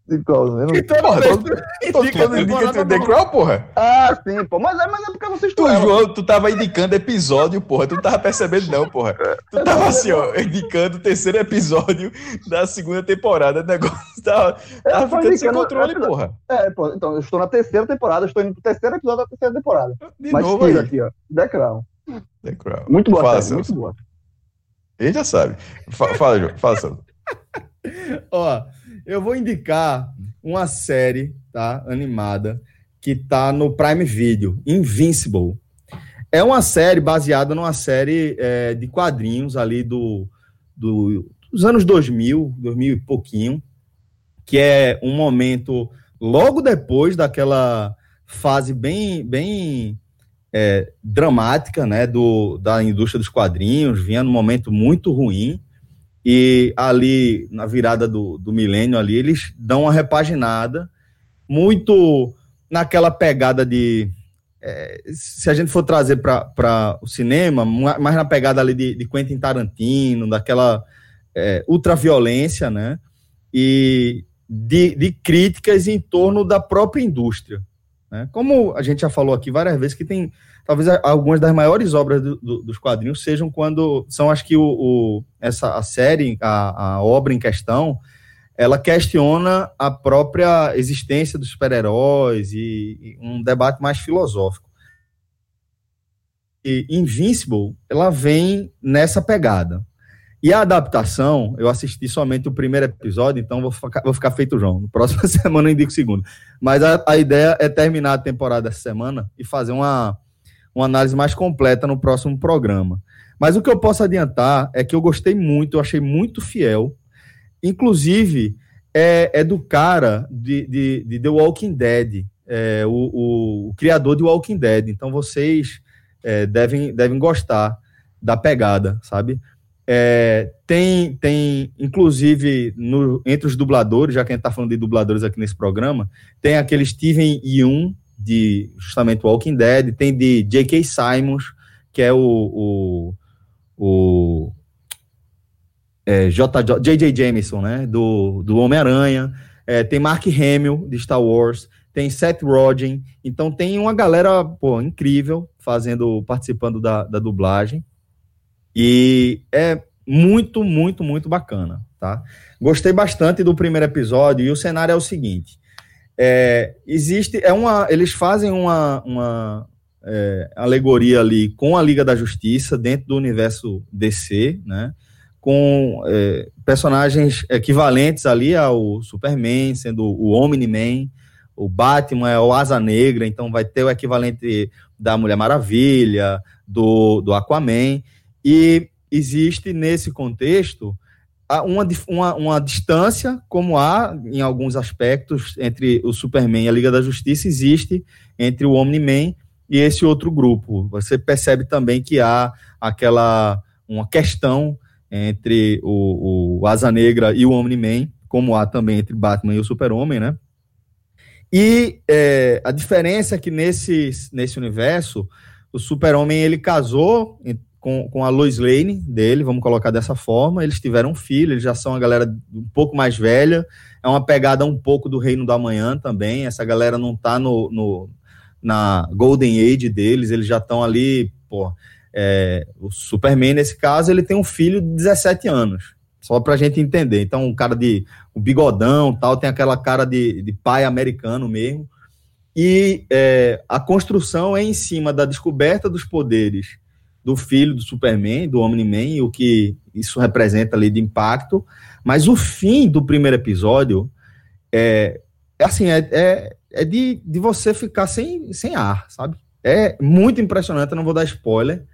De qual? Eu não- E toda Porra, tô- tu Todo indica tu The boa. Crown, porra. Ah, sim, pô. Mas é, mas é porque vocês Tu, estão. João, tu tava indicando episódio, porra. Tu não tava percebendo, não, porra. Tu tava assim, ó, indicando o terceiro episódio da segunda temporada. O negócio tá, tá Eu tô ficando sem indicando- controle, porra. É, pô, então, eu estou na terceira temporada, eu estou indo pro terceiro episódio da terceira temporada. De Mas novo tira aí. aqui, ó. The Crown. The Crown. Muito boa, Fala, série, muito boa. Ele já sabe. Fa- Fala, João. Fala. Ó, eu vou indicar uma série, tá? Animada, que tá no Prime Video, Invincible. É uma série baseada numa série é, de quadrinhos ali do, do- dos anos 2000, 2000 e pouquinho, que é um momento logo depois daquela fase bem, bem é, dramática, né, do, da indústria dos quadrinhos, vinha num momento muito ruim, e ali, na virada do, do milênio ali, eles dão uma repaginada, muito naquela pegada de. é, se a gente for trazer para o cinema, ma- mais na pegada ali de, de Quentin Tarantino, daquela é, ultraviolência, né? E de, de críticas em torno da própria indústria. Né? Como a gente já falou aqui várias vezes, que tem talvez algumas das maiores obras do- do- dos quadrinhos sejam quando são acho que o, o- essa a série a, a obra em questão ela questiona a própria existência dos super-heróis e, e um debate mais filosófico. E Invincible ela vem nessa pegada. E a adaptação eu assisti somente o primeiro episódio então vou ficar, vou ficar feito João. No próxima semana eu indico o segundo. Mas a, a ideia é terminar a temporada essa semana e fazer uma uma análise mais completa no próximo programa. Mas o que eu posso adiantar é que eu gostei muito, eu achei muito fiel. Inclusive, é, é do cara de, de, de The Walking Dead, é, o, o, o criador de Walking Dead. Então, vocês é, devem, devem gostar da pegada, sabe? É, tem, tem, inclusive, no, entre os dubladores, já que a gente está falando de dubladores aqui nesse programa, tem aquele Steven Yeun, de justamente Walking Dead, tem de J.K. Simons, que é o, o, o é, J.J. Jameson, né, do, do Homem-Aranha, é, tem Mark Hamill, de Star Wars, tem Seth Rogen, então tem uma galera, pô, incrível, fazendo, participando da, da dublagem, e é muito, muito, muito bacana, tá? Gostei bastante do primeiro episódio, e o cenário é o seguinte, é, existe, é uma, eles fazem uma, uma é, alegoria ali com a Liga da Justiça dentro do universo DC, né? Com é, personagens equivalentes ali ao Superman, sendo o Omni-Man, o Batman é o Asa Negra, então vai ter o equivalente da Mulher Maravilha, do, do Aquaman, e existe nesse contexto uma, uma, uma distância, como há em alguns aspectos entre o Superman e a Liga da Justiça, existe entre o Omni-Man e esse outro grupo. Você percebe também que há aquela uma questão entre o, o Asa Negra e o Omni-Man, como há também entre Batman e o Super-Homem, né? E é, a diferença é que nesse, nesse universo, o Super-Homem ele casou com, com a Lois Lane dele, vamos colocar dessa forma. Eles tiveram um filho, eles já são uma galera um pouco mais velha. É uma pegada um pouco do Reino da Manhã também. Essa galera não tá no, no na Golden Age deles, eles já estão ali, pô. É, o Superman, nesse caso, ele tem um filho de 17 anos. Só pra gente entender. Então, um cara de um bigodão tal, tem aquela cara de, de pai americano mesmo. E é, a construção é em cima da descoberta dos poderes do filho do Superman, do Omni-Man, e o que isso representa ali de impacto. Mas o fim do primeiro episódio é, é assim, é, é, é de, de você ficar sem, sem ar, sabe? É muito impressionante, eu não vou dar spoiler,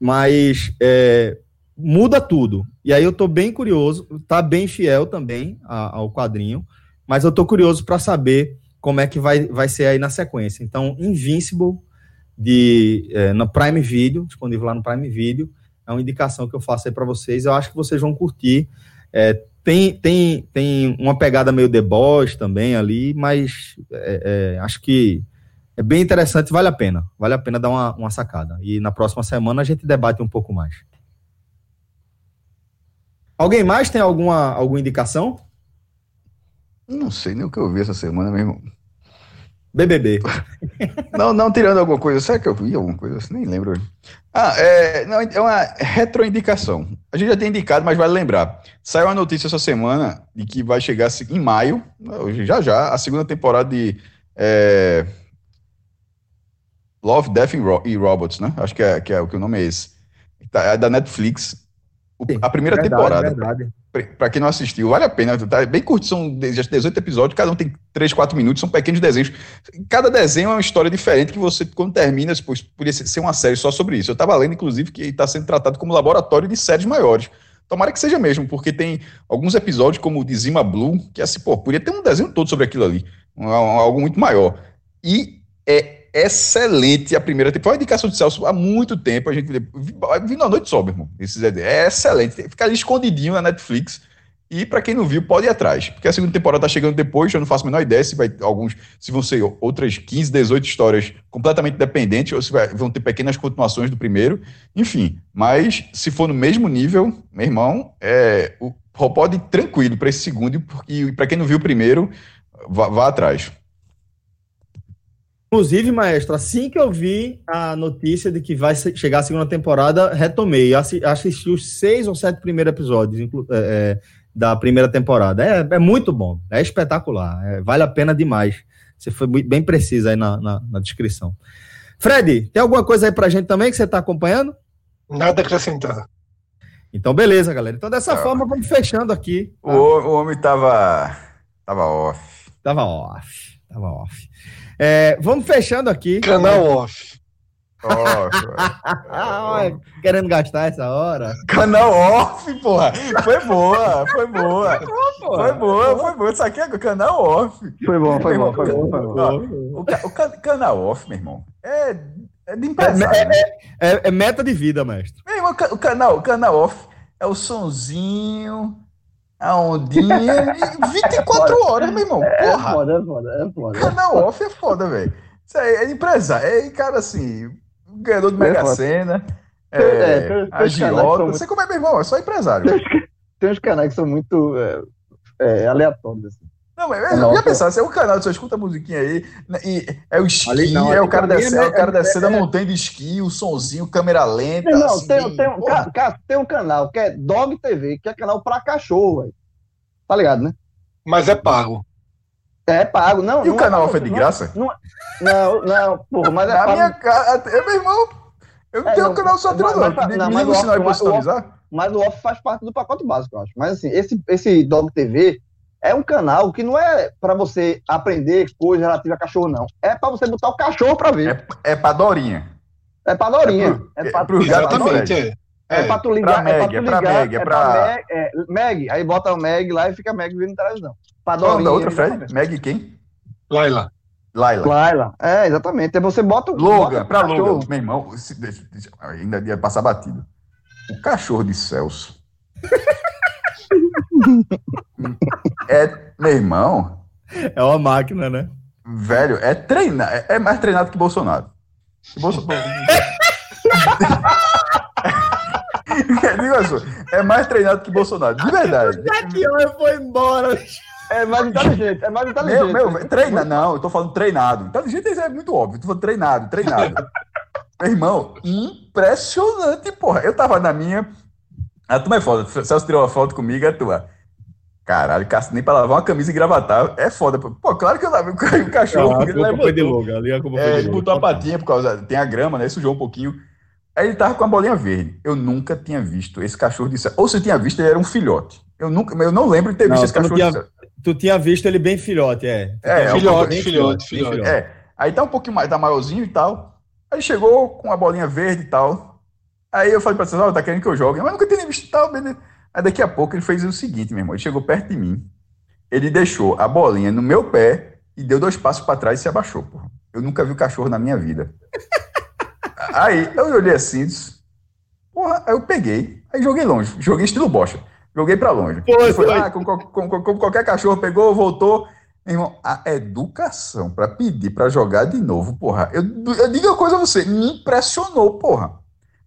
mas é, muda tudo. E aí eu tô bem curioso, tá bem fiel também a, ao quadrinho, mas eu tô curioso para saber como é que vai, vai ser aí na sequência. Então, Invincible de é, no Prime Video, disponível lá no Prime Video. É uma indicação que eu faço aí para vocês. Eu acho que vocês vão curtir. É, tem, tem, tem uma pegada meio The Boys também ali, mas é, é, acho que é bem interessante, vale a pena. Vale a pena dar uma, uma sacada. E na próxima semana a gente debate um pouco mais. Alguém mais tem alguma, alguma indicação? Não sei nem o que eu vi essa semana, meu irmão. BBB. Não, não, tirando alguma coisa. Será que eu vi alguma coisa? Nem lembro. Ah, é, não, é uma retroindicação. A gente já tem indicado, mas vale lembrar. Saiu uma notícia essa semana de que vai chegar em maio, já já, a segunda temporada de é, Love, Death e Robots, né? Acho que é, que é o que o nome é esse. Tá, é da Netflix. A primeira verdade, temporada. Verdade. Pra quem não assistiu, vale a pena. Tá bem curto, são 18 episódios, cada um tem 3, 4 minutos, são pequenos desenhos. Cada desenho é uma história diferente que você, quando termina, depois podia ser uma série só sobre isso. Eu tava lendo, inclusive, que está sendo tratado como laboratório de séries maiores. Tomara que seja mesmo, porque tem alguns episódios, como o de Zima Blue, que assim, pô, podia ter um desenho todo sobre aquilo ali. Um, algo muito maior. E é excelente a primeira temporada. Foi uma indicação de Celso há muito tempo. A gente vindo à noite só, meu irmão. Esse é excelente. Fica ali escondidinho na Netflix. E para quem não viu, pode ir atrás. Porque a segunda temporada tá chegando depois, eu não faço a menor ideia se vai alguns, se vão ser outras 15, 18 histórias completamente dependentes, ou se vai, vão ter pequenas continuações do primeiro. Enfim, mas se for no mesmo nível, meu irmão, é, o, pode ir tranquilo para esse segundo, e para quem não viu o primeiro, vá, vá atrás. Inclusive, maestro, assim que eu vi a notícia de que vai chegar a segunda temporada, retomei. Assisti os seis ou sete primeiros episódios é, é, da primeira temporada. É, é muito bom, é espetacular, é, vale a pena demais. Você foi bem preciso aí na, na, na, descrição. Fred, tem alguma coisa aí pra gente também que você está acompanhando? Nada a acrescentar. Então, beleza, galera. Então, dessa forma, vamos fechando aqui. Tá? O, o homem tava, tava off. Tava off. Tava off. É, vamos fechando aqui. Canal off. Oh, querendo gastar essa hora? Canal off, porra. Foi boa, foi boa. Foi boa, foi boa. Isso aqui é canal off. Foi bom, foi bom, foi bom. Foi bom. O, o, canal off, meu irmão, é, é de empresário. É, é, é, é, meta de vida, mestre. Meu irmão, o canal, o canal off é o sonzinho a ondinha, 24 é horas, meu irmão. É, Porra. É foda, é foda, é foda. Canal off é foda, velho. Isso aí é empresário. É, cara, assim, ganhador de é Mega Sena, é, é, agiota. Você como é, meu irmão? É só empresário. Tem, tem uns canais que são muito é, é, aleatórios, assim. Não, mas eu ia pensar, se é um canal, você escuta a musiquinha aí, né, e é o esqui, não, é, o cara descendo, é, o cara descendo a montanha de esqui, o sonzinho, câmera lenta. Não, assim, tem, tem, um, cara, tem um canal que é Dog TV, que é canal pra cachorro, velho. Tá ligado, né? Mas é pago. É pago, não. E não o canal é, foi de graça? Não, não, não, porra, mas é Na pago. minha cara, meu irmão, eu não é, tenho não, canal só não. Me, não, o sinal aí pra personalizar. Mas o off faz parte do pacote básico, eu acho. Mas assim, esse, esse Dog TV é um canal que não é para você aprender coisas relativas a cachorro, não. É para você botar o cachorro para ver. É, é para Dorinha. É para Dorinha. É, para é pro, é Exatamente. É. É, é pra tu ligar, Meg, é pra tu ligar, é pra Meg, é, é pra... Meg, é, Meg, aí bota o Meg lá e fica Meg vindo televisão. Pra Dorinha, da outra, Fred? Meg quem? Laila. Laila. Laila. É, exatamente. Aí você bota o. Logan, pra Logan. Meu irmão, se, ainda ia passar batido. O cachorro de Celso. é, meu irmão. É uma máquina, né? Velho, é treinar, é, é mais treinado que Bolsonaro. Bolsonaro. Assim, é mais treinado que Bolsonaro, de verdade. O foi embora. É mais inteligente, é mais inteligente. Meu, meu, treina, não, eu tô falando treinado. Inteligente é muito óbvio, tô falando treinado, treinado. meu irmão, impressionante, porra. Eu tava na minha. A tua é foda. Celso tirou uma foto comigo, a tua. Caralho, nem pra lavar uma camisa e gravatar é foda. Pô, claro que eu lavei o cachorro. Ah, ele. Foi de longa, ali a é, ele botou a patinha por causa. Tem a grama, né? Sujou um pouquinho. Aí ele tava com a bolinha verde. Eu nunca tinha visto esse cachorro de céu. Ou se tinha visto, ele era um filhote. Eu nunca, eu não lembro de ter não, visto esse cachorro tinha, de. Tu tinha visto ele bem filhote, é. É, é filhote, filhote, filhote, filhote, É. Aí tá um pouquinho mais, tá maiorzinho e tal. Aí chegou com a bolinha verde e tal. Aí eu falei pra vocês, ó, oh, tá querendo que eu jogue? Mas nunca tinha visto tal, beleza. Aí daqui a pouco ele fez o seguinte, meu irmão. Ele chegou perto de mim. Ele deixou a bolinha no meu pé e deu dois passos para trás e se abaixou, porra. Eu nunca vi o cachorro na minha vida. Aí eu olhei assim, disse, Porra, aí eu peguei, aí joguei longe. Joguei estilo bocha. Joguei pra longe. Foi, foi. lá, como, como, como, qualquer cachorro pegou, voltou. Irmão, a educação para pedir para jogar de novo, porra. Eu, eu digo uma coisa a você, me impressionou, porra.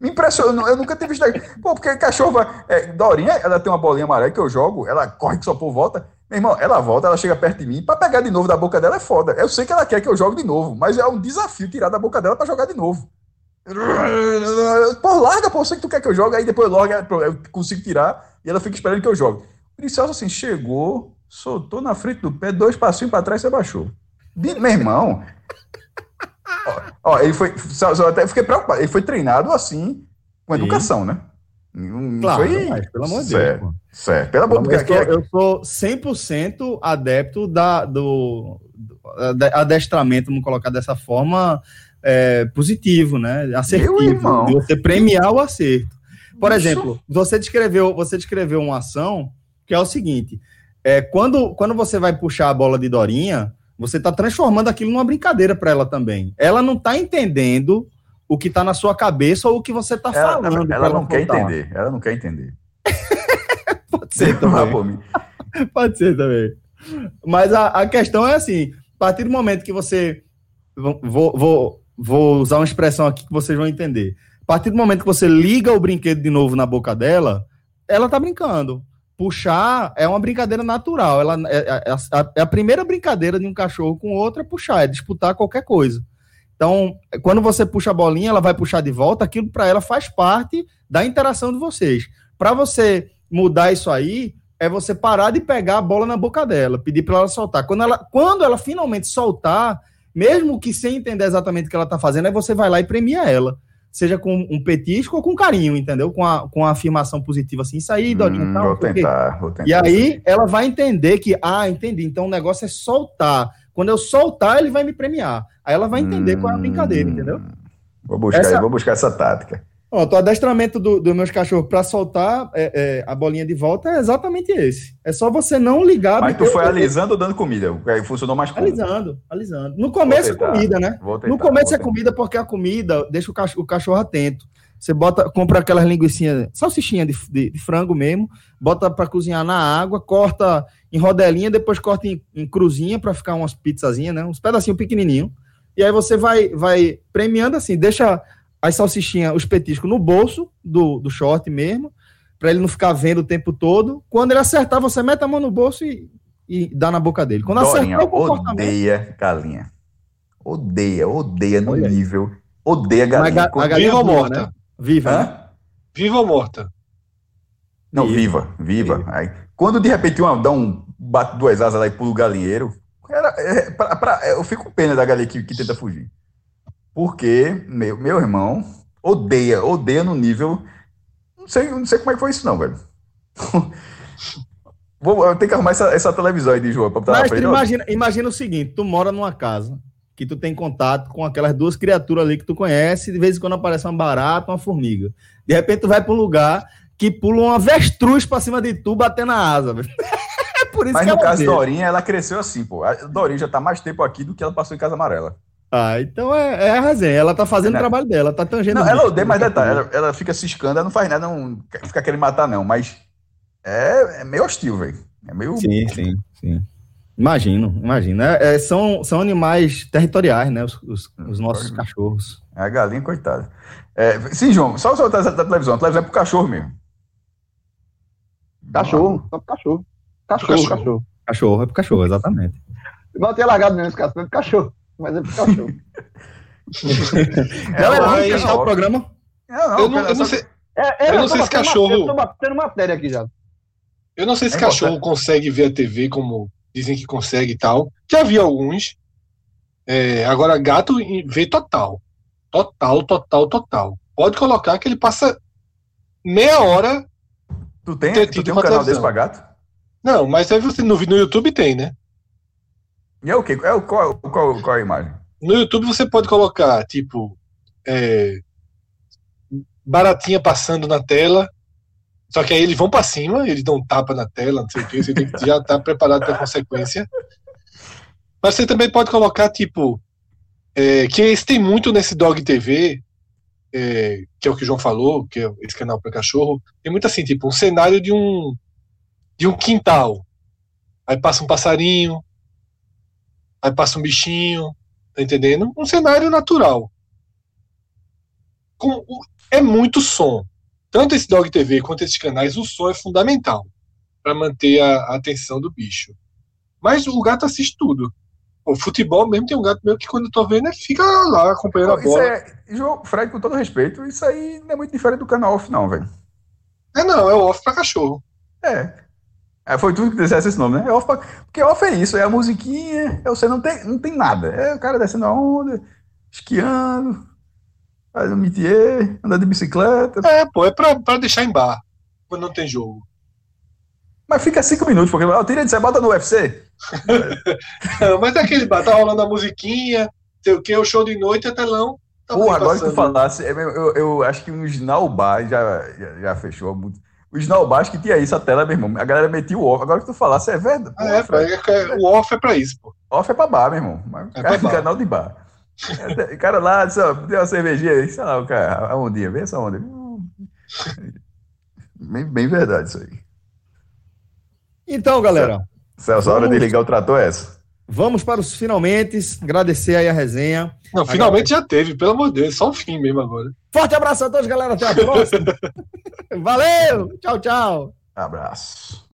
Me impressionou, eu nunca tive visto. Pô, porque cachorro vai. É, Dorinha, ela tem uma bolinha amarela que eu jogo, ela corre que só por volta. Meu irmão, ela volta, ela chega perto de mim, pra pegar de novo da boca dela é foda. Eu sei que ela quer que eu jogue de novo, mas é um desafio tirar da boca dela pra jogar de novo. Pô, larga, pô, eu sei que tu quer que eu jogue, aí depois logo eu consigo tirar e ela fica esperando que eu jogue. O assim, chegou, soltou na frente do pé, dois passinhos pra trás abaixou. De, meu irmão. Ó, ó, ele foi. Só, só até fiquei preocupado. Ele foi treinado assim, com educação, né? Não Claro, foi... mas, pelo amor de Deus. certo, pô. certo. Pelo amor de Eu Deus. sou, eu sou 100% adepto da, do, do ade- adestramento, vamos colocar dessa forma, é, positivo, né? Assertivo. De você premiar o acerto. Por Isso. exemplo, você descreveu, você descreveu uma ação que é o seguinte: é, quando, quando você vai puxar a bola de Dorinha, você está transformando aquilo numa brincadeira para ela também. Ela não está entendendo o que está na sua cabeça ou o que você está Ela, falando. pra ela não quer soltar. entender. Ela não quer entender. Pode ser também. Pode ser também. Mas a, a questão é assim: a partir do momento que você. Vou, vou, vou usar uma expressão aqui que vocês vão entender. A partir do momento que você liga o brinquedo de novo na boca dela, ela tá brincando. Puxar é uma brincadeira natural. Ela, é, é- é a, é a primeira brincadeira de um cachorro com outro é puxar, é disputar qualquer coisa. Então, quando você puxa a bolinha, ela vai puxar de volta, aquilo para ela faz parte da interação de vocês. Para você mudar isso aí, é você parar de pegar a bola na boca dela, pedir para ela soltar. Quando ela, quando ela finalmente soltar, mesmo que sem entender exatamente o que ela está fazendo, aí você vai lá e premia ela. Seja com um petisco ou com carinho, entendeu? Com a, com a afirmação positiva assim, isso aí, Dorinha, Hum, tal, vou tentar, vou tentar. E aí ela vai entender que, ah, entendi, então o negócio é soltar. Quando eu soltar, ele vai me premiar. Aí ela vai entender qual é a brincadeira, Hum, entendeu? Vou buscar, Essa- vou buscar essa tática. Pronto, o adestramento dos do meus cachorros para soltar é, é, a bolinha de volta é exatamente esse. É só você não ligar. Mas tu foi eu- alisando ou dando comida? Aí funcionou mais como? Alisando, alisando. No começo é comida, né? Tentar, No começo é comida porque a comida deixa o cachorro, o cachorro atento. Você bota, compra aquelas linguiçinhas, salsichinha de, de- de frango mesmo, bota para cozinhar na água, corta em rodelinha, depois corta em, em cruzinha para ficar umas pizzazinhas, né? Uns pedacinhos pequenininhos. E aí você vai, vai premiando assim, deixa as salsichinhas, os petiscos no bolso do, do short mesmo, para ele não ficar vendo o tempo todo. Quando ele acertar, você mete a mão no bolso e, e dá na boca dele. Quando Dorinha acertar o comportamento. odeia galinha. Odeia, odeia no Olha nível. Odeia Mas galinha. ga- a galinha Viva ou morta? né? Viva, né? Hã? Viva ou morta? Não, Viva. viva, viva. Aí, quando de repente uma, dá um bate duas asas lá e pula o galinheiro, era, é, pra- pra- eu fico com pena da galinha que, que tenta fugir. Porque meu, meu irmão odeia, odeia no nível. Não sei, não sei como é que foi isso, não, velho. Vou, eu tenho que arrumar essa, essa televisão aí de João pra botar na frente. imagina, imagina o seguinte: tu mora numa casa que tu tem contato com aquelas duas criaturas ali que tu conhece, de vez em quando aparece uma barata, uma formiga. De repente tu vai pra um lugar que pula uma avestruz pra cima de tu, bater na asa. velho. É por isso Mas que no caso da. Dorinha, ela cresceu assim, pô. A Dorinha já tá mais tempo aqui do que ela passou em Casa Amarela. Ah, então é, é a resenha. Ela tá fazendo Não. o trabalho dela, tá tangendo. Não, o ela odeia, mas detalhe, ela, ela fica ciscando, ela não faz nada, não fica querendo matar, não. Mas é, é meio hostil, velho. É meio. Sim, sim, sim. Imagino, imagino. É, é, são, são animais territoriais, né? Os, os- os nossos Pode. cachorros. É a galinha, coitada. É, sim, João, só soltar essa televisão. A televisão é pro cachorro mesmo. Cachorro, só pro cachorro. Cachorro, Cachorro. cachorro. Cachorro é pro cachorro, exatamente. Não tinha largado mesmo esse cachorro, é pro cachorro. Mas é pro cachorro. Galera, vamos fechar o programa? Não, não, Eu não, eu não sei, É, Eu não sei se cachorro- Eu tô batendo matéria aqui já. eu não sei se É cachorro consegue ver a TV como dizem que consegue e tal. Já vi alguns. É, agora, gato vê total. Total, total, total. Pode colocar que ele passa meia hora. Tu tem, tu tem um canal televisão. desse pra gato? Não, mas aí você no, no YouTube tem, né? E é o quê? É o, qual, qual, qual é a imagem? No YouTube você pode colocar, tipo, é, baratinha passando na tela. Só que aí eles vão pra cima, eles dão um tapa na tela, não sei o que, você tem que já estar preparado pra consequência. Mas você também pode colocar, tipo, é, que esse tem muito nesse Dog TV, é, que é o que o João falou, que é esse canal para cachorro, tem muito assim, tipo, um cenário de um de um quintal. Aí passa um passarinho, aí passa um bichinho, tá entendendo? Um cenário natural. Com- é muito som. Tanto esse Dog TV quanto esses canais, o som é fundamental. para manter a, a, atenção do bicho. Mas o gato assiste tudo. O futebol mesmo tem um gato meu que quando eu tô vendo ele fica lá acompanhando a bola. É, João, Fred, com todo respeito, isso aí não é muito diferente do canal off, não, velho. É não, é o off pra cachorro. É. é foi tudo que dissesse esse nome, né? É off pra... Porque off é isso, é a musiquinha, é você não tem, não tem nada. É o cara descendo a onda, esquiando, faz um métier, andando de bicicleta. É, pô, é pra, pra deixar em bar, quando não tem jogo. Mas fica cinco minutos, porque eu tira de você bota no UFC. não, mas é aquele bar, tá rolando a musiquinha, sei o que, o show de noite, é telão. Tá Pô, agora que tu falasse, eu, eu, eu, acho que o Snowbar já, já, já fechou muito. O Snowbar acho que tinha isso, a tela, meu irmão. A galera metia o off. Agora que tu falasse, é verdade. Pô, é, pra, é, o off é pra isso, pô. Off é pra bar, meu irmão. É cara, bar. canal de bar. O cara lá, só, tem uma cervejinha aí, sei lá, o cara, a ondinha, vem essa onda. Bem, bem verdade isso aí. Então, galera. Celso, a hora de ligar o trator é essa. Vamos para os finalmente. Agradecer aí a resenha. Não, finalmente já teve, pelo amor de Deus, só o fim mesmo agora. Forte abraço a todos, galera. Até a próxima. Valeu! Tchau, tchau. Abraço.